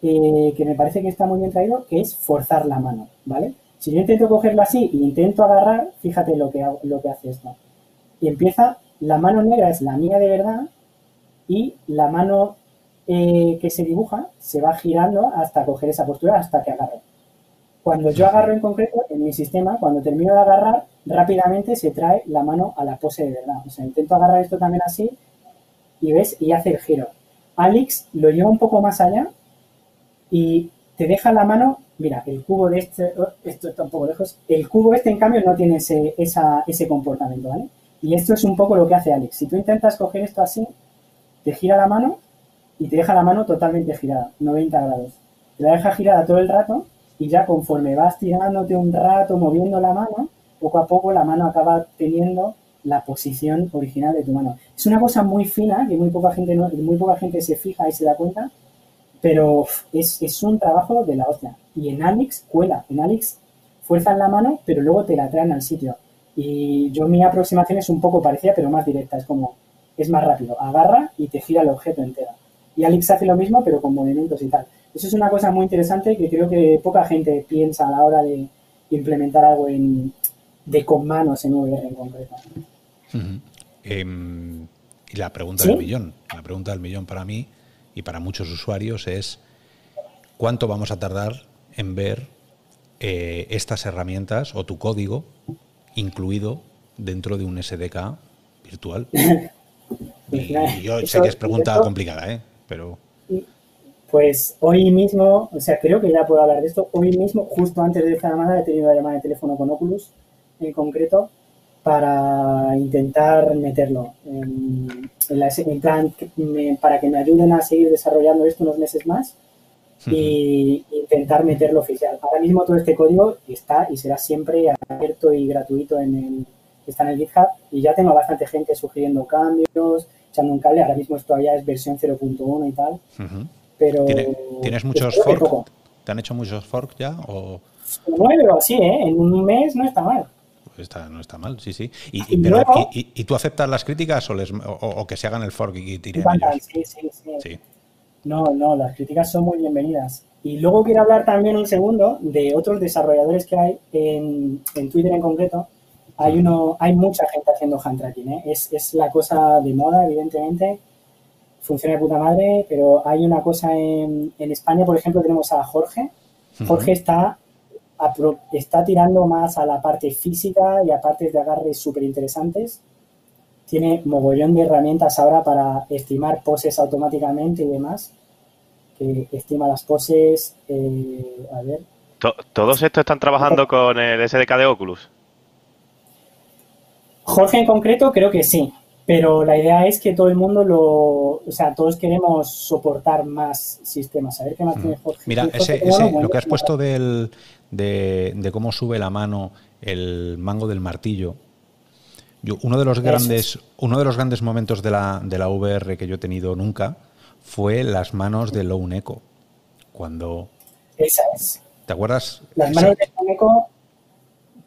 eh, que me parece que está muy bien traído, que es forzar la mano, ¿vale? Si yo intento cogerla así e intento agarrar, fíjate lo que, lo que hace esto. Y empieza, la mano negra es la mía de verdad y la mano eh, que se dibuja se va girando hasta coger esa postura, hasta que agarre. Cuando yo agarro en concreto, en mi sistema, cuando termino de agarrar, rápidamente se trae la mano a la pose de verdad. O sea, intento agarrar esto también así y ves, y hace el giro. Alex lo lleva un poco más allá y te deja la mano, mira, el cubo de este, oh, esto está un poco lejos, el cubo este en cambio no tiene ese, ese comportamiento, ¿vale? Y esto es un poco lo que hace Alex. Si tú intentas coger esto así, te gira la mano y te deja la mano totalmente girada, 90 grados. Te la deja girada todo el rato y ya conforme vas tirándote un rato, moviendo la mano, poco a poco la mano acaba teniendo la posición original de tu mano. Es una cosa muy fina que muy poca gente, muy poca gente se fija y se da cuenta, pero es, es, un trabajo de la hostia. Y en Alix cuela. En Alix fuerzan la mano, pero luego te la traen al sitio. Y yo mi aproximación es un poco parecida, pero más directa. Es como, es más rápido. Agarra y te gira el objeto entero. Y Alix hace lo mismo, pero con movimientos y tal. Eso es una cosa muy interesante que creo que poca gente piensa a la hora de implementar algo en, de con manos en VR en concreto. Em, y la pregunta del millón. La pregunta del millón para mí y para muchos usuarios es cuánto vamos a tardar en ver eh, estas herramientas o tu código incluido dentro de un SDK virtual. y, yo sé que es pregunta complicada, ¿eh? Pero... Pues hoy mismo, o sea, creo que ya puedo hablar de esto. Hoy mismo, justo antes de esta llamada, he tenido una llamada de teléfono con Oculus en concreto para intentar meterlo en, en, plan para que me ayuden a seguir desarrollando esto unos meses más y intentar meterlo oficial. Ahora mismo todo este código está y será siempre abierto y gratuito en el está en el GitHub y ya tengo bastante gente sugiriendo cambios, echando un cable. Ahora mismo esto todavía es versión 0.1 y tal. Pero ¿Tienes muchos forks? ¿Te han hecho muchos forks ya? O... Nueve o así, ¿eh? En un mes no está mal no está mal, sí, sí. ¿Y, pero, y, tú aceptas las críticas o, les, o, que se hagan el fork y tiren ellos? Sí, sí, sí, No, no, las críticas son muy bienvenidas. Y luego quiero hablar también un segundo de otros desarrolladores que hay en, Twitter en concreto, hay uno, hay mucha gente haciendo hand tracking, ¿eh? es, es, la cosa de moda, evidentemente. Funciona de puta madre, pero hay una cosa en, en España, por ejemplo, tenemos a Jorge. Jorge está, está tirando más a la parte física y a partes de agarre súper interesantes. Tiene mogollón de herramientas ahora para estimar poses automáticamente y demás. Que estima las poses. Eh, a ver. ¿Todos estos están trabajando con el SDK de Oculus? Jorge en concreto creo que sí, pero la idea es que todo el mundo lo, o sea, todos queremos soportar más sistemas. A ver qué más tiene Jorge. Mira, ese, lo que has puesto del, de, cómo sube la mano el mango del martillo. Yo, uno de los grandes, uno de los grandes momentos de la, de la VR que yo he tenido nunca fue las manos de Lone Echo. Cuando. Esa es. ¿Te acuerdas? Las manos de Lone Echo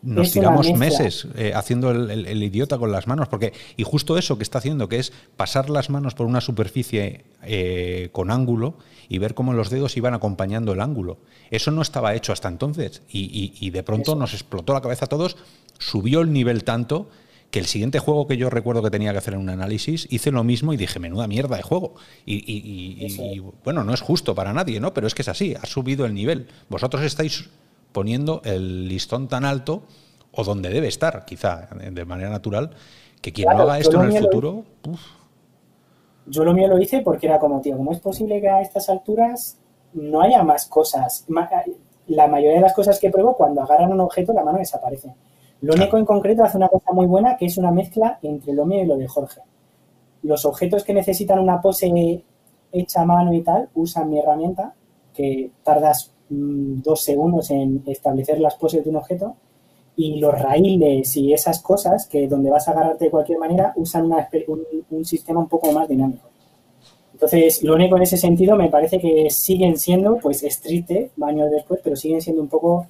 nos tiramos meses eh, haciendo el, idiota con las manos, porque y justo eso que está haciendo, que es pasar las manos por una superficie eh, con ángulo y ver cómo los dedos iban acompañando el ángulo. Eso no estaba hecho hasta entonces y, de pronto nos explotó la cabeza a todos, subió el nivel tanto que el siguiente juego que yo recuerdo que tenía que hacer en un análisis, hice lo mismo y dije, menuda mierda de juego. Y, y, bueno, no es justo para nadie, ¿no? Pero es que es así, ha subido el nivel. Vosotros estáis poniendo el listón tan alto o donde debe estar, quizá de manera natural, que quien no haga esto en el futuro. Yo lo mío lo hice porque era como, tío, ¿cómo es posible que a estas alturas no haya más cosas? La mayoría de las cosas que pruebo, cuando agarran un objeto, la mano desaparece. Lo único en concreto hace una cosa muy buena, que es una mezcla entre lo mío y lo de Jorge. Los objetos que necesitan una pose hecha a mano y tal, usan mi herramienta, que tardas Mm, dos segundos en establecer las poses de un objeto y los raíles y esas cosas que donde vas a agarrarte de cualquier manera usan un, sistema un poco más dinámico. Entonces, lo único en ese sentido me parece que siguen siendo, pues, estricte años después, pero siguen siendo un poco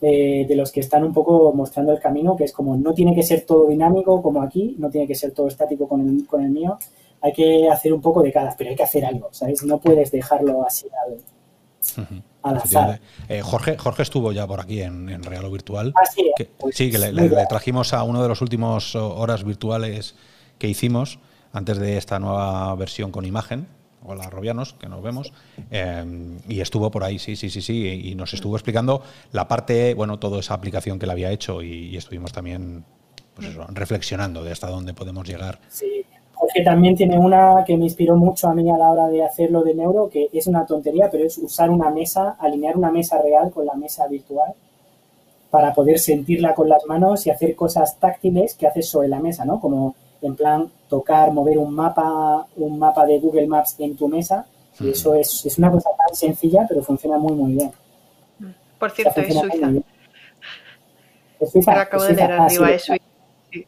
eh, de los que están un poco mostrando el camino, que es como no tiene que ser todo dinámico como aquí, no tiene que ser todo estático con el, con el mío, hay que hacer un poco de cada, pero hay que hacer algo, ¿sabes? No puedes dejarlo así al, eh, Jorge, Jorge estuvo ya por aquí en, Real o Virtual. Ah, sí, que, pues sí, que le, trajimos a uno de los últimos horas virtuales que hicimos antes de esta nueva versión con imagen. Hola, Robianos, que nos vemos. Em, y estuvo por ahí, sí, sí, sí, sí. Y nos estuvo explicando la parte, bueno, toda esa aplicación que le había hecho y, estuvimos también pues reflexionando de hasta dónde podemos llegar. Sí, Jorge también tiene una que me inspiró mucho a mí a la hora de hacerlo de neuro, que es una tontería, pero es usar una mesa, alinear una mesa real con la mesa virtual para poder sentirla con las manos y hacer cosas táctiles que haces sobre la mesa, ¿no? Como en plan tocar, mover un mapa, un mapa de Google Maps en tu mesa. Y eso es, es, una cosa tan sencilla, pero funciona muy, muy bien. Por cierto, es Suiza. Es Suiza. acabo de leer arriba, es Suiza. Sí.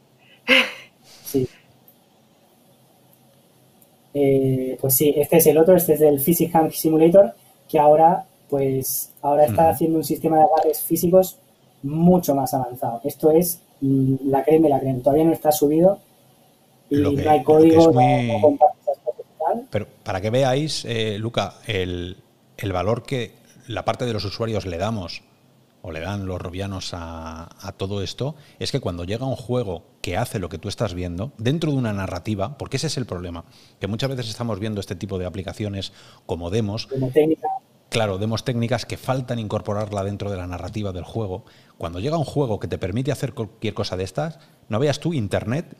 Eh, pues sí, este es el otro, este es el Physics Hand Simulator, que ahora, pues, ahora está haciendo un sistema de agarres físicos mucho más avanzado. Esto es mm, la creme la creme. Todavía no está subido y no hay código. Pero para que veáis, eh, Luca, el, el valor que la parte de los usuarios le damos o le dan los robianos a, todo esto, es que cuando llega un juego que hace lo que tú estás viendo, dentro de una narrativa, porque ese es el problema, que muchas veces estamos viendo este tipo de aplicaciones como demos, claro, demos técnicas que faltan incorporarla dentro de la narrativa del juego. Cuando llega un juego que te permite hacer cualquier cosa de estas, no veas tú, Internet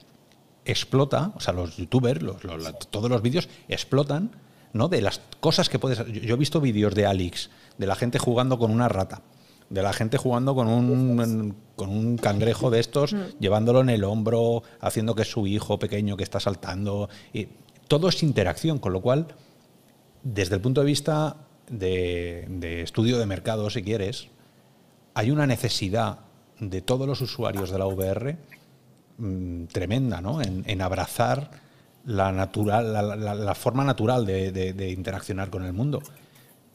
explota, o sea, los youtubers, todos los vídeos explotan, ¿no? De las cosas que puedes... Yo he visto vídeos de Alex, de la gente jugando con una rata de la gente jugando con un, con un cangrejo de estos, mm. llevándolo en el hombro, haciendo que es su hijo pequeño que está saltando. Y todo es interacción, con lo cual, desde el punto de vista de, estudio de mercado, si quieres, hay una necesidad de todos los usuarios de la VR mm, tremenda, ¿no? En, abrazar la, natural, la, forma natural de, interaccionar con el mundo.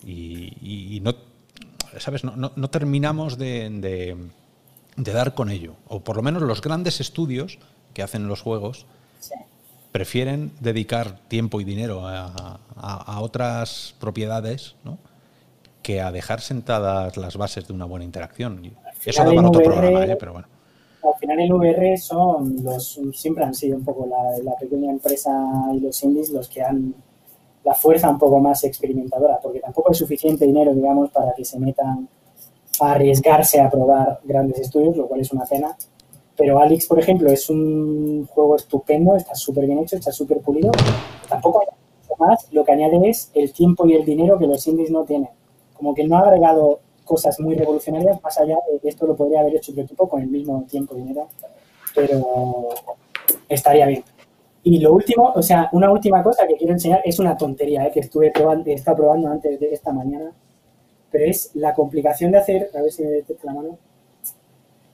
y no ¿sabes? No, terminamos de, dar con ello. O por lo menos los grandes estudios que hacen los juegos prefieren dedicar tiempo y dinero a, otras propiedades que a dejar sentadas las bases de una buena interacción. Eso da para otro programa, ¿eh? pero bueno. al final el VR son los, siempre han sido un poco la, pequeña empresa y los indies los que han la fuerza un poco más experimentadora, porque tampoco hay suficiente dinero, digamos, para que se metan a arriesgarse a probar grandes estudios, lo cual es una pena. Pero Alex, por ejemplo, es un juego estupendo, está súper bien hecho, está súper pulido. Tampoco hay más, lo que añade es el tiempo y el dinero que los indies no tienen. Como que no ha agregado cosas muy revolucionarias, más allá de esto lo podría haber hecho otro tipo con el mismo tiempo y dinero, pero estaría bien. Y lo último, o sea, una última cosa que quiero enseñar es una tontería ¿eh? que estuve probando, he probando antes de esta mañana, pero es la complicación de hacer, a ver si me detecta la mano,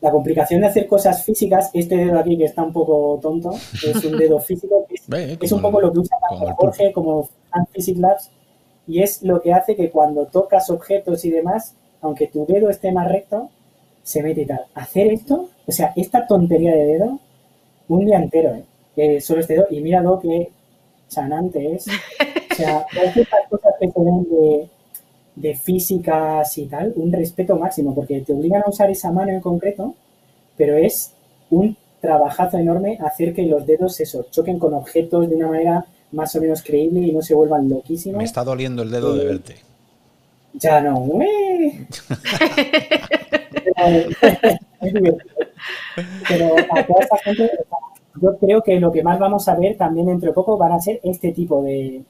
la complicación de hacer cosas físicas, este dedo aquí que está un poco tonto, es un dedo físico, es, un poco lo que usa Jorge como Physics Labs, y es lo que hace que cuando tocas objetos y demás, aunque tu dedo esté más recto, se mete y tal. Hacer esto, o sea, esta tontería de dedo, un día entero, ¿eh? Solo este dedo, y mira lo que chanante es. O sea, todas cosas que se ven de de físicas y tal, un respeto máximo, porque te obligan a usar esa mano en concreto, pero es un trabajazo enorme hacer que los dedos eso, choquen con objetos de una manera más o menos creíble y no se vuelvan loquísimos. Me está doliendo el dedo de verte. Ya no. pero a toda esta gente, yo creo que lo que más vamos a ver también dentro de poco van a ser este tipo de,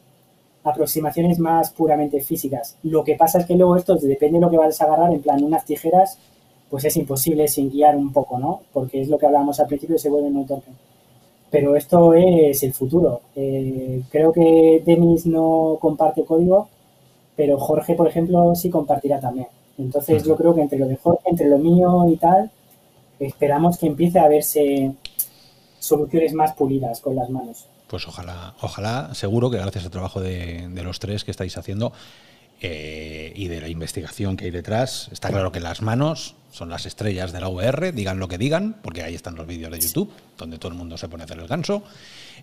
aproximaciones más puramente físicas. Lo que pasa es que luego esto, depende de lo que vayas a agarrar, en plan unas tijeras, pues es imposible sin guiar un poco, ¿no? Porque es lo que hablábamos al principio, se vuelve muy torpe. Pero esto es el futuro. Eh, creo que Denis no comparte código, pero Jorge, por ejemplo, sí compartirá también. Entonces yo creo que entre lo de Jorge, entre lo mío y tal, esperamos que empiece a verse soluciones más pulidas con las manos. Pues ojalá, ojalá, seguro que gracias al trabajo de, los tres que estáis haciendo eh, y de la investigación que hay detrás, está claro que las manos son las estrellas de la VR, digan lo que digan, porque ahí están los vídeos de YouTube, donde todo el mundo se pone a hacer el ganso,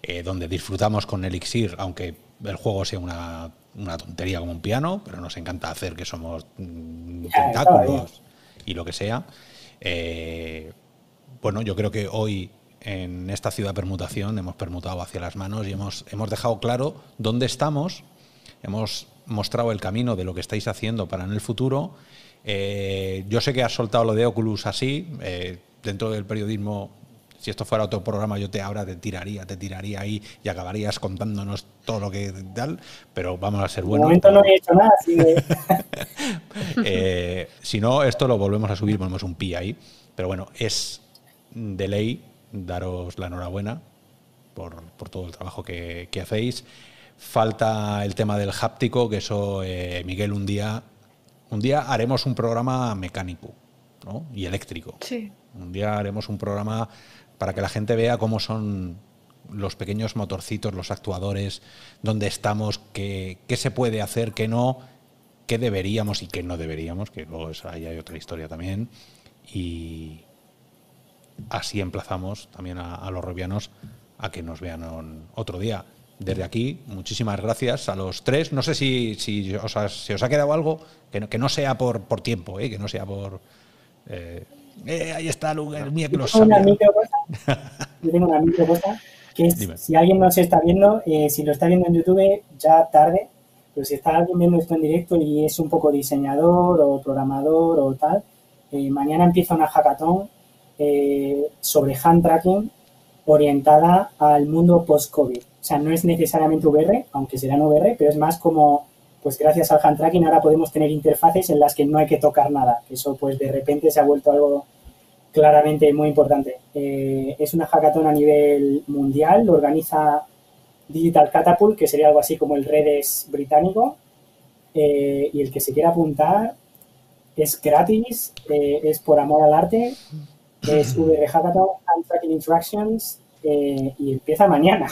eh, donde disfrutamos con Elixir, aunque el juego sea una, tontería como un piano, pero nos encanta hacer que somos mm, tentáculos y lo que sea. Eh, bueno, yo creo que hoy en esta ciudad permutación hemos permutado hacia las manos y hemos, hemos dejado claro dónde estamos, hemos mostrado el camino de lo que estáis haciendo para en el futuro. Eh, yo sé que has soltado lo de Oculus así, eh, dentro del periodismo, si esto fuera otro programa, yo te ahora te tiraría, te tiraría ahí y acabarías contándonos todo lo que tal, pero vamos a ser buenos. De momento no he hecho nada, así eh, si no, esto lo volvemos a subir, ponemos un pi ahí, pero bueno, es de ley daros la enhorabuena por, todo el trabajo que, hacéis. Falta el tema del háptico, que eso, eh, Miguel, un día, un día haremos un programa mecánico y eléctrico. Sí. Un día haremos un programa para que la gente vea cómo son los pequeños motorcitos, los actuadores, dónde estamos, qué, qué se puede hacer, qué no, qué deberíamos y qué no deberíamos, que luego ahí hay otra historia también. Y, así emplazamos también a, los robianos a que nos vean otro día. Desde aquí, muchísimas gracias a los tres. No sé si, si os, ha, os ha quedado algo que no, que no sea por, por tiempo, ¿eh? que no sea por... Eh, eh, ahí está el, el mío que lo sabe. Yo tengo una micro cosa, que es, si alguien nos está viendo, si lo está viendo en YouTube, ya tarde, pero si está alguien viendo esto en directo y es un poco diseñador o programador o tal, mañana empieza una hackathon eh, sobre hand tracking orientada al mundo post-COVID. O sea, no es necesariamente VR, aunque serán VR, pero es más como, pues gracias al hand tracking ahora podemos tener interfaces en las que no hay que tocar nada. Eso pues de repente se ha vuelto algo claramente muy importante. Eh, es una hackathon a nivel mundial, lo organiza Digital Catapult, que sería algo así como el Redes británico, eh, y el que se quiera apuntar es gratis, es por amor al arte es VR Hackathon and Tracking Interactions eh, y empieza mañana.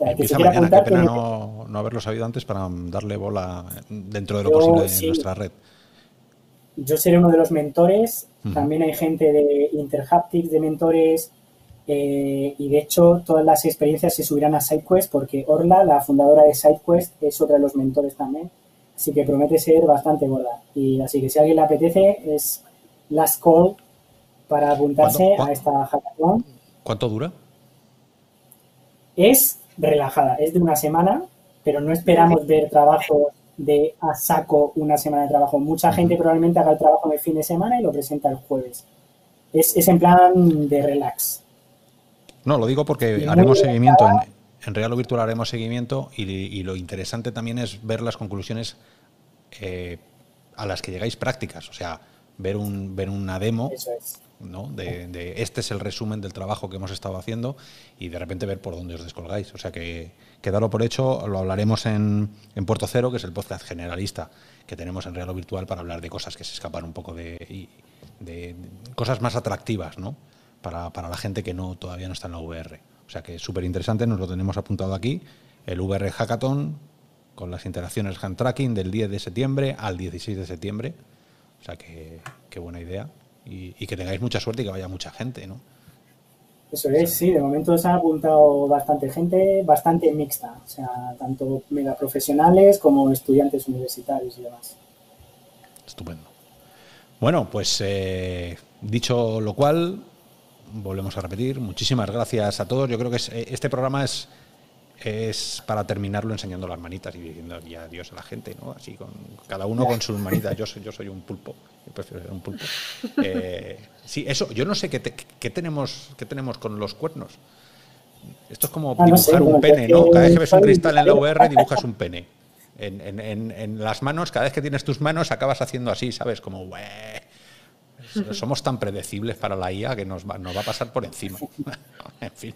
empieza mañana, qué pena no, no, haberlo sabido antes para darle bola dentro de lo posible en nuestra red. Yo seré uno de los mentores, también hay gente de Interhaptics, de mentores, eh, y de hecho todas las experiencias se subirán a SideQuest porque Orla, la fundadora de SideQuest, es otra de los mentores también. Así que promete ser bastante gorda. Y así que si a alguien le apetece, es Last Call para apuntarse a esta hackathon. ¿Cuánto dura? Es relajada, es de una semana, pero no esperamos ver trabajo de a saco una semana de trabajo. Mucha gente probablemente haga el trabajo en el fin de semana y lo presenta el jueves. Es, es en plan de relax. No, lo digo porque haremos seguimiento en, en Real o Virtual haremos seguimiento y, lo interesante también es ver las conclusiones eh, a las que llegáis prácticas. O sea, ver, un, ver una demo ¿no? De, este es el resumen del trabajo que hemos estado haciendo y de repente ver por dónde os descolgáis. O sea que quedarlo por hecho, lo hablaremos en, en Puerto Cero, que es el podcast generalista que tenemos en Real Virtual para hablar de cosas que se escapan un poco de, de, cosas más atractivas ¿no? para, para la gente que no todavía no está en la VR. O sea que es súper interesante, nos lo tenemos apuntado aquí, el VR Hackathon con las interacciones hand tracking del 10 de septiembre al 16 de septiembre. O sea que qué buena idea. Y, que tengáis mucha suerte y que vaya mucha gente, ¿no? Eso es, sí, de momento se ha apuntado bastante gente, bastante mixta, o sea, tanto mega profesionales como estudiantes universitarios y demás. Estupendo. Bueno, pues eh, dicho lo cual, volvemos a repetir, muchísimas gracias a todos. Yo creo que eh, este programa es, es para terminarlo enseñando las manitas y diciendo ya adiós a la gente, ¿no? Así con cada uno con sus manitas. Yo soy, yo soy un pulpo, yo prefiero ser un pulpo. Eh, sí, eso, yo no sé qué, tenemos, qué tenemos con los cuernos. Esto es como ah, dibujar un pene, ¿no? Cada vez que ves un cristal en la VR dibujas un pene. En, en, en, las manos, cada vez que tienes tus manos acabas haciendo así, ¿sabes? Como, somos tan predecibles para la IA que nos va, nos va a pasar por encima. en fin.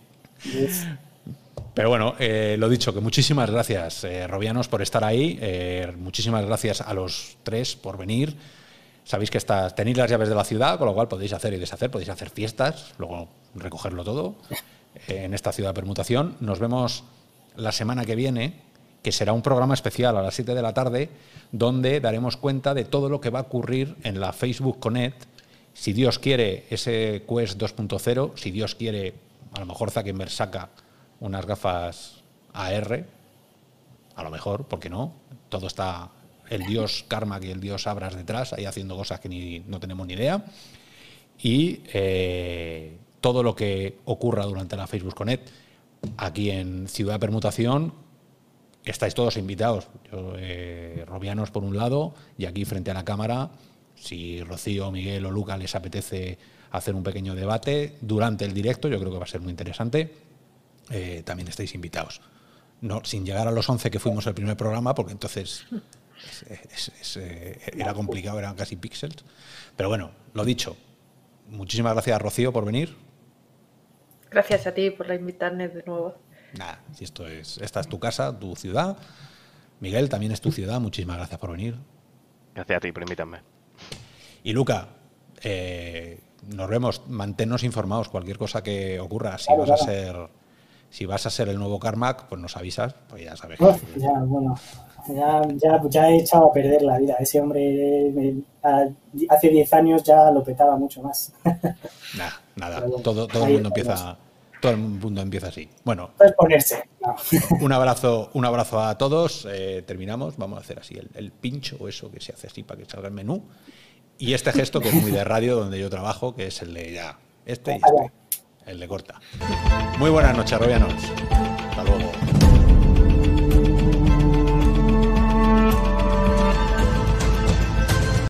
Pero bueno, eh, lo dicho, que muchísimas gracias, eh, Robianos, por estar ahí. Eh, muchísimas gracias a los tres por venir. Sabéis que está, tenéis las llaves de la ciudad, con lo cual podéis hacer y deshacer, podéis hacer fiestas, luego recogerlo todo en esta ciudad de permutación. Nos vemos la semana que viene, que será un programa especial a las 7 de la tarde, donde daremos cuenta de todo lo que va a ocurrir en la Facebook Connect si Dios quiere ese Quest 2.0, si Dios quiere, a lo mejor Zuckerberg saca unas gafas AR, a lo mejor, ¿por qué no? Todo está el dios Karma y el dios Abras detrás, ahí haciendo cosas que ni, no tenemos ni idea. Y eh, todo lo que ocurra durante la Facebook Connect, aquí en Ciudad Permutación, estáis todos invitados. Eh, Robianos por un lado y aquí frente a la cámara si Rocío, Miguel o Luca les apetece hacer un pequeño debate durante el directo, yo creo que va a ser muy interesante, eh, también estáis invitados. No, sin llegar a los 11 que fuimos el primer programa, porque entonces eh, era complicado, eran casi píxeles. Pero bueno, lo dicho, muchísimas gracias Rocío por venir. Gracias a ti por invitarme de nuevo. Nada, si esto es, esta es tu casa, tu ciudad. Miguel, también es tu ciudad, muchísimas gracias por venir. Gracias a ti por invitarme. Y Luca, eh, nos vemos, manténnos informados, cualquier cosa que ocurra, si vas a ser si vas a ser el nuevo Carmack, pues nos avisas, pues ya sabes. ya, bueno, ya, ya, he echado a perder la vida. Ese hombre hace 10 años ya lo petaba mucho más. Nada, nada, todo, todo el mundo empieza todo el mundo empieza así. Bueno, ponerse. un abrazo, un abrazo a todos. Eh, terminamos. Vamos a hacer así el, el pincho o eso que se hace así para que salga el menú. Y este gesto que es muy de radio donde yo trabajo, que es el de ya, este y este, el de corta. Muy buenas noches, Robianos. Hasta luego.